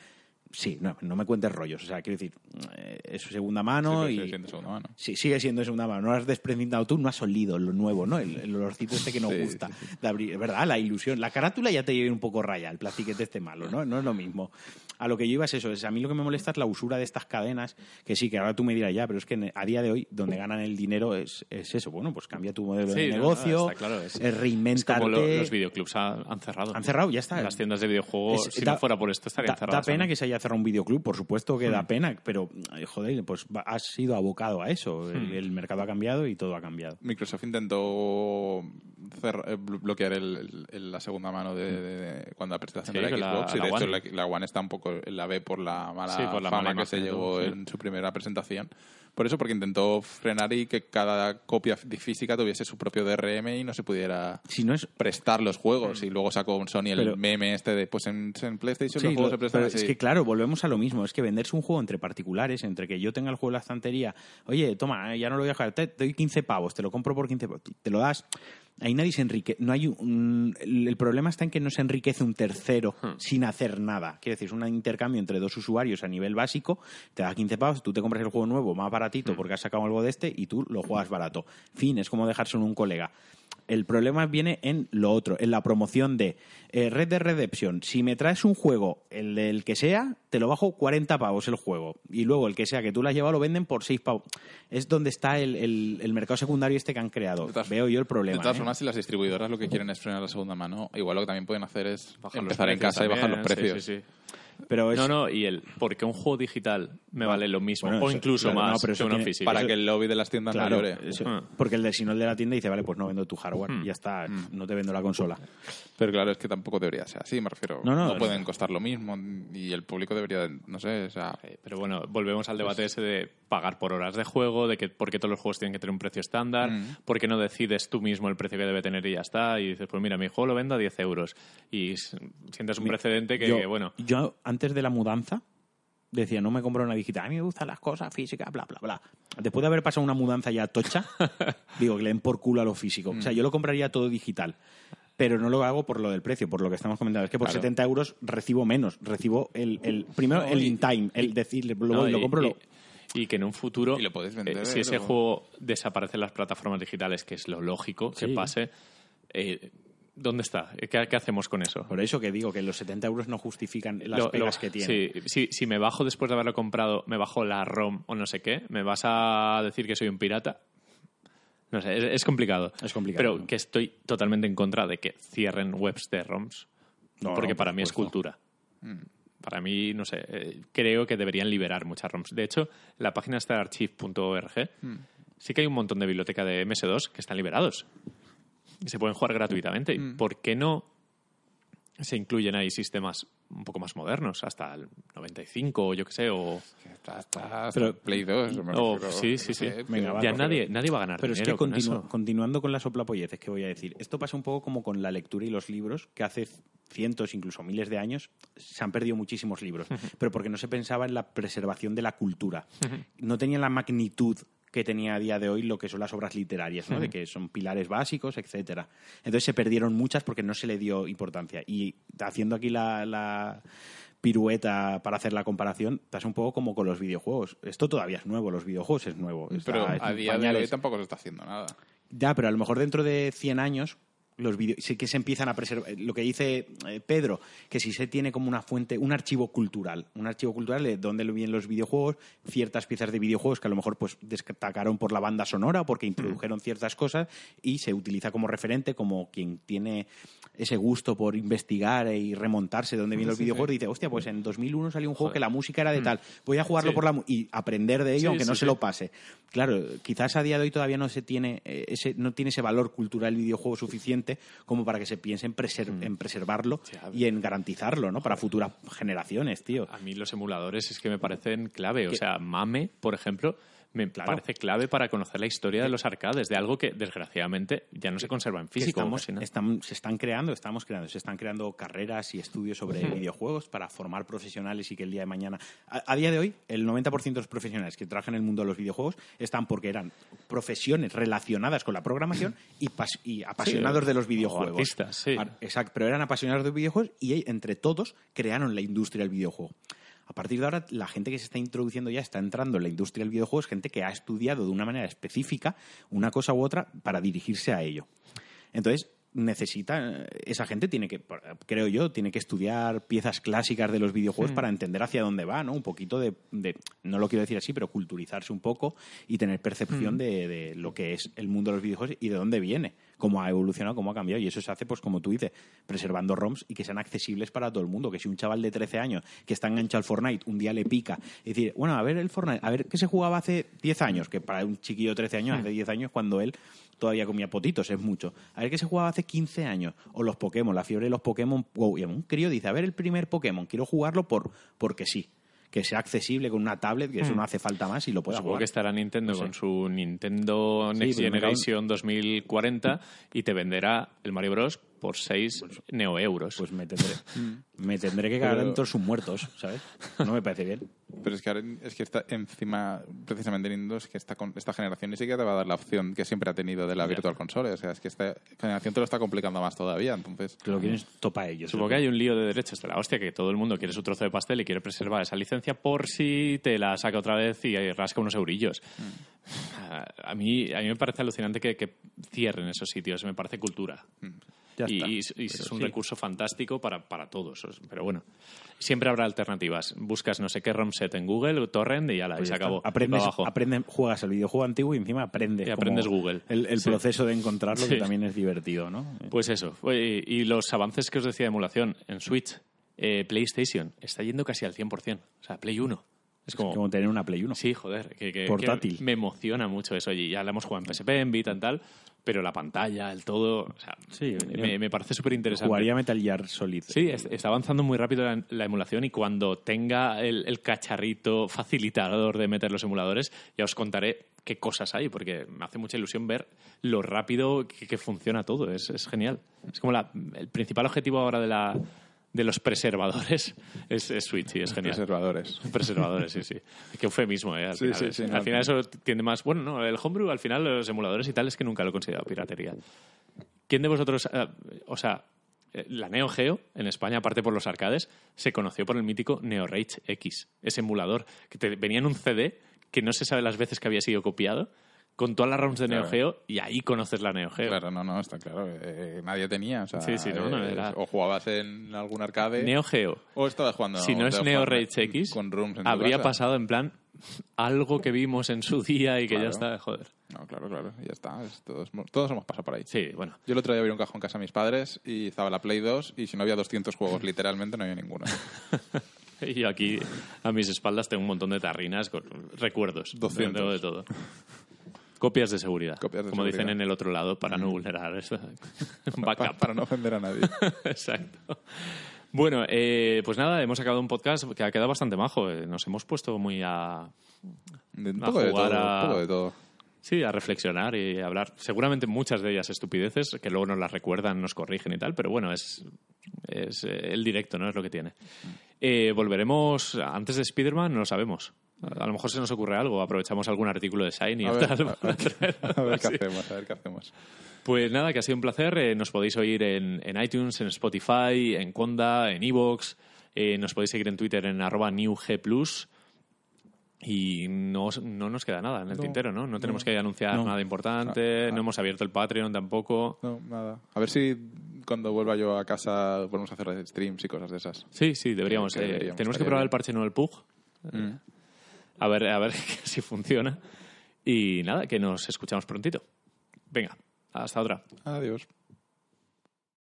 [SPEAKER 2] Sí, no, no me cuentes rollos. O sea, quiero decir, eh, es segunda mano
[SPEAKER 3] Sí,
[SPEAKER 2] y...
[SPEAKER 3] sigue siendo segunda mano.
[SPEAKER 2] Sí, sigue siendo segunda mano. No has desprendido tú, no has olido lo nuevo, ¿no? El, el olorcito este que nos
[SPEAKER 3] Sí,
[SPEAKER 2] gusta. De abrir, ¿Verdad? La ilusión. La carátula ya te lleva un poco raya, el plastiquete este malo, ¿no? No es lo mismo. A lo que yo iba es eso. Es, a mí lo que me molesta es la usura de estas cadenas, que sí, que ahora tú me dirás ya, pero es que a día de hoy, donde ganan el dinero es, es eso. Bueno, pues cambia tu modelo de
[SPEAKER 1] no,
[SPEAKER 2] negocio,
[SPEAKER 1] claro, es-
[SPEAKER 2] es
[SPEAKER 1] Es
[SPEAKER 2] reinventarte.
[SPEAKER 1] como lo- los videoclubs ha- han cerrado.
[SPEAKER 2] Han cerrado, ya está.
[SPEAKER 1] Las tiendas de videojuegos, si
[SPEAKER 2] da-
[SPEAKER 1] no fuera por esto, estarían
[SPEAKER 2] da,
[SPEAKER 1] cerradas.
[SPEAKER 2] da pena que se haya cerrado un videoclub, por supuesto que da
[SPEAKER 1] Hmm.
[SPEAKER 2] pena, pero eh, joder, pues has sido abocado a eso. El,
[SPEAKER 1] Hmm.
[SPEAKER 2] el mercado ha cambiado y todo ha cambiado.
[SPEAKER 3] Microsoft intentó eh, blo- bloquear el- la segunda mano de, de- de- cuando la presentación
[SPEAKER 1] Sí,
[SPEAKER 3] de la Xbox y
[SPEAKER 1] la
[SPEAKER 3] de hecho
[SPEAKER 1] One.
[SPEAKER 3] la, la One está un poco en la B por la mala
[SPEAKER 1] Sí, por la
[SPEAKER 3] fama
[SPEAKER 1] mala
[SPEAKER 3] que se llevó
[SPEAKER 1] sí.
[SPEAKER 3] en su primera presentación. Por eso, porque intentó frenar y que cada copia fí- física tuviese su propio DRM y no se pudiera
[SPEAKER 2] Si no es
[SPEAKER 3] prestar los juegos. Y luego sacó un Sony el
[SPEAKER 2] Pero-
[SPEAKER 3] meme este de, pues en, en PlayStation los juegos
[SPEAKER 2] lo-
[SPEAKER 3] se prestan así.
[SPEAKER 2] es que claro, volvemos a lo mismo. Es que venderse un juego entre particulares, entre que yo tenga el juego en la estantería, oye, toma, ya no lo voy a dejar, te te doy 15 pavos, te lo compro por 15 pavos, te lo das. Ahí nadie se enriquece. No hay un, el problema está en que no se enriquece un tercero
[SPEAKER 1] Hmm.
[SPEAKER 2] sin hacer nada. Quiero decir, es un intercambio entre dos usuarios a nivel básico. Te da 15 pavos, tú te compras el juego nuevo más baratito
[SPEAKER 1] Hmm.
[SPEAKER 2] porque has sacado algo de este y tú lo juegas barato. Fin, es como dejárselo a un colega. El problema viene en lo otro, en la promoción de eh, Red Dead Redemption. Si me traes un juego, el del que sea, te lo bajo 40 pavos el juego. Y luego el que sea que tú lo has llevado lo venden por 6 pavos. Es donde está el, el- el mercado secundario este que han creado.
[SPEAKER 3] De todas-
[SPEAKER 2] Veo yo el problema.
[SPEAKER 3] De todas
[SPEAKER 2] ¿eh?
[SPEAKER 3] formas, si las distribuidoras lo que quieren es frenar la segunda mano, igual lo que también pueden hacer es
[SPEAKER 1] Bajar los
[SPEAKER 3] empezar en casa y bajar los precios.
[SPEAKER 1] sí, sí, sí.
[SPEAKER 2] Pero es,
[SPEAKER 1] No, no, y el porque un juego digital me vale lo mismo,
[SPEAKER 2] Bueno,
[SPEAKER 1] o
[SPEAKER 2] eso-
[SPEAKER 1] incluso
[SPEAKER 2] claro,
[SPEAKER 1] más
[SPEAKER 2] no, pero
[SPEAKER 1] que
[SPEAKER 2] tiene-
[SPEAKER 1] físico.
[SPEAKER 3] Para que el lobby de las tiendas
[SPEAKER 2] Claro,
[SPEAKER 3] no llore.
[SPEAKER 2] eso-
[SPEAKER 1] Ah.
[SPEAKER 2] porque el de, si no el de la tienda dice, vale, pues no vendo tu hardware,
[SPEAKER 1] Hmm.
[SPEAKER 2] y ya está, no te vendo la consola.
[SPEAKER 3] Pero claro, es que tampoco debería ser así, me refiero.
[SPEAKER 2] No, no,
[SPEAKER 3] No, pueden costar lo mismo y el público debería, no sé, o sea...
[SPEAKER 1] Eh, Pero bueno, volvemos al debate ese de pagar por horas de juego, de que por qué todos los juegos tienen que tener un precio estándar,
[SPEAKER 3] Mm.
[SPEAKER 1] por qué no decides tú mismo el precio que debe tener y ya está, y dices, pues mira, mi juego lo vendo a 10 euros. Y sientes un precedente que,
[SPEAKER 2] yo,
[SPEAKER 1] bueno,
[SPEAKER 2] yo, antes de la mudanza, decía, no me compro una digital. A mí me gustan las cosas físicas, bla, bla, bla. Después de haber pasado una mudanza ya tocha, digo que le den por culo a lo físico. O sea, yo lo compraría todo digital. Pero no lo hago por lo del precio, por lo que estamos comentando. Es que por
[SPEAKER 3] Claro.
[SPEAKER 2] 70 euros recibo menos. Recibo el, el primero
[SPEAKER 1] No,
[SPEAKER 2] el
[SPEAKER 1] y-
[SPEAKER 2] in time, el decirle, lo,
[SPEAKER 1] No,
[SPEAKER 2] lo
[SPEAKER 1] y-
[SPEAKER 2] compro.
[SPEAKER 1] y,
[SPEAKER 2] lo-
[SPEAKER 1] y que en un futuro,
[SPEAKER 3] Y lo puedes vender,
[SPEAKER 1] eh, si ese
[SPEAKER 3] luego.
[SPEAKER 1] juego desaparece en las plataformas digitales, que es lo lógico que
[SPEAKER 2] Sí.
[SPEAKER 1] pase, eh, ¿dónde está? ¿Qué, qué hacemos con eso?
[SPEAKER 2] Por eso que digo que los 70 euros no justifican las
[SPEAKER 1] Lo-
[SPEAKER 2] pegas
[SPEAKER 1] lo-
[SPEAKER 2] que tiene.
[SPEAKER 1] sí, sí, si me bajo después de haberlo comprado, me bajo la ROM o no sé qué, ¿me vas a decir que soy un pirata? No sé, es, es complicado.
[SPEAKER 2] Es complicado.
[SPEAKER 1] Pero que estoy totalmente en contra de que cierren webs de ROMs.
[SPEAKER 2] No,
[SPEAKER 1] porque
[SPEAKER 2] no, por
[SPEAKER 1] para mí es cultura. Para mí, no sé, eh, creo que deberían liberar muchas ROMs. De hecho, la página está archive.org. Sí que hay un montón de biblioteca de MS2 que están liberados. Se pueden jugar gratuitamente. ¿Y ¿Por qué no se incluyen ahí sistemas un poco más modernos? Hasta el 95 o yo qué sé, o...
[SPEAKER 3] Está, está,
[SPEAKER 2] Pero-
[SPEAKER 3] Play 2. me
[SPEAKER 1] o-
[SPEAKER 3] refiero,
[SPEAKER 1] sí, sí, sí.
[SPEAKER 2] Venga, va,
[SPEAKER 1] ya nadie, nadie va a ganar
[SPEAKER 2] Pero es que
[SPEAKER 1] dinero con
[SPEAKER 2] continu-
[SPEAKER 1] eso.
[SPEAKER 2] continuando con las soplapolleces que voy a decir, esto pasa un poco como con la lectura y los libros, que hace cientos, incluso miles de años, se han perdido muchísimos libros, pero porque no se pensaba en la preservación de la cultura. No tenían la magnitud que tenía a día de hoy lo que son las obras literarias, ¿no? de que son pilares básicos, etcétera. Entonces se perdieron muchas porque no se le dio importancia. Y haciendo aquí la, la pirueta para hacer la comparación, estás un poco como con los videojuegos. Esto todavía es nuevo, los videojuegos es nuevo. está
[SPEAKER 3] Pero a día de
[SPEAKER 2] pañales.
[SPEAKER 3] hoy tampoco se está haciendo nada.
[SPEAKER 2] Ya, pero a lo mejor dentro de 100 años los vídeos sí que se empiezan a preservar. Lo que dice eh, Pedro, que si se tiene como una fuente, un archivo cultural, un archivo cultural de dónde vienen los videojuegos, ciertas piezas de videojuegos que a lo mejor pues destacaron por la banda sonora, o porque introdujeron ciertas cosas y se utiliza como referente, como quien tiene ese gusto por investigar y remontarse de dónde vienen los videojuegos y dice, hostia, pues en 2001 salió un juego que la música era de tal, voy a jugarlo por la mu-", y aprender de ello, aunque no se lo pase. Claro, quizás a día de hoy todavía no se tiene eh, ese, no tiene ese valor cultural el videojuego suficiente como para que se piense en, preser- en preservarlo
[SPEAKER 1] Sí,
[SPEAKER 2] y en garantizarlo, ¿no? Para futuras generaciones, tío.
[SPEAKER 1] A mí los emuladores es que me parecen clave. O sea, Mame, por ejemplo, me
[SPEAKER 2] Claro.
[SPEAKER 1] parece clave para conocer la historia de los arcades, de algo que desgraciadamente ya no se conserva en físico.
[SPEAKER 2] estamos, se están creando, estamos creando, se están creando carreras y estudios sobre videojuegos para formar profesionales y que el día de mañana. A, a día de hoy, el 90% de los profesionales que trabajan en el mundo de los videojuegos están porque eran profesiones relacionadas con la programación y, pas- y apasionados
[SPEAKER 1] Sí,
[SPEAKER 2] de los
[SPEAKER 1] o
[SPEAKER 2] videojuegos.
[SPEAKER 1] artistas, sí.
[SPEAKER 2] Exacto, pero eran apasionados de videojuegos y entre todos crearon la industria del videojuego. A partir de ahora, la gente que se está introduciendo ya está entrando en la industria del videojuego es gente que ha estudiado de una manera específica una cosa u otra para dirigirse a ello. Entonces, necesita, esa gente tiene que, creo yo, tiene que estudiar piezas clásicas de los videojuegos para entender hacia dónde va, ¿no? Un poquito de, de- no lo quiero decir así, pero culturizarse un poco y tener percepción de, de lo que es el mundo de los videojuegos y de dónde viene, cómo ha evolucionado, cómo ha cambiado. Y eso se hace, pues como tú dices, preservando ROMs y que sean accesibles para todo el mundo. Que si un chaval de 13 años que está enganchado al Fortnite un día le pica y decir, bueno, a ver el Fortnite, a ver qué se jugaba hace 10 años, que para un chiquillo de 13 años, hace 10 años, cuando él todavía comía potitos, es mucho. A ver qué se jugaba hace 15 años. O los Pokémon, la fiebre de los Pokémon. Wow, y un crío dice, a ver el primer Pokémon, quiero jugarlo por porque sí. Que sea accesible con una tablet, que eso no hace falta más y lo pueda
[SPEAKER 1] Supongo
[SPEAKER 2] jugar.
[SPEAKER 1] que estará Nintendo con su Nintendo Next
[SPEAKER 2] en-
[SPEAKER 1] Generation 2040 y te venderá el Mario Bros. Por 6 neoeuros.
[SPEAKER 2] Pues me tendré, me tendré que cagar
[SPEAKER 3] Pero-
[SPEAKER 2] en todos sus muertos, ¿sabes? No me parece bien.
[SPEAKER 3] Pero es que, ahora, es que está encima, precisamente Nintendo, es que está con esta generación ni siquiera te va a dar la opción que siempre ha tenido de la Virtual Console. O sea, es que esta generación te lo está complicando más todavía. Entonces,
[SPEAKER 2] Que lo quieren topa ellos.
[SPEAKER 1] Supongo que hay un lío de derechos de la hostia, que todo el mundo quiere su trozo de pastel y quiere preservar esa licencia por si te la saca otra vez y rasca unos eurillos. A, a mí, a mí me parece alucinante que, que cierren esos sitios, me parece cultura.
[SPEAKER 2] Ya
[SPEAKER 1] y,
[SPEAKER 2] está.
[SPEAKER 1] y- y es
[SPEAKER 2] Pero
[SPEAKER 1] un
[SPEAKER 2] sí.
[SPEAKER 1] recurso fantástico para, para todos. Pero bueno, siempre habrá alternativas. Buscas no sé qué ROM set en Google, torrent y ya la
[SPEAKER 2] Pues
[SPEAKER 1] y se acabó.
[SPEAKER 2] Aprendes,
[SPEAKER 1] abajo.
[SPEAKER 2] aprendes- juegas el videojuego antiguo y encima aprendes.
[SPEAKER 1] Y aprendes Google.
[SPEAKER 2] El, el
[SPEAKER 1] Sí.
[SPEAKER 2] proceso de encontrarlo,
[SPEAKER 1] Sí.
[SPEAKER 2] que también es divertido, ¿no?
[SPEAKER 1] Pues eso. Y los avances que os decía de emulación en Switch, eh, PlayStation, está yendo casi al 100%. O sea, Play 1. Es
[SPEAKER 2] Es
[SPEAKER 1] como,
[SPEAKER 2] como tener una Play 1.
[SPEAKER 1] Sí, joder, que, que-
[SPEAKER 2] Portátil.
[SPEAKER 1] que me emociona mucho eso. Y ya la hemos jugado en PSP, en Vita y tal, pero la pantalla, el todo, o sea,
[SPEAKER 2] Sí,
[SPEAKER 1] me, me parece súper interesante.
[SPEAKER 2] Jugaría Metal Gear Solid.
[SPEAKER 1] Sí, es- está avanzando muy rápido la, la emulación y cuando tenga el, el cacharrito facilitador de meter los emuladores, ya os contaré qué cosas hay, porque me hace mucha ilusión ver lo rápido que, que funciona todo. Es, es genial. Es como la- el principal objetivo ahora de, la, de los preservadores es, es Switch y es genial.
[SPEAKER 3] preservadores.
[SPEAKER 1] Preservadores, sí, sí. Qué eufemismo, ¿eh? Al
[SPEAKER 3] Sí,
[SPEAKER 1] final,
[SPEAKER 3] sí,
[SPEAKER 1] es-
[SPEAKER 3] sí,
[SPEAKER 1] al
[SPEAKER 3] no,
[SPEAKER 1] final eso tiende más... Bueno, no, el homebrew, al final, los emuladores y tal, es que nunca lo he considerado piratería. ¿Quién de vosotros... eh, o sea, eh, la Neo Geo, en España, aparte por los arcades, se conoció por el mítico Neo Rage X, ese emulador, que te venía en un CD que no se sabe las veces que había sido copiado, con todas las ROMs de Neo. Geo, y ahí conoces la Neo Geo.
[SPEAKER 3] Claro, no, no, está claro. eh, nadie tenía. O sea,
[SPEAKER 1] Sí, sí, no, no,
[SPEAKER 3] eh,
[SPEAKER 1] era-
[SPEAKER 3] O jugabas en algún arcade.
[SPEAKER 1] Neo Geo,
[SPEAKER 3] O estabas jugando.
[SPEAKER 1] si no es Neo Rage X,
[SPEAKER 3] Con rooms en
[SPEAKER 1] habría pasado en plan algo que vimos en su día y que ya
[SPEAKER 3] Claro.
[SPEAKER 1] está, joder.
[SPEAKER 3] No, claro, claro. Ya está. es- todos, todos hemos pasado por ahí.
[SPEAKER 1] Sí, bueno.
[SPEAKER 3] Yo el otro día vi un cajón en casa de mis padres y estaba la Play 2 y si no había 200 juegos, literalmente no había ninguno.
[SPEAKER 1] Y yo aquí, a mis espaldas, tengo un montón de tarrinas con recuerdos.
[SPEAKER 3] 200.
[SPEAKER 1] Tengo de todo. Copias de seguridad.
[SPEAKER 3] Copias de
[SPEAKER 1] como dicen en el otro lado, para no vulnerar eso. Backup.
[SPEAKER 3] Pa- para no ofender a nadie.
[SPEAKER 1] Exacto. Bueno, eh, pues nada, hemos acabado un podcast que ha quedado bastante majo. Eh, Nos hemos puesto muy a,
[SPEAKER 3] De, un
[SPEAKER 1] A
[SPEAKER 3] poco de todo.
[SPEAKER 1] jugar a-
[SPEAKER 3] un poco de todo.
[SPEAKER 1] Sí, a reflexionar y a hablar. Seguramente muchas de ellas estupideces, que luego nos las recuerdan, nos corrigen y tal, pero bueno, es, es eh, el directo, ¿no? Es lo que tiene. Eh, volveremos antes de Spider-Man, no lo sabemos. A lo mejor se nos ocurre algo, aprovechamos algún artículo de Shiny
[SPEAKER 3] A ver,
[SPEAKER 1] tal.
[SPEAKER 3] a- ver qué hacemos, a ver qué hacemos.
[SPEAKER 1] Pues nada, que ha sido un placer. Eh, nos podéis oír en, en iTunes, en Spotify, en Conda, en Evox. Eh, nos podéis seguir en Twitter en arroba newgplus. Y no, no nos queda nada en el
[SPEAKER 3] No,
[SPEAKER 1] tintero, ¿no? No tenemos que anunciar nada importante,
[SPEAKER 3] Ah, ah.
[SPEAKER 1] no hemos abierto el Patreon tampoco.
[SPEAKER 3] No, nada. A ver si cuando vuelva yo a casa volvemos a hacer streams y cosas de esas.
[SPEAKER 1] Sí, sí, deberíamos.
[SPEAKER 3] Que
[SPEAKER 1] eh,
[SPEAKER 3] deberíamos,
[SPEAKER 1] tenemos que probar
[SPEAKER 3] bien.
[SPEAKER 1] el parche nuevo del Pug.
[SPEAKER 3] Mm.
[SPEAKER 1] A ver, a ver si funciona. Y nada, que nos escuchamos prontito. Venga, hasta otra.
[SPEAKER 3] Adiós.